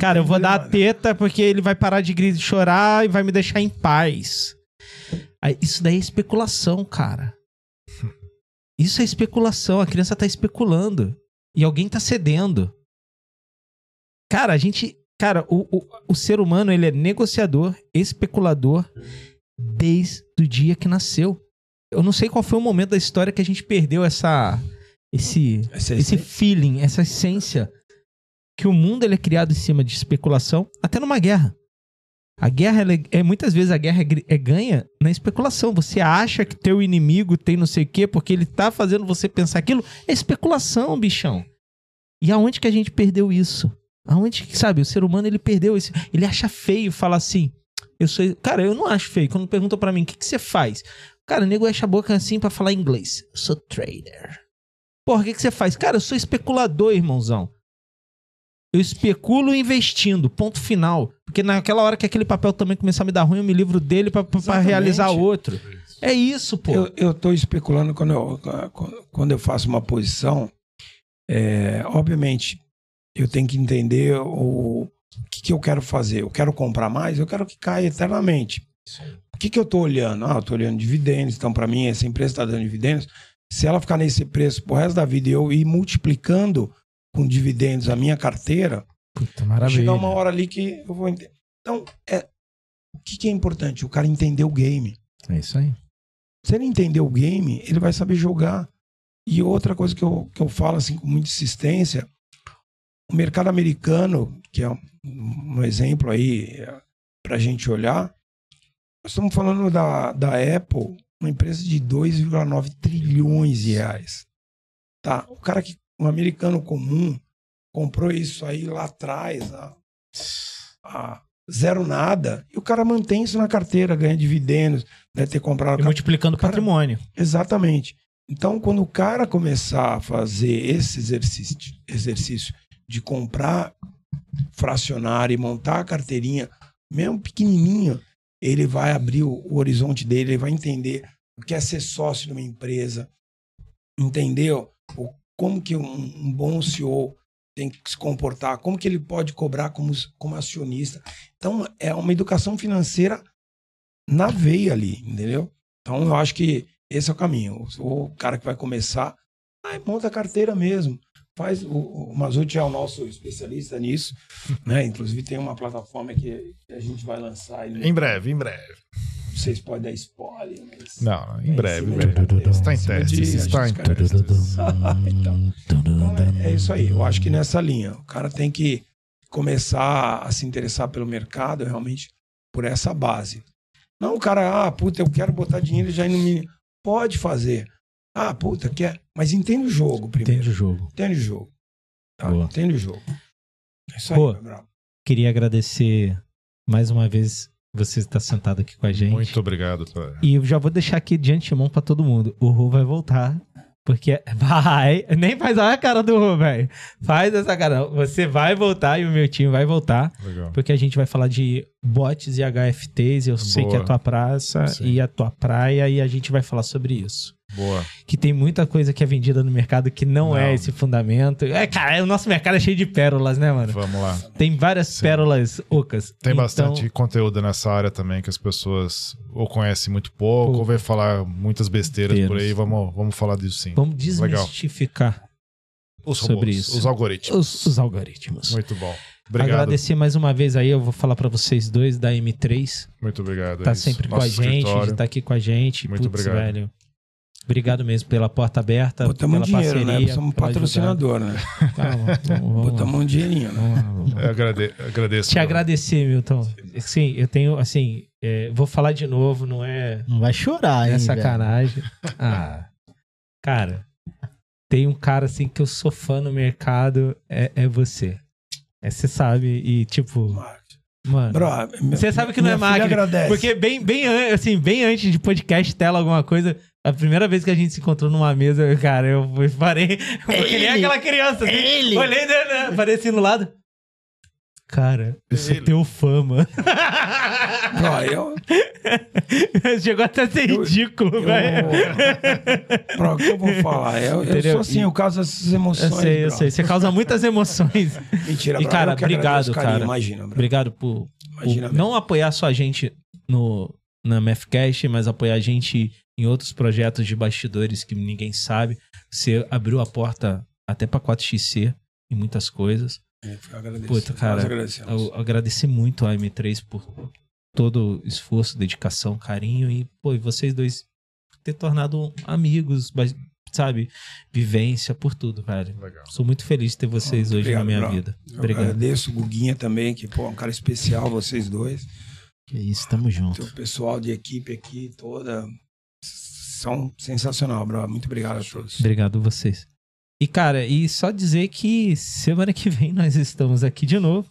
Cara, eu vou dar a teta porque ele vai parar de gritar, chorar e vai me deixar em paz. Aí, isso daí é especulação, cara. Isso é especulação. A criança tá especulando. E alguém tá cedendo. Cara, a gente. Cara, o, o, o ser humano, ele é negociador, especulador, desde o dia que nasceu. Eu não sei qual foi o momento da história que a gente perdeu essa. Esse, Essa esse feeling, essa essência que o mundo ele é criado em cima de especulação, até numa guerra. A guerra é, é- muitas vezes a guerra é, é ganha na especulação. Você acha que teu inimigo tem não sei o quê porque ele tá fazendo você pensar aquilo, é especulação, bichão. E aonde que a gente perdeu isso? Aonde que, sabe, o ser humano ele perdeu isso. Ele acha feio falar assim: "Eu sou, cara, eu não acho feio". Quando perguntam pra mim: "O que que você faz?" Cara, o nego enche a boca assim pra falar inglês. Eu sou trader. Porra, o que, que você faz? Cara, eu sou especulador, irmãozão. Eu especulo investindo, ponto final. Porque naquela hora que aquele papel também começar a me dar ruim, eu me livro dele Exatamente. realizar outro. É isso, pô. Eu, eu tô especulando quando eu, quando eu faço uma posição. é, obviamente, eu tenho que entender o, o que, que eu quero fazer. Eu quero comprar mais, eu quero que caia eternamente. O que, que eu tô olhando? Ah, eu tô olhando dividendos. Então, para mim, essa empresa está dando dividendos. Se ela ficar nesse preço pro resto da vida e eu ir multiplicando com dividendos a minha carteira, Puta, maravilha. chegar uma hora ali que eu vou entender. Então, é, o que, que é importante? O cara entender o game. É isso aí. Se ele entender o game, ele vai saber jogar. E outra coisa que eu, que eu falo assim com muita insistência, o mercado americano, que é um, exemplo aí para a gente olhar, nós estamos falando da, da Apple, uma empresa de 2,9 trilhões de reais. Tá, o cara que, um americano comum, comprou isso aí lá atrás, a, a zero nada, e o cara mantém isso na carteira, ganha dividendos, deve ter comprado... E multiplicando o Cara, patrimônio. Exatamente. Então, quando o cara começar a fazer esse exercício, exercício de comprar fracionário e montar a carteirinha, mesmo pequenininho, ele vai abrir o, horizonte dele, ele vai entender o que é ser sócio de uma empresa, entendeu? O, como que um, um bom CEO tem que se comportar, como que ele pode cobrar como, como acionista. Então, é uma educação financeira na veia ali, entendeu? Então, eu acho que esse é o caminho. O cara que vai começar, aí monta a carteira mesmo. Faz, o, o é o nosso especialista nisso, né? Inclusive tem uma plataforma que, a gente vai lançar. no- Em breve, em breve. Vocês podem dar spoiler, mas... Não, em É, breve, breve. Está em de- está em testes. *laughs* então, então é, é isso aí. Eu acho que nessa linha. O cara tem que começar a se interessar pelo mercado realmente por essa base. Não o cara, ah, puta, eu quero botar dinheiro e já no mini. Pode fazer. Ah, puta, quer. Mas entende o jogo primeiro. Entende o jogo. Entende o jogo. Tá? Boa. Entende o jogo. É isso aí, meu bravo. Queria agradecer mais uma vez você estar sentado aqui com a gente. Muito obrigado. Tá? E eu já vou deixar aqui de antemão pra todo mundo. O Rô vai voltar. Porque *laughs* vai. Nem faz a cara do Rô, velho. Faz essa cara. não. Você vai voltar e o meu time vai voltar. Legal. Porque a gente vai falar de bots e HFTs. Eu sei Boa. que é a tua praça Sim. e a tua praia. E a gente vai falar sobre isso. Boa. Que tem muita coisa que é vendida no mercado que não, Não. é esse fundamento. É, cara, o nosso mercado é cheio de pérolas, né, mano? Vamos lá. Tem várias Sim. pérolas ocas. Tem Então, bastante conteúdo nessa área também que as pessoas ou conhecem muito pouco, Pouco. ou vem falar muitas besteiras por aí. Vamos, vamos falar disso sim. Vamos Legal. desmistificar Os sobre robôs, isso. os algoritmos. os, os algoritmos. Muito bom. Obrigado. Agradecer mais uma vez aí, eu vou falar pra vocês dois da M3. Muito obrigado. Tá é sempre com a gente, escritório. de tá aqui com a gente. Muito Putz, obrigado. velho. Obrigado mesmo pela porta aberta, Botamos um pela dinheiro, parceria. né? Somos um patrocinador, né? ajudada. Calma, vamos, vamos, Botamos um dinheirinho, né? vamos agrade- agradeço. Te agradecer, Milton. Sim, eu tenho, assim, é, vou falar de novo, não é, Não vai chorar, não hein, é velho? sacanagem. Ah, cara, tem um cara assim que eu sou fã no mercado, é, é você. É, você sabe, e tipo, mano. Bro, Você sabe que não é máquina. agradece. Porque bem, bem, assim, bem antes de podcast, tela, alguma coisa, a primeira vez que a gente se encontrou numa mesa, cara, eu parei, *laughs* eu que nem aquela criança, assim, Ele. olhei, né, né, parei assim no lado. Cara, eu sou Ele. teu fã, mano. *laughs* Eu, *laughs* Chegou até a ser Eu- ridículo, eu, velho. bro, o que eu vou falar? Eu, eu sou assim, eu causo essas Eu emoções. sei, eu bro. sei. Você causa muitas emoções. Mentira, E, cara, eu obrigado, carinho, cara. Imagina, bro. Obrigado por, por Imagina mesmo. não apoiar só a gente no, na MFCast, mas apoiar a gente em outros projetos de bastidores que ninguém sabe. Você abriu a porta até pra 4XC em muitas coisas. É, eu agradeço. Puta, cara. Eu agradecer muito a M3 por todo o esforço, dedicação, carinho e, pô, e vocês dois ter tornado amigos, sabe, vivência por tudo, velho. Legal. Sou muito feliz de ter vocês hoje Obrigado, na minha bro. vida. Eu Obrigado. agradeço o Guguinha também, que pô, é um cara especial, vocês dois. Que isso, tamo junto. O pessoal de equipe aqui toda são sensacional, bro. Muito obrigado a todos. Obrigado vocês. E, cara, e só dizer que semana que vem *laughs* nós estamos aqui de novo.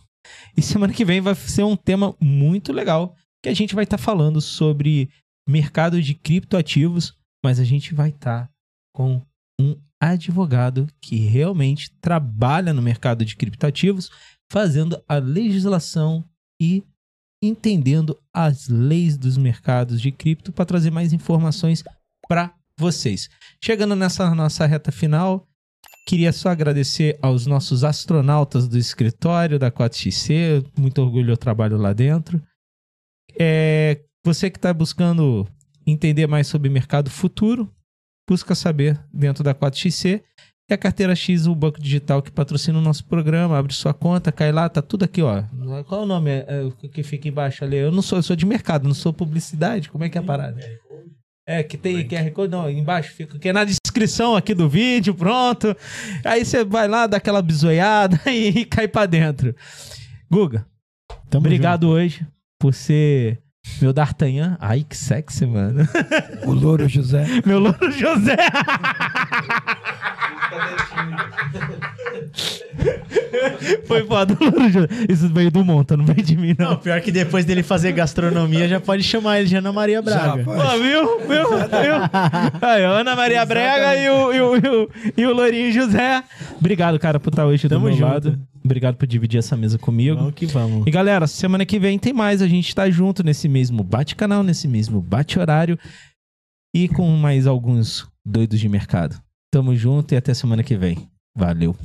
E semana que vem vai ser um tema muito legal, que a gente vai estar falando sobre mercado de criptoativos, mas a gente vai estar com um advogado que realmente trabalha no mercado de criptoativos, fazendo a legislação e entendendo as leis dos mercados de cripto para trazer mais informações para vocês. Chegando nessa nossa reta final, queria só agradecer aos nossos astronautas do escritório da 4XC, muito orgulho eu trabalho lá dentro. É, você que está buscando entender mais sobre mercado futuro, busca saber dentro da 4XC. E a carteira X, o banco digital que patrocina o nosso programa, abre sua conta, cai lá, tá tudo aqui, ó. Qual é o nome é, é, que fica embaixo ali? Eu não sou, eu sou de mercado, não sou publicidade. Como é que é a parada? É, que tem QR Code, não, embaixo fica que é na descrição aqui do vídeo, pronto. Aí você vai lá, dá aquela bisoiada *laughs* e cai pra dentro. Guga, Tamo obrigado hoje por ser Meu D'Artagnan. Ai, que sexy, mano. O Louro José. *laughs* Meu Louro José. Foi foda, Louro José. Isso veio do Monta, não veio de mim, Não, não. pior que depois dele fazer gastronomia, já pode chamar ele de Ana Maria Braga. Já, Pô, viu? Viu? Viu? Aí, Ana Maria Brega e o, e, o, e, o, e o Lourinho José. Obrigado, cara, por estar hoje Tamo do meu junto. lado. Obrigado por dividir essa mesa comigo. Vamos que vamos. E galera, semana que vem tem mais. A gente tá junto nesse mesmo bate-canal, nesse mesmo bate-horário. E com mais alguns doidos de mercado. Tamo junto e até semana que vem. Valeu.